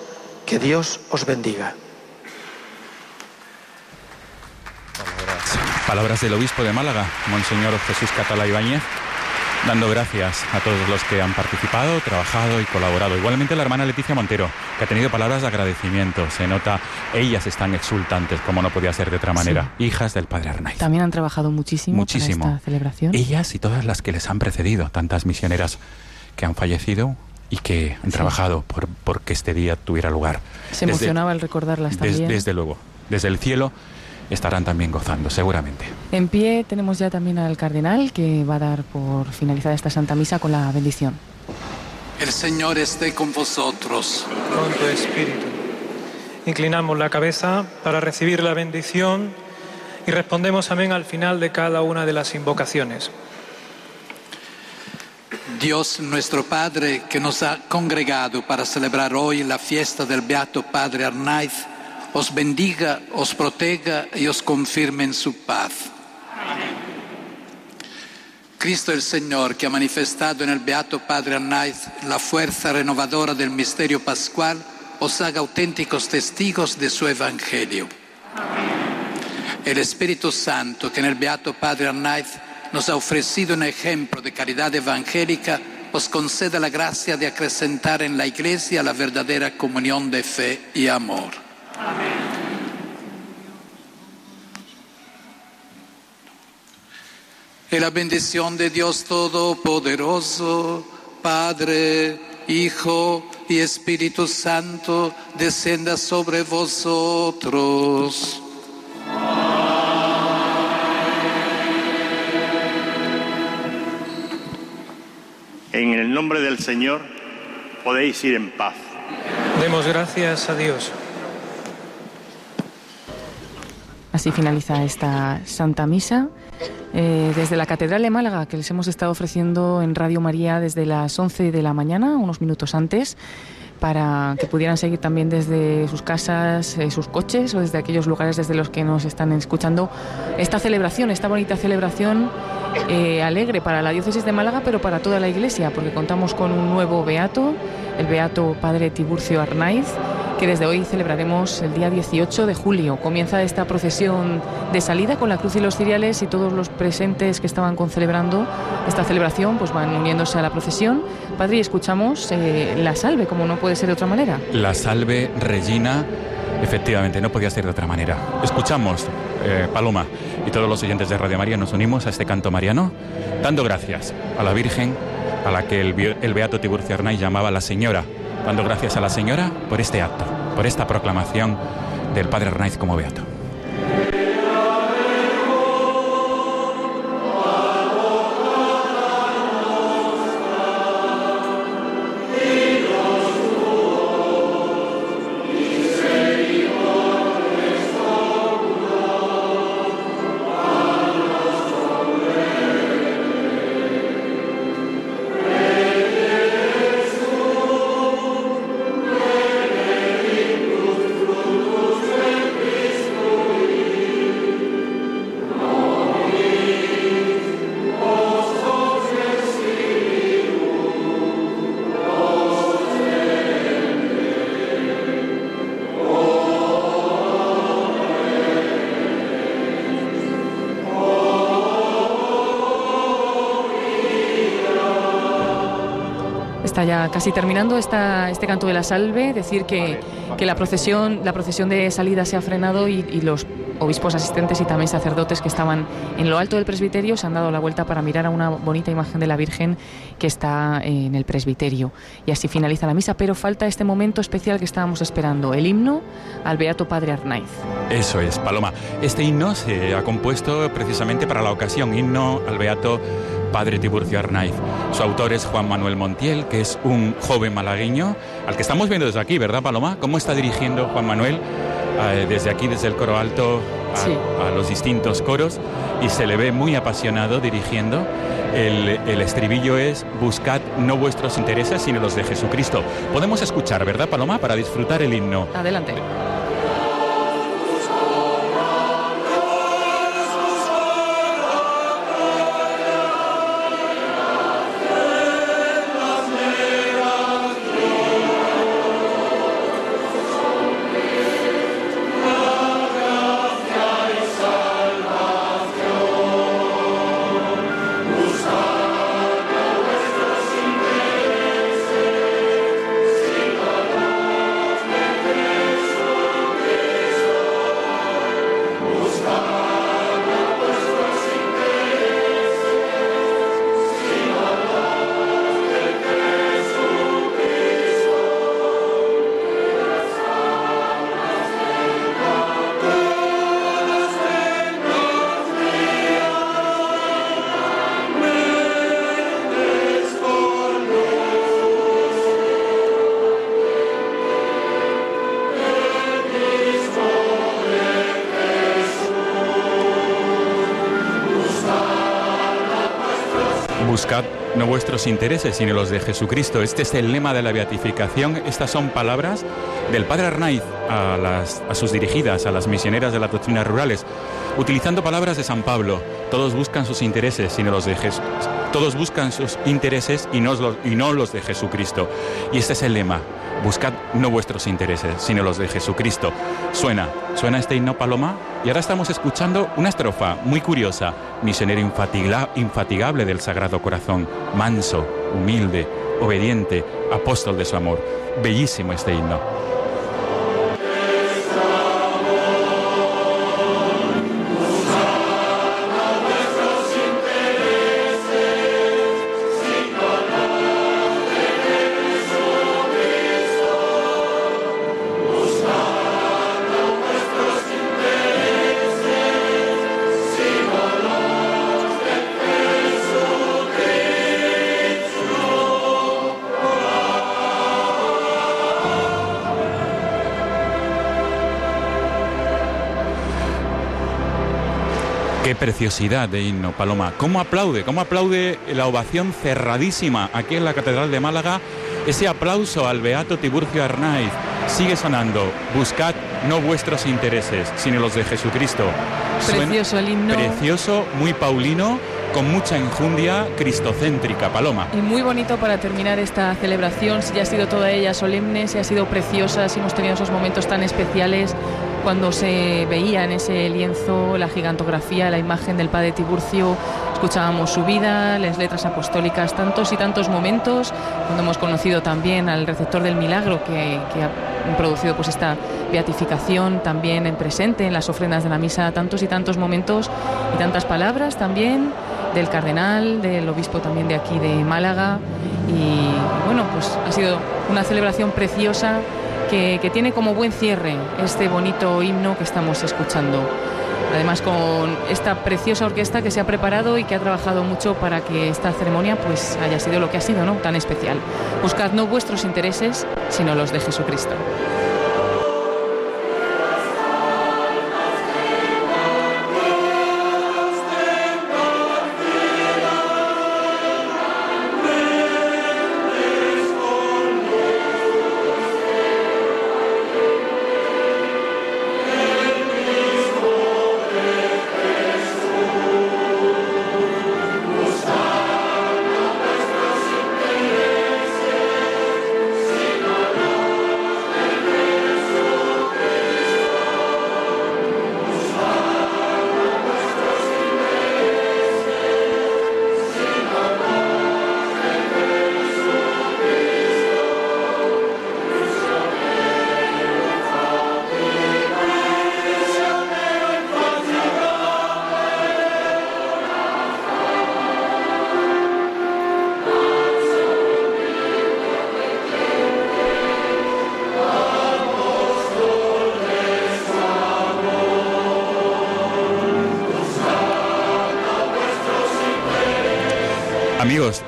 que Dios os bendiga. Palabras, del obispo de Málaga, Monseñor Jesús Catala Ibáñez dando gracias a todos los que han participado, trabajado y colaborado. Igualmente la hermana Leticia Montero, que ha tenido palabras de agradecimiento. Se nota, ellas están exultantes, como no podía ser de otra manera, hijas del Padre Arnaiz. También han trabajado muchísimo, muchísimo. esta celebración. Ellas y todas las que les han precedido, tantas misioneras que han fallecido y que han trabajado por, que este día tuviera lugar. Se emocionaba el recordarlas también. desde luego, desde el cielo estarán también gozando, seguramente. En pie tenemos ya también al cardenal que va a dar por finalizada esta Santa Misa con la bendición. El Señor esté con vosotros. Con tu espíritu. Inclinamos la cabeza para recibir la bendición y respondemos amén al final de cada una de las invocaciones. Dios nuestro Padre, que nos ha congregado para celebrar hoy la fiesta del Beato Padre Arnaiz, os bendiga, os proteja y os confirme en su paz. Cristo el Señor, que ha manifestado en el Beato Padre Arnaiz la fuerza renovadora del misterio pascual, os haga auténticos testigos de su Evangelio. El Espíritu Santo, que en el Beato Padre Arnaiz nos ha ofrecido un ejemplo de caridad evangélica, os conceda la gracia de acrecentar en la Iglesia la verdadera comunión de fe y amor. Y la bendición de Dios Todopoderoso, Padre, Hijo y Espíritu Santo, descienda sobre vosotros. En el nombre del Señor podéis ir en paz. Demos gracias a Dios. Así finaliza esta Santa Misa. Eh, desde la Catedral de Málaga, que les hemos estado ofreciendo en Radio María desde las 11 de la mañana, unos minutos antes, para que pudieran seguir también desde sus casas, eh, sus coches o desde aquellos lugares desde los que nos están escuchando esta celebración, esta bonita celebración eh, alegre para la diócesis de Málaga, pero para toda la Iglesia, porque contamos con un nuevo beato, el beato Padre Tiburcio Arnaiz desde hoy celebraremos el día 18 de julio. Comienza esta procesión de salida con la cruz y los ciriales y todos los presentes que estaban concelebrando esta celebración pues van uniéndose a la procesión. Padre, escuchamos eh, la salve, como no puede ser de otra manera. La salve Regina, efectivamente, no podía ser de otra manera. Escuchamos, eh, Paloma, y todos los oyentes de Radio María nos unimos a este canto mariano, dando gracias a la Virgen, a la que el, el Beato Tiburcio Arnay llamaba la Señora dando gracias a la Señora por este acto, por esta proclamación del Padre Arnaiz como beato. Casi terminando esta, este canto de la salve, decir que, que la procesión, la procesión de salida se ha frenado y, y los obispos asistentes y también sacerdotes que estaban en lo alto del presbiterio se han dado la vuelta para mirar a una bonita imagen de la Virgen que está en el presbiterio. Y así finaliza la misa, pero falta este momento especial que estábamos esperando, el himno al Beato Padre Arnaiz. Eso es, Paloma. Este himno se ha compuesto precisamente para la ocasión, himno al Beato Padre Tiburcio Arnaiz. Su autor es Juan Manuel Montiel, que es un joven malagueño, al que estamos viendo desde aquí, ¿verdad, Paloma? ¿Cómo está dirigiendo Juan Manuel eh, desde aquí, desde el coro alto, a, Sí. a los distintos coros? Y se le ve muy apasionado dirigiendo. El, el estribillo es, buscad no vuestros intereses, sino los de Jesucristo. Podemos escuchar, ¿verdad, Paloma? Para disfrutar el himno. Adelante. No vuestros intereses, sino los de Jesucristo. Este es el lema de la beatificación. Estas son palabras del Padre Arnaiz a, las, a sus dirigidas, a las misioneras de las doctrinas rurales, utilizando palabras de San Pablo. Todos buscan sus intereses, sino los de. Todos buscan sus intereses y no, los, y no los de Jesucristo. Y este es el lema. Buscad no vuestros intereses, sino los de Jesucristo. Suena, suena este himno Paloma. Y ahora estamos escuchando una estrofa muy curiosa. Misionero infatigable del Sagrado Corazón, manso, humilde, obediente, apóstol de su amor. Bellísimo este himno. Preciosidad de himno, Paloma. ¿Cómo aplaude? ¿Cómo aplaude la ovación cerradísima aquí en la Catedral de Málaga? Ese aplauso al Beato Tiburcio Arnaiz sigue sonando. Buscad no vuestros intereses, sino los de Jesucristo. Suena- Precioso el himno. Precioso, muy paulino, con mucha enjundia cristocéntrica, Paloma. Y muy bonito para terminar esta celebración, si ya ha sido toda ella solemne, si ha sido preciosa, si hemos tenido esos momentos tan especiales cuando se veía en ese lienzo la gigantografía, la imagen del Padre Tiburcio, escuchábamos su vida, las letras apostólicas, tantos y tantos momentos, cuando hemos conocido también al receptor del milagro que, ha producido pues esta beatificación también en presente en las ofrendas de la misa, tantos y tantos momentos y tantas palabras también del cardenal, del obispo también de aquí de Málaga. Y bueno, pues ha sido una celebración preciosa que, tiene como buen cierre este bonito himno que estamos escuchando. Además con esta preciosa orquesta que se ha preparado y que ha trabajado mucho para que esta ceremonia pues haya sido lo que ha sido, ¿no? Tan especial. Buscad no vuestros intereses, sino los de Jesucristo.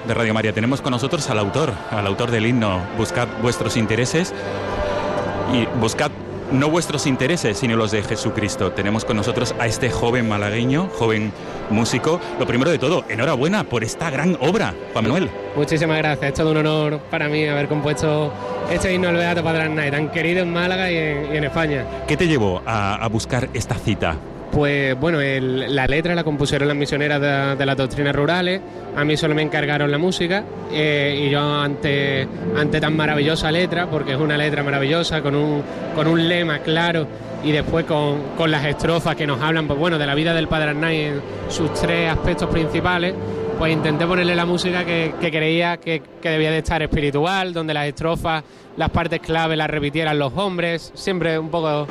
De Radio María, tenemos con nosotros al autor, al autor del himno Buscad vuestros intereses y buscad no vuestros intereses, sino los de Jesucristo. Tenemos con nosotros a este joven malagueño, joven músico. Lo primero de todo, enhorabuena por esta gran obra, Juan Manuel. Muchísimas gracias, es todo un honor para mí haber compuesto este himno al Beato Padre Arnaiz, tan querido en Málaga y en, y en España. ¿Qué te llevó a, a buscar esta cita? Pues bueno, el- la letra la compusieron las misioneras de, de las doctrinas rurales, a mí solo me encargaron la música eh, y yo ante, ante tan maravillosa letra, porque es una letra maravillosa, con un, con un lema claro y después con, con las estrofas que nos hablan pues bueno, de la vida del Padre Arnaiz en sus tres aspectos principales, pues intenté ponerle la música que, que creía que, que debía de estar espiritual, donde las estrofas, las partes clave las repitieran los hombres, siempre un poco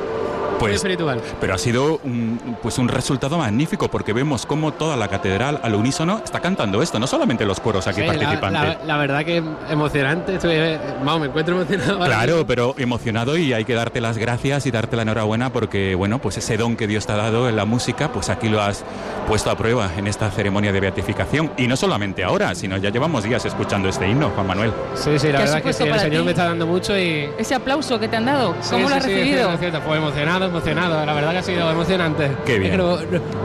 Pues, espiritual. pero ha sido un, pues un resultado magnífico porque vemos cómo toda la catedral al unísono está cantando esto, no solamente los coros aquí Sí, participantes. La, la verdad que emocionante, estoy, vamos, me encuentro emocionado. Claro, pero emocionado y hay que darte las gracias y darte la enhorabuena porque, bueno, pues ese don que Dios te ha dado en la música, pues aquí lo has puesto a prueba en esta ceremonia de beatificación. Y no solamente ahora, sino ya llevamos días escuchando este himno, Juan Manuel. Sí, sí, la ¿Qué ha verdad que sí, el Señor ti? me está dando mucho y... Ese aplauso que te han dado, ¿cómo Sí, lo sí, has sí, es recibido? cierto, es cierto. Pues emocionado, emocionado, la verdad que ha sido emocionante. Qué bien. No-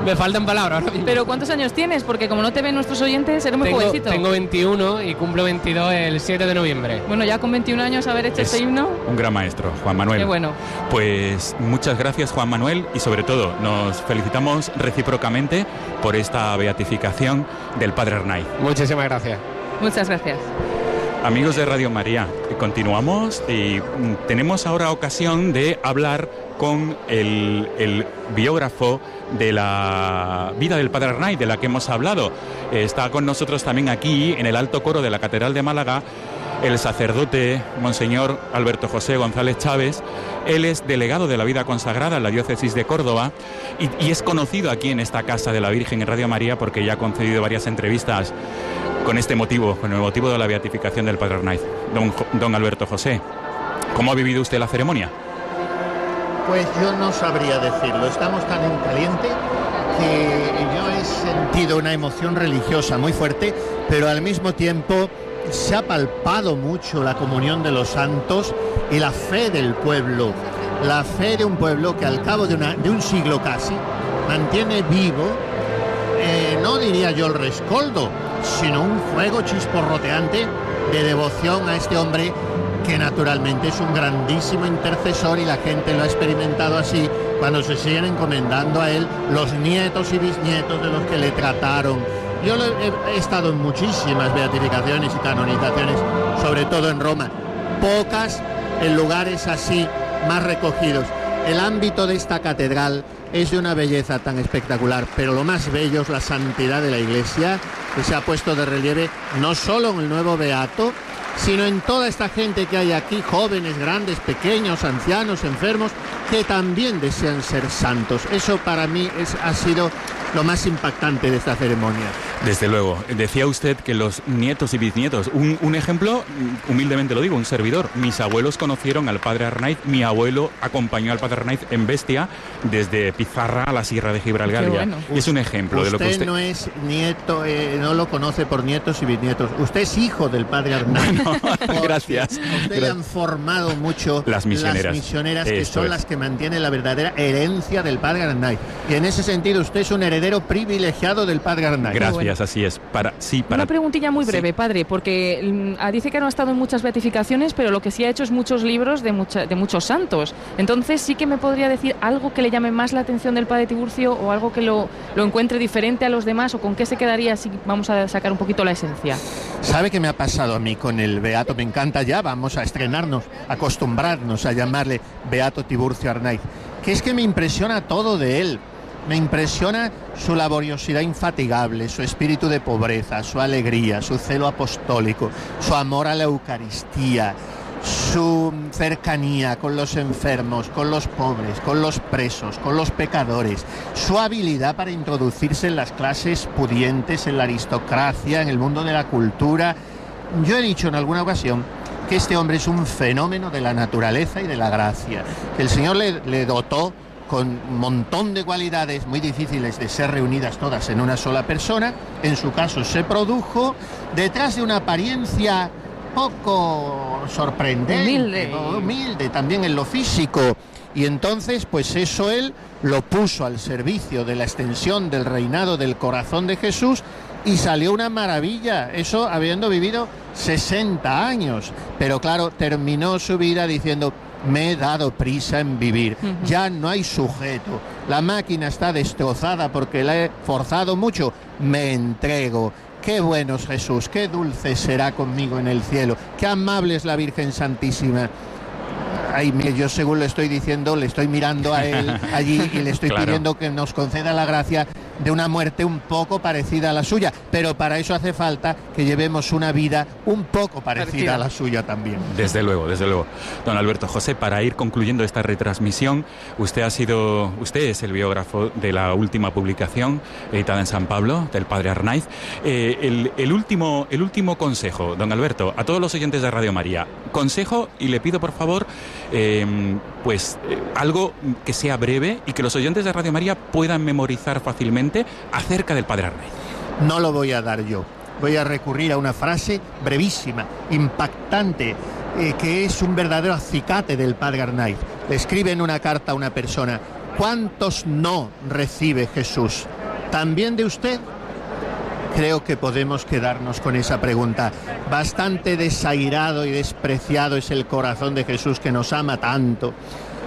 me faltan palabras. Pero ¿cuántos años tienes? Porque como no te ven nuestros oyentes, eres muy tengo, jovencito. tengo 21 y cumplo 22 el 7 de noviembre. Bueno, ya con 21 años haber hecho Es este himno, un gran maestro, Juan Manuel. qué bueno. Pues muchas gracias Juan Manuel y sobre todo nos felicitamos recíprocamente por esta beatificación del Padre Arnaiz. Muchísimas gracias. Muchas gracias. Amigos de Radio María, continuamos y mm, tenemos ahora ocasión de hablar con el, biógrafo de la vida del Padre Arnaiz, de la que hemos hablado. Está con nosotros también aquí, en el alto coro de la Catedral de Málaga, el sacerdote Monseñor Alberto José González Chávez. Él es delegado de la vida consagrada en la diócesis de Córdoba y, es conocido aquí en esta Casa de la Virgen en Radio María porque ya ha concedido varias entrevistas con este motivo, con el motivo de la beatificación del Padre Arnaiz. Don Alberto José, ¿cómo ha vivido usted la ceremonia? Pues yo no sabría decirlo. Estamos tan en caliente que yo he sentido una emoción religiosa muy fuerte, pero al mismo tiempo se ha palpado mucho la comunión de los santos y la fe del pueblo. La fe de un pueblo que al cabo de, un siglo casi mantiene vivo, eh, no diría yo el rescoldo, sino un fuego chisporroteante de devoción a este hombre que naturalmente es un grandísimo intercesor y la gente lo ha experimentado así cuando se siguen encomendando a él los nietos y bisnietos de los que le trataron. Yo he estado en muchísimas beatificaciones y canonizaciones, sobre todo en Roma, pocas en lugares así más recogidos. El ámbito de esta catedral es de una belleza tan espectacular, pero lo más bello es la santidad de la iglesia, que se ha puesto de relieve no solo en el nuevo beato, sino en toda esta gente que hay aquí, jóvenes, grandes, pequeños, ancianos, enfermos, que también desean ser santos. Eso para mí es, ha sido lo más impactante de esta ceremonia. Desde luego, decía usted que los nietos y bisnietos, un, un ejemplo, humildemente lo digo, un servidor. Mis abuelos conocieron al padre Arnaiz, mi abuelo acompañó al padre Arnaiz en Bestia desde Pizarra a la Sierra de Gibraltar. Bueno. Es un ejemplo de lo que Usted usted... no es nieto, eh, no lo conoce por nietos y bisnietos. Usted es hijo del padre Arnaiz. Gracias. A usted le han formado mucho Las misioneras. misioneras, que Esto son es. las que mantienen la verdadera herencia del padre Arnaiz. Y en ese sentido usted es un heredero privilegiado del padre Arnaiz. Gracias, así es. Para, sí, para... Una preguntilla muy breve, padre, porque mm, ah, dice que no ha estado en muchas beatificaciones, pero lo que sí ha hecho es muchos libros de, mucha- de muchos santos. Entonces, sí que me podría decir algo que le llame más la atención del padre Tiburcio o algo que lo, lo encuentre diferente a los demás o con qué se quedaría si vamos a sacar un poquito la esencia. ¿Sabe qué me ha pasado a mí con el Beato? Me encanta ya, vamos a estrenarnos, acostumbrarnos a llamarle Beato Tiburcio Arnaiz. Que es que me impresiona todo de él. Me impresiona su laboriosidad infatigable, su espíritu de pobreza, su alegría, su celo apostólico, su amor a la Eucaristía, su cercanía con los enfermos, con los pobres, con los presos, con los pecadores, su habilidad para introducirse en las clases pudientes, en la aristocracia, en el mundo de la cultura. Yo he dicho en alguna ocasión que este hombre es un fenómeno de la naturaleza y de la gracia, que el Señor le, le dotó con un montón de cualidades muy difíciles de ser reunidas todas en una sola persona. En su caso se produjo detrás de una apariencia poco sorprendente, Humilde. humilde también en lo físico. Y entonces, pues eso él lo puso al servicio de la extensión del reinado del corazón de Jesús y salió una maravilla. Eso habiendo vivido 60 años. Pero claro, terminó su vida diciendo, me he dado prisa en vivir. Ya no hay sujeto. La máquina está destrozada porque la he forzado mucho. Me entrego. Qué bueno es Jesús, qué dulce será conmigo en el cielo, qué amable es la Virgen Santísima. Ay, mire, yo según le estoy diciendo, le estoy mirando a él allí y le estoy Claro. pidiendo que nos conceda la gracia de una muerte un poco parecida a la suya. Pero para eso hace falta que llevemos una vida un poco parecida a la suya también. Desde luego, desde luego. Don Alberto José, para ir concluyendo esta retransmisión, usted ha sido, usted es el biógrafo de la última publicación editada en San Pablo, del padre Arnaiz. Eh, el, el último, el último consejo, don Alberto, a todos los oyentes de Radio María, consejo y le pido por favor, eh, pues eh, algo que sea breve y que los oyentes de Radio María puedan memorizar fácilmente acerca del padre Arnaiz. No lo voy a dar yo. Voy a recurrir a una frase brevísima, impactante, eh, que es un verdadero acicate del padre Arnaiz. Le escribe en una carta a una persona, ¿cuántos no recibe Jesús? ¿También de usted? Creo que podemos quedarnos con esa pregunta. Bastante desairado y despreciado es el corazón de Jesús que nos ama tanto.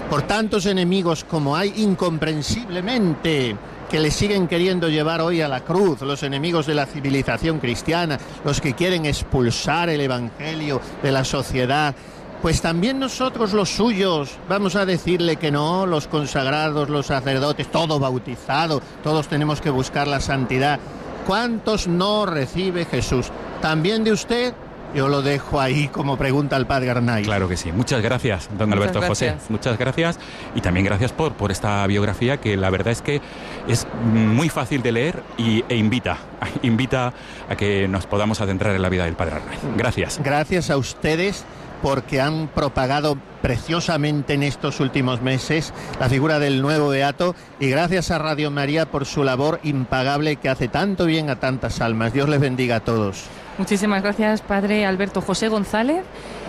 Por tantos enemigos como hay incomprensiblemente que le siguen queriendo llevar hoy a la cruz, los enemigos de la civilización cristiana, los que quieren expulsar el Evangelio de la sociedad, pues también nosotros los suyos, vamos a decirle que no, los consagrados, los sacerdotes, todo bautizado, todos tenemos que buscar la santidad. ¿Cuántos no recibe Jesús? ¿También de usted? Yo lo dejo ahí como pregunta al padre Arnaiz. Claro que sí. Muchas gracias, don Muchas Alberto José. Muchas gracias. Y también gracias por, por esta biografía que la verdad es que es muy fácil de leer y, e invita, invita a que nos podamos adentrar en la vida del Padre Arnaiz. Gracias. Gracias a ustedes porque han propagado preciosamente en estos últimos meses la figura del nuevo Beato y gracias a Radio María por su labor impagable que hace tanto bien a tantas almas. Dios les bendiga a todos. Muchísimas gracias, padre Alberto José González.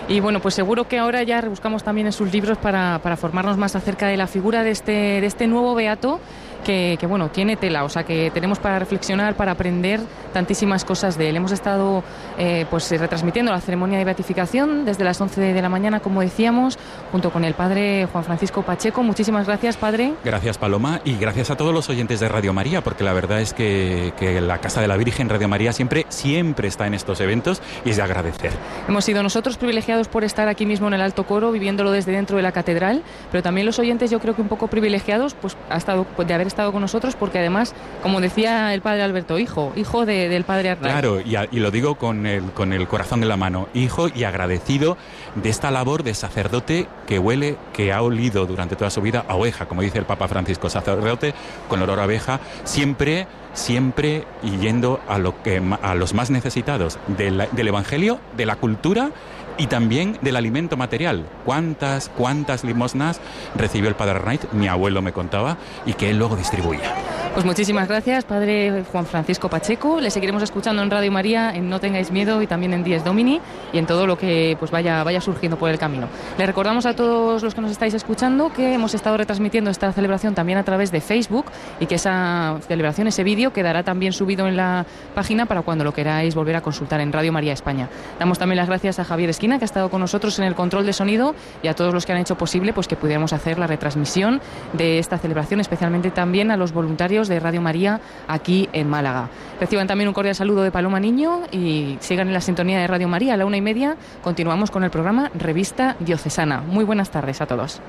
Y bueno, pues seguro que ahora ya rebuscamos también en sus libros para, para formarnos más acerca de la figura de este, de este nuevo beato que, que, bueno, tiene tela, o sea que tenemos para reflexionar, para aprender tantísimas cosas de él. Hemos estado eh, pues retransmitiendo la ceremonia de beatificación desde las 11 de la mañana, como decíamos, junto con el padre Juan Francisco Pacheco. Muchísimas gracias, padre. Gracias, Paloma, y gracias a todos los oyentes de Radio María, porque la verdad es que, que la Casa de la Virgen Radio María siempre, siempre está en estos eventos y es de agradecer. Hemos sido nosotros privilegiados por estar aquí mismo en el Alto Coro, viviéndolo desde dentro de la catedral, pero también los oyentes yo creo que un poco privilegiados pues, ha estado, pues, de haber estado con nosotros, porque además, como decía el padre Alberto, hijo, hijo de- del padre Arnaiz. Claro, y, lo digo con el, con el corazón en la mano, hijo y agradecido de esta labor de sacerdote que huele, que ha olido durante toda su vida a oveja, como dice el Papa Francisco, sacerdote con olor a oveja, siempre, siempre yendo a, lo que, a los más necesitados del Evangelio, de la cultura y también del alimento material. ¿Cuántas, cuántas limosnas recibió el Padre Arnaiz? Mi abuelo me contaba y que él luego distribuía. Pues muchísimas gracias, padre Juan Francisco Pacheco. Le seguiremos escuchando en Radio María, en No Tengáis Miedo y también en Dies Domini y en todo lo que pues vaya, vaya surgiendo por el camino. Le recordamos a todos los que nos estáis escuchando que hemos estado retransmitiendo esta celebración también a través de Facebook y que esa celebración, ese vídeo, quedará también subido en la página para cuando lo queráis volver a consultar en Radio María España. Damos también las gracias a Javier Que ha estado con nosotros en el control de sonido, y a todos los que han hecho posible pues, que pudiéramos hacer la retransmisión de esta celebración, especialmente también a los voluntarios de Radio María aquí en Málaga. Reciban también un cordial saludo de Paloma Niño y sigan en la sintonía de Radio María a la una y media. Continuamos con el programa Revista Diocesana. Muy buenas tardes a todos.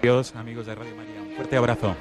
Adiós, amigos de Radio María. Un fuerte abrazo.